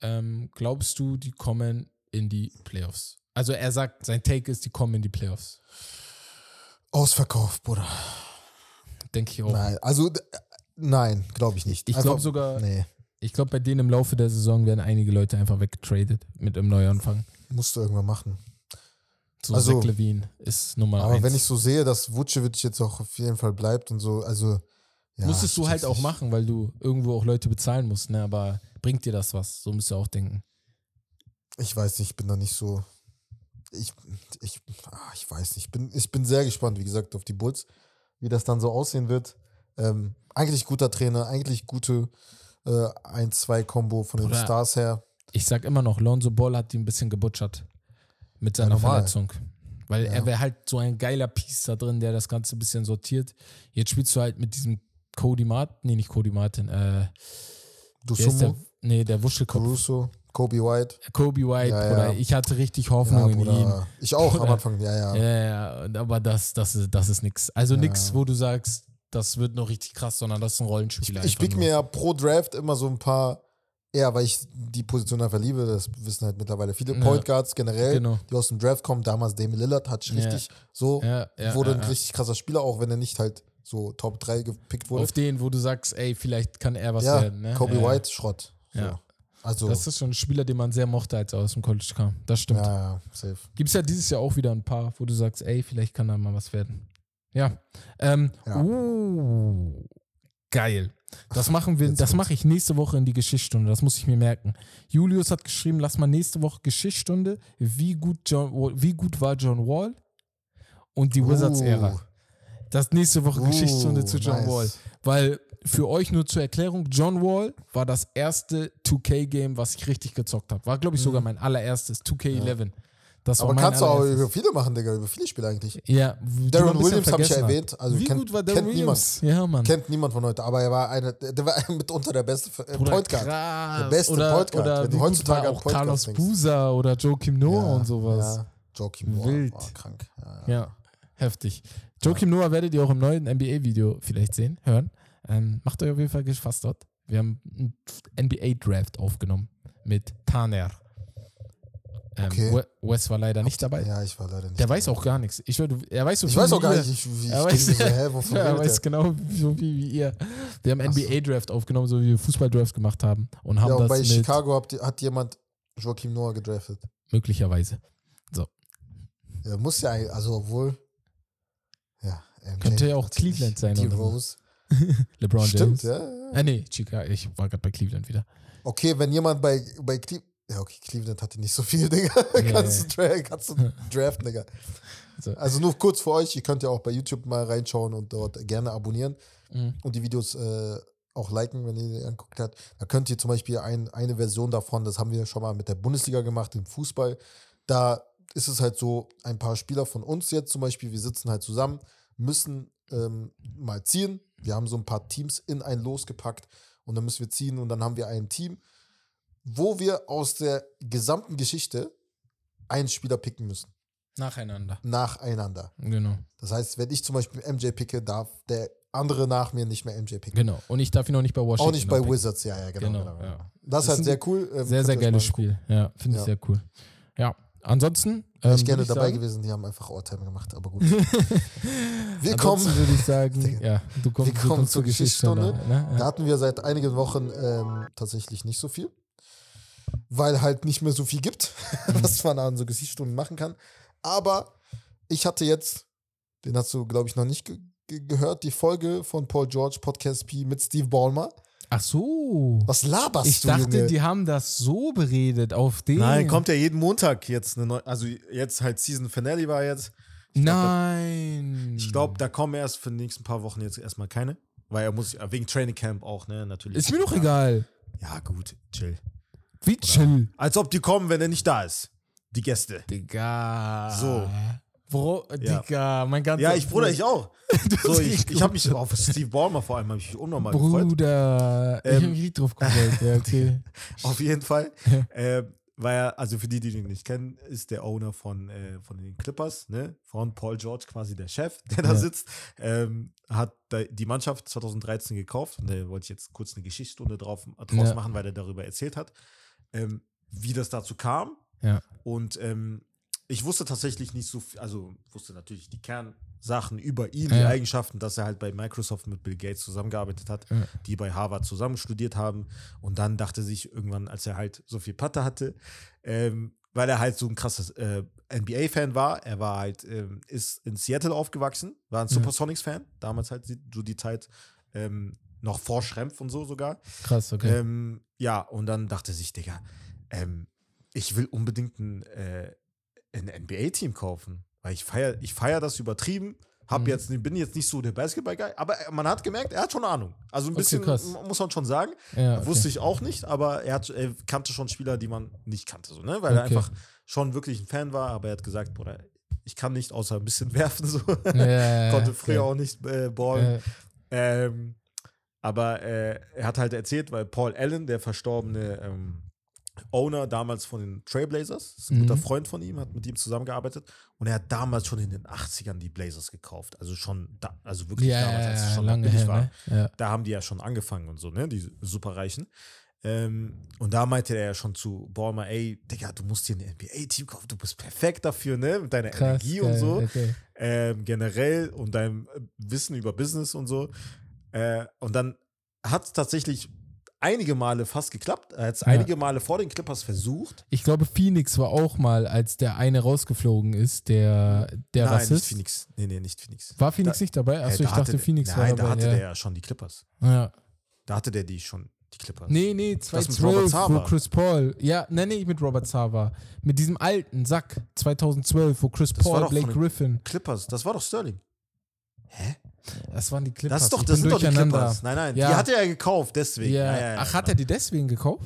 ähm, glaubst du, die kommen in die Playoffs? Also er sagt, sein Take ist, die kommen in die Playoffs. Ausverkauf, Bruder. Denke ich auch. Nein, also nein, glaube ich nicht. Ich glaube sogar, Nee, ich glaube, bei denen im Laufe der Saison werden einige Leute einfach weggetradet mit einem Neuanfang. musst du irgendwann machen. So Also- Zach Levine ist Nummer Aber eins. wenn ich so sehe, dass Vucevic jetzt auch auf jeden Fall bleibt und so, also ja, Musstest du halt auch machen, weil du irgendwo auch Leute bezahlen musst, ne? Aber bringt dir das was? So musst du auch denken. Ich weiß nicht, ich bin da nicht so. Ich, ich, ah, ich weiß nicht. Ich bin, ich bin sehr gespannt, wie gesagt, auf die Bulls, wie das dann so aussehen wird. Ähm, eigentlich guter Trainer, eigentlich gute äh, 1-2-Kombo von den Bruder, Stars her. Ich sag immer noch, Lonzo Ball hat die ein bisschen gebutschert mit seiner normal. Verletzung. Weil Ja. er wäre halt so ein geiler Piece da drin, der das Ganze ein bisschen sortiert. Jetzt spielst du halt mit diesem Cody Martin, nee, nicht Cody Martin, äh, ist der, nee, der Wuschelkopf. Caruso, Kobe White. Kobe White, Ja, ja. Bruder. Ich hatte richtig Ja, Hoffnung in ihn. Ich auch am Bruder. Anfang, ja, ja. Ja, ja, aber das, das, ist, das ist nix. Also Ja. nix, wo du sagst, das wird noch richtig krass, sondern das ist ein Ich, Rollenspieler. ich einfach pick nur. mir ja pro Draft immer so ein paar, ja, weil ich die Position einfach liebe, das wissen halt mittlerweile viele Ja. Point Guards generell, Genau. die aus dem Draft kommen. Damals Damian Lillard hat Ja. richtig so, Ja, wurde ein richtig krasser Spieler, auch wenn er nicht halt so Top 3 gepickt wurde. Auf den, wo du sagst, ey, vielleicht kann er was werden. Ne? Kobe. White, Schrott. So. Ja. Also, Das ist schon ein Spieler, den man sehr mochte, als er aus dem College kam. Das stimmt. ja, ja, safe. Gibt es ja dieses Jahr auch wieder ein paar, wo du sagst, ey, vielleicht kann da mal was werden. Ja. Ähm, Ja. Uh, geil. Das machen wir, das mache ich nächste Woche in die Geschichtsstunde. Das muss ich mir merken. Julius hat geschrieben, lass mal nächste Woche Geschichtsstunde. Wie gut, John, wie gut war John Wall und die Wizards-Ära? Uh, Das nächste Woche uh, Geschichtsstunde zu John nice. Wall. Weil für euch nur zur Erklärung, John Wall war das erste 2K-Game, was ich richtig gezockt habe. War, glaube ich, sogar mein allererstes 2K11. Das. Aber kannst du auch über viele machen, Digga, über viele Spiele eigentlich. Ja, Darren Williams habe ich ja erwähnt. Also Wie kennt, gut war Darren Williams? Ja, Mann. Kennt niemand von heute, aber er war einer, der war mitunter der beste äh, Point Guard. krass. Der beste oder, Point Guard, Oder wenn du heutzutage auch Point Carlos. Boozer oder Joakim Noah und sowas. Ja, Joakim Noah Wild. war krank. Ja, ja. Ja, heftig. Joakim Noah werdet ihr auch im neuen NBA-Video vielleicht sehen, hören. Ähm, macht euch auf jeden Fall gefasst dort. Wir haben einen NBA-Draft aufgenommen mit Taner. Ähm, Okay. We- Wes war leider nicht dabei. Ja, ich war leider nicht. Der dabei. weiß auch gar nichts. Ich, er weiß so Ich weiß wie auch gar ihr. nicht, ich, ich Er denke weiß, so, hä, wovon ja, er weiß der? genau so viel wie ihr. Wir haben so. NBA-Draft aufgenommen, so wie wir Fußball-Draft gemacht haben. Und haben Ja, und das bei mit Chicago hat, hat jemand Joakim Noah gedraftet. möglicherweise. Ja, muss ja, also obwohl. Ja, MJ Könnte ja auch. Cleveland sein Die oder so. Rose. LeBron Stimmt, James. ja. ja. Ah, nee, Chicago. Ich war gerade bei Cleveland wieder. Okay, wenn jemand bei, bei Cleveland. Ja, okay, Cleveland hatte nicht so viel, Digga. Ja, kannst, Du kannst du draften, Digga. So. Also nur kurz für euch, ihr könnt ja auch bei YouTube mal reinschauen und dort gerne abonnieren Mhm. und die Videos äh, auch liken, wenn ihr die anguckt habt. Da könnt ihr zum Beispiel ein, eine Version davon, das haben wir schon mal mit der Bundesliga gemacht, im Fußball. Da ist es halt so, ein paar Spieler von uns jetzt zum Beispiel, wir sitzen halt zusammen, müssen ähm, mal ziehen. Wir haben so ein paar Teams in ein Los gepackt und dann müssen wir ziehen und dann haben wir ein Team, wo wir aus der gesamten Geschichte einen Spieler picken müssen. Nacheinander. Nacheinander. Genau. Das heißt, wenn ich zum Beispiel MJ picke, darf der andere nach mir nicht mehr MJ picken. Genau. Und ich darf ihn auch nicht bei Washington. Auch nicht bei picken. Wizards, ja, ja, genau. Genau, genau, ja. Das ist halt sehr cool. Ähm, Sehr, sehr geiles. Spiel. Ja, finde ich Ja. sehr cool. Ja. Ansonsten. Wäre ähm, ich gerne würd dabei sagen, gewesen, die haben einfach Overtime gemacht, aber gut. wir kommen, würde ich sagen, ja, du kommst, Wir kommen zur Geschichtsstunde. Ne? da hatten wir seit einigen Wochen ähm, tatsächlich nicht so viel, weil halt nicht mehr so viel gibt, Mhm. was man an so Gesichtsstunden machen kann. Aber ich hatte jetzt, den hast du, glaube ich, noch nicht ge ge gehört, die Folge von Paul George Podcast P mit Steve Ballmer. Ach so. Was laberst Ich du, dachte, Junge? die haben das so beredet auf den. Nein, kommt ja jeden Montag jetzt eine neue, also jetzt halt Season Finale war jetzt. Ich glaub, Nein. Ich glaube, da kommen erst für die nächsten paar Wochen jetzt erstmal keine. Weil er muss, wegen Training Camp auch, ne, natürlich. Ist mir doch egal. Ja, gut, chill. Wie chill. Als ob die kommen, wenn er nicht da ist. Die Gäste. Digga. So. Bro, Ja. Digga, mein ganzer. Ja, ich, Bruder, ich auch. So, ich ich habe mich auf Steve Ballmer vor allem hab ich mich unnormal gefreut. Bruder. ich Ähm, hab mich richtig drauf gefreut. Ja, okay. Auf jeden Fall. äh, weil er, also für die, die ihn nicht kennen, ist der Owner von, äh, von den Clippers, ne? Von Paul George quasi der Chef, der da Ja. sitzt. Ähm, hat die Mannschaft 2013 gekauft und da wollte ich jetzt kurz eine Geschichtsstunde drauf, draus Ja. machen, weil er darüber erzählt hat. Ähm, wie das dazu kam. Ja. Und ähm, ich wusste tatsächlich nicht so viel, also wusste natürlich die Kernsachen über ihn, die Ja. Eigenschaften, dass er halt bei Microsoft mit Bill Gates zusammengearbeitet hat, Ja. die bei Harvard zusammen studiert haben. Und dann dachte sich irgendwann, als er halt so viel Patte hatte, ähm, weil er halt so ein krasses äh, NBA-Fan war, er war halt, ähm, ist in Seattle aufgewachsen, war ein. Supersonics-Fan, damals halt die- so die Zeit ähm, noch vor Schrempf und so sogar. Krass, okay. Ähm, ja, und dann dachte sich, Digga, ähm, ich will unbedingt ein, äh, ein NBA-Team kaufen. Weil ich feiere ich feier das übertrieben. Hab Mhm. jetzt, bin jetzt nicht so der Basketball-Guy, aber man hat gemerkt, er hat schon Ahnung. Also ein Okay, bisschen, krass. muss man schon sagen. ja, okay. Wusste ich auch nicht, aber er, hat, er kannte schon Spieler, die man nicht kannte, so, ne? Weil er Okay. einfach schon wirklich ein Fan war, aber er hat gesagt, Bruder, ich kann nicht außer ein bisschen werfen, so. Ja, Konnte früher auch nicht äh, ballen. Äh, Ähm, aber äh, er hat halt erzählt, weil Paul Allen, der verstorbene ähm, Owner damals von den Trailblazers, ist ein Mhm. guter Freund von ihm, hat mit ihm zusammengearbeitet und er hat damals schon in den 80ern die Blazers gekauft. Also schon, da, also wirklich ja, damals, als es schon lange billig her, war. ne? Ja. Da haben die ja schon angefangen und so, ne? Die Superreichen. Ähm, und da meinte er ja schon zu Ballmer, ey, Digga, du musst dir ein NBA-Team kaufen, du bist perfekt dafür, ne? Mit deiner Krass, Energie und geil, so Okay. ähm, generell und deinem Wissen über Business und so. Äh, und dann hat es tatsächlich einige Male fast geklappt. Er hat es Ja. einige Male vor den Clippers versucht. Ich glaube, Phoenix war auch mal, als der eine rausgeflogen ist, der, der Nein, Rassist. nicht Phoenix. Nee, nee, nicht Phoenix. War Phoenix Da- nicht dabei? Äh, Achso, ich da dachte, hatte, Phoenix nein, war da dabei. hatte ja. der ja schon die Clippers. ja. Da hatte der die schon, die Clippers. Nee, nee, mit 2012, Robert wo. Chris Paul. Ja, nee, nee, mit Robert Sava. Mit diesem alten Sack 2012, wo Chris Das Paul, Blake Griffin. Clippers, das war doch Sterling. Hä? Das waren die Clippers. Das ist doch, das sind doch die. Clippers. Nein, nein, Ja. die hat er ja gekauft, deswegen. Ja. Ja, Ach, hat er die deswegen gekauft?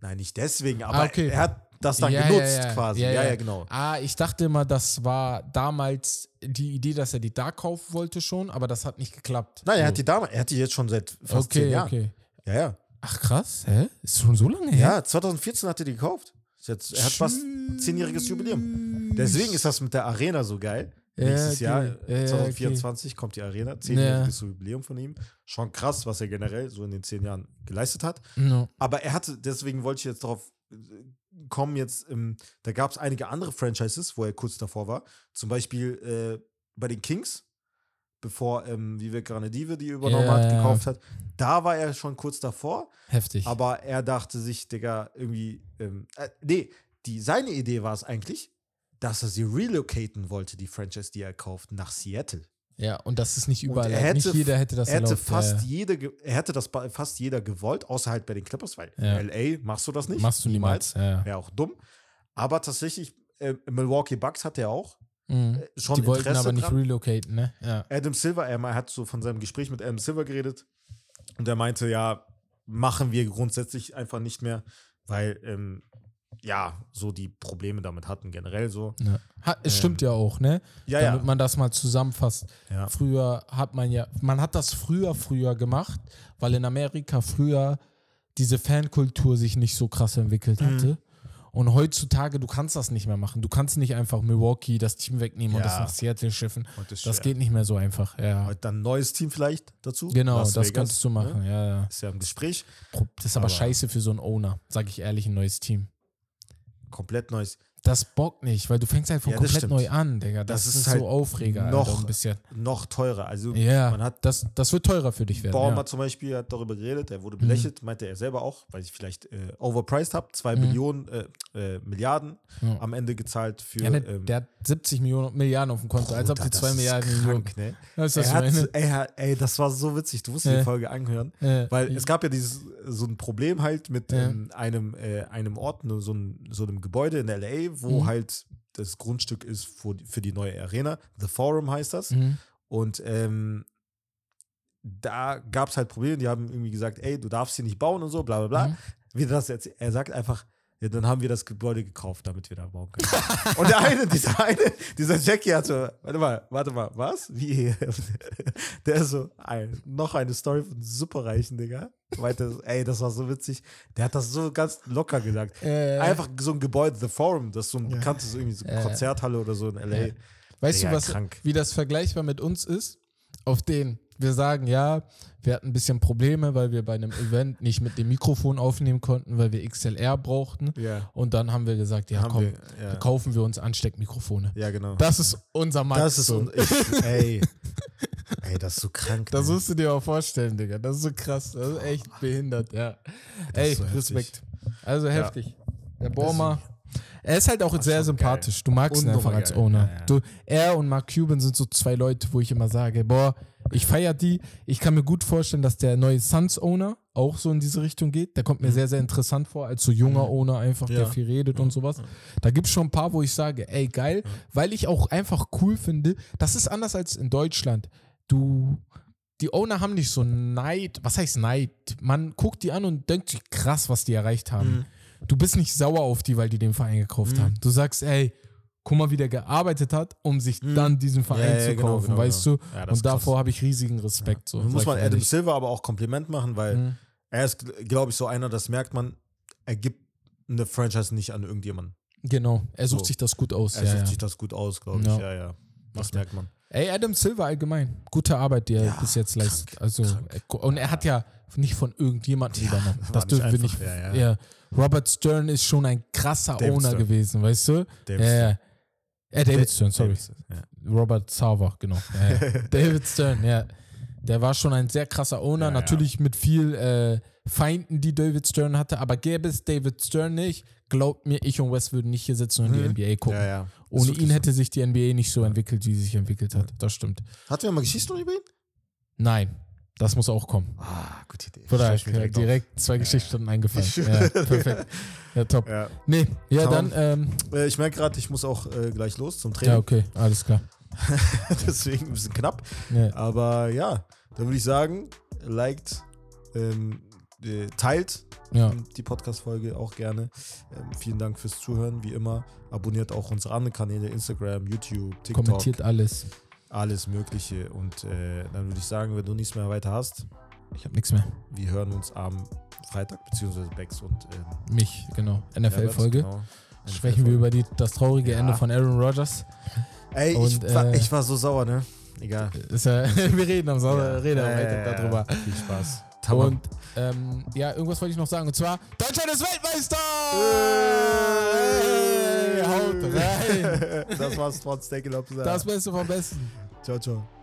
Nein, nicht deswegen, aber Ah, okay. er hat das dann genutzt quasi. Ja, Ja, genau. Ah, ich dachte immer, das war damals die Idee, dass er die da kaufen wollte schon, aber das hat nicht geklappt. Nein, er So. hat die damals, er hat die jetzt schon seit fast okay, zehn Jahren. okay. Ja, ja. Ach krass, hä? Ist schon so lange her? Ja, 2014 hat er die gekauft. Jetzt, er hat fast zehnjähriges Jubiläum. Deswegen ist das mit der Arena so geil. Ja, Nächstes okay. Jahr, Ja, ja, 2024, kommt die Arena. Zehnjähriges Jubiläum von ihm. Schon krass, was er generell so in den zehn Jahren geleistet hat. No. Aber er hatte, deswegen wollte ich jetzt darauf äh, kommen, jetzt, ähm, da gab es einige andere Franchises, wo er kurz davor war. Zum Beispiel äh, bei den Kings, bevor ähm, Vivek Granadive die übernommen Ja, hat, ja. gekauft hat. Da war er schon kurz davor. Heftig. Aber er dachte sich, Digga, irgendwie, ähm, äh, nee, die, seine Idee war es eigentlich, dass er sie relocaten wollte, die Franchise, die er kauft, nach Seattle. ja, und das ist nicht überall. er nicht hätte- jeder hätte das er hätte erlaubt. fast ja, jede, er hätte das fast jeder gewollt, außer halt bei den Clippers, weil Ja. in LA machst du das nicht. Machst du niemals. Ja. Wäre auch dumm. Aber tatsächlich, äh, Milwaukee Bucks hat er auch Mhm. äh, schon Die wollten Interesse aber nicht dran. relocaten, ne? Ja. Adam Silver, er hat so von seinem Gespräch mit Adam Silver geredet und er meinte, ja, machen wir grundsätzlich einfach nicht mehr, weil ähm, ja, so die Probleme damit hatten generell so. ja. Ha, es Ähm, stimmt ja auch, ne? Ja, Damit ja. man das mal zusammenfasst. ja. Früher hat man ja, man hat das früher, früher gemacht, weil in Amerika früher diese Fankultur sich nicht so krass entwickelt Mhm. hatte. Und heutzutage, du kannst das nicht mehr machen. Du kannst nicht einfach Milwaukee das Team wegnehmen und Ja. das nach Seattle schiffen. Das schwer. geht nicht mehr so einfach. Ja. Heute dann ein neues Team vielleicht dazu. Genau, Las das Vegas, kannst du machen. Ne? Ja, ja. Ist ja im Gespräch. Das ist aber, Aber- scheiße für so einen Owner, sag ich ehrlich, ein neues Team. Komplett neues. Das bockt nicht, weil du fängst halt von Ja, das komplett stimmt. neu an, Digga. Das, Das ist, ist halt so Aufreger, noch- Alter, ein bisschen. Noch teurer. Also Ja, man hat das, das wird teurer für dich werden. Baumer Ja. zum Beispiel hat darüber geredet, er Mhm. wurde belächelt, meinte er selber auch, weil ich vielleicht äh, overpriced habe, zwei Mhm. Millionen, äh, äh, Milliarden Ja. am Ende gezahlt für. Ja, ne, ähm, der hat 70 Millionen, Milliarden auf dem Konto, als ob Bruder, die 2 das ist Milliarden Millionen. krank, ne? Du, was Er ich hat, ey, ey, das war so witzig, du musst die Folge anhören. Weil es gab ja dieses, so ein Problem halt mit ähm, einem, äh, einem Ort, ne, so, ein, so einem Gebäude in LA, wo Mhm. halt das Grundstück ist für, die- für die neue Arena. The Forum heißt das. mhm. Und ähm, da gab es halt Probleme, die haben irgendwie gesagt, ey, du darfst hier nicht bauen und so, bla bla bla. Mhm. Wie das jetzt, er sagt einfach, ja, dann haben wir das Gebäude gekauft, damit wir da bauen können. und der eine, dieser eine, dieser Jackie hat so, warte mal, warte mal, was? Wie? der ist so, ein, noch eine Story von Superreichen, Digga. Meinte, ey, das war so witzig. Der hat das so ganz locker gesagt. Äh, Einfach so ein Gebäude, The Forum, das ist so ein Ja. bekanntes irgendwie so Äh. Konzerthalle oder so in LA. Weißt Digga, du, was, krank. wie das vergleichbar mit uns ist? Auf den wir sagen, ja, wir hatten ein bisschen Probleme, weil wir bei einem Event nicht mit dem Mikrofon aufnehmen konnten, weil wir XLR brauchten. Ja. Und dann haben wir gesagt, ja Haben komm, wir- ja. kaufen wir uns Ansteckmikrofone. Ja, genau. Das ist unser Max. Das ist so. ich, ey. ey, das ist so krank. Das ne? musst du dir auch vorstellen, Digga. Das ist so krass. Das ist echt behindert, ja. Ey, so. Respekt. Also heftig. Der Borma. Er ist halt auch sehr schon sympathisch. Du magst ihn einfach als geil. Owner. Ja, ja. Du, er und Mark Cuban sind so zwei Leute, wo ich immer sage, boah, ich feiere die. Ich kann mir gut vorstellen, dass der neue Suns-Owner auch so in diese Richtung geht. Der kommt mir sehr, sehr interessant vor, als so junger Owner einfach, der Mhm. Ja. viel redet und sowas. Da gibt es schon ein paar, wo ich sage, ey, geil, weil ich auch einfach cool finde, das ist anders als in Deutschland. Du, die Owner haben nicht so Neid, was heißt Neid? Man guckt die an und denkt sich, krass, was die erreicht haben. Mhm. Du bist nicht sauer auf die, weil die den Verein gekauft haben. Du sagst, ey, guck mal, wie der gearbeitet hat, um sich dann diesen Verein Mhm. Ja, ja, zu genau, kaufen, genau, weißt genau. du? Ja, und davor habe ich riesigen Respekt. So, muss man Adam. Silver aber auch Kompliment machen, weil Mhm. er ist, glaube ich, so einer, das merkt man, er gibt eine Franchise nicht an irgendjemanden. Genau, er sucht So. sich das gut aus. Er ja, sucht ja. sich das gut aus, glaube ich. Ja. Ja, ja. Das merkt man. Ey, Adam Silver allgemein, gute Arbeit, die er Ja, bis jetzt krank, leistet. Also, krank. und er hat ja nicht von irgendjemandem Ja, übernommen. Das dürfen wir nicht. ja, ja. Ja, Robert Stern ist schon ein krasser David Owner Stern. gewesen, weißt du? David ja, ja. Äh, David Stern, sorry. David Stern, ja. Robert Sauber, genau. Ja, ja. David Stern, ja. Der war schon ein sehr krasser Owner, natürlich mit viel äh, Feinden, die David Stern hatte, aber gäbe es David Stern nicht, glaubt mir, ich und Wes würden nicht hier sitzen und in die NBA gucken. Mhm. Ohne ihn hätte sich die NBA nicht so entwickelt, wie sie sich entwickelt hat. Das stimmt. Hatten wir mal Geschichten noch über ihn? Nein, das muss auch kommen. Ah, gute Idee. Schreib mir direkt, auf. zwei Geschichten eingefallen. Ich Ja, perfekt. Ja, top. Ja. Nee, ja, Tamam. dann, ähm, Äh, Ich merke gerade, ich muss auch äh, gleich los zum Training. ja, okay, alles klar. Deswegen ein bisschen knapp. Ja, Aber ja, da würde ich sagen, liked, ähm, äh, teilt ja. die Podcast-Folge auch gerne. Ähm, vielen Dank fürs Zuhören, wie immer. Abonniert auch unsere anderen Kanäle, Instagram, YouTube, TikTok, kommentiert alles. Alles Mögliche. Und äh, dann würde ich sagen, wenn du nichts mehr weiter hast, Ich habe nichts mehr. wir hören uns am Freitag, beziehungsweise Bex und ähm, Mich, genau. NFL-Folge. genau. Sprechen wir über die, das traurige Ja. Ende von Aaron Rodgers. Ey, ich, Und, war, äh, ich war so sauer, ne? Egal. Ist ja, wir reden am Sonntag, Ja. reden am ja, ja, darüber. Viel Spaß. Tamam. Und ähm, ja, irgendwas wollte ich noch sagen. Und zwar, Deutschland ist Weltmeister! Hey, haut rein! das war's trotz Deckel. Das Beste vom Besten. Ciao, ciao.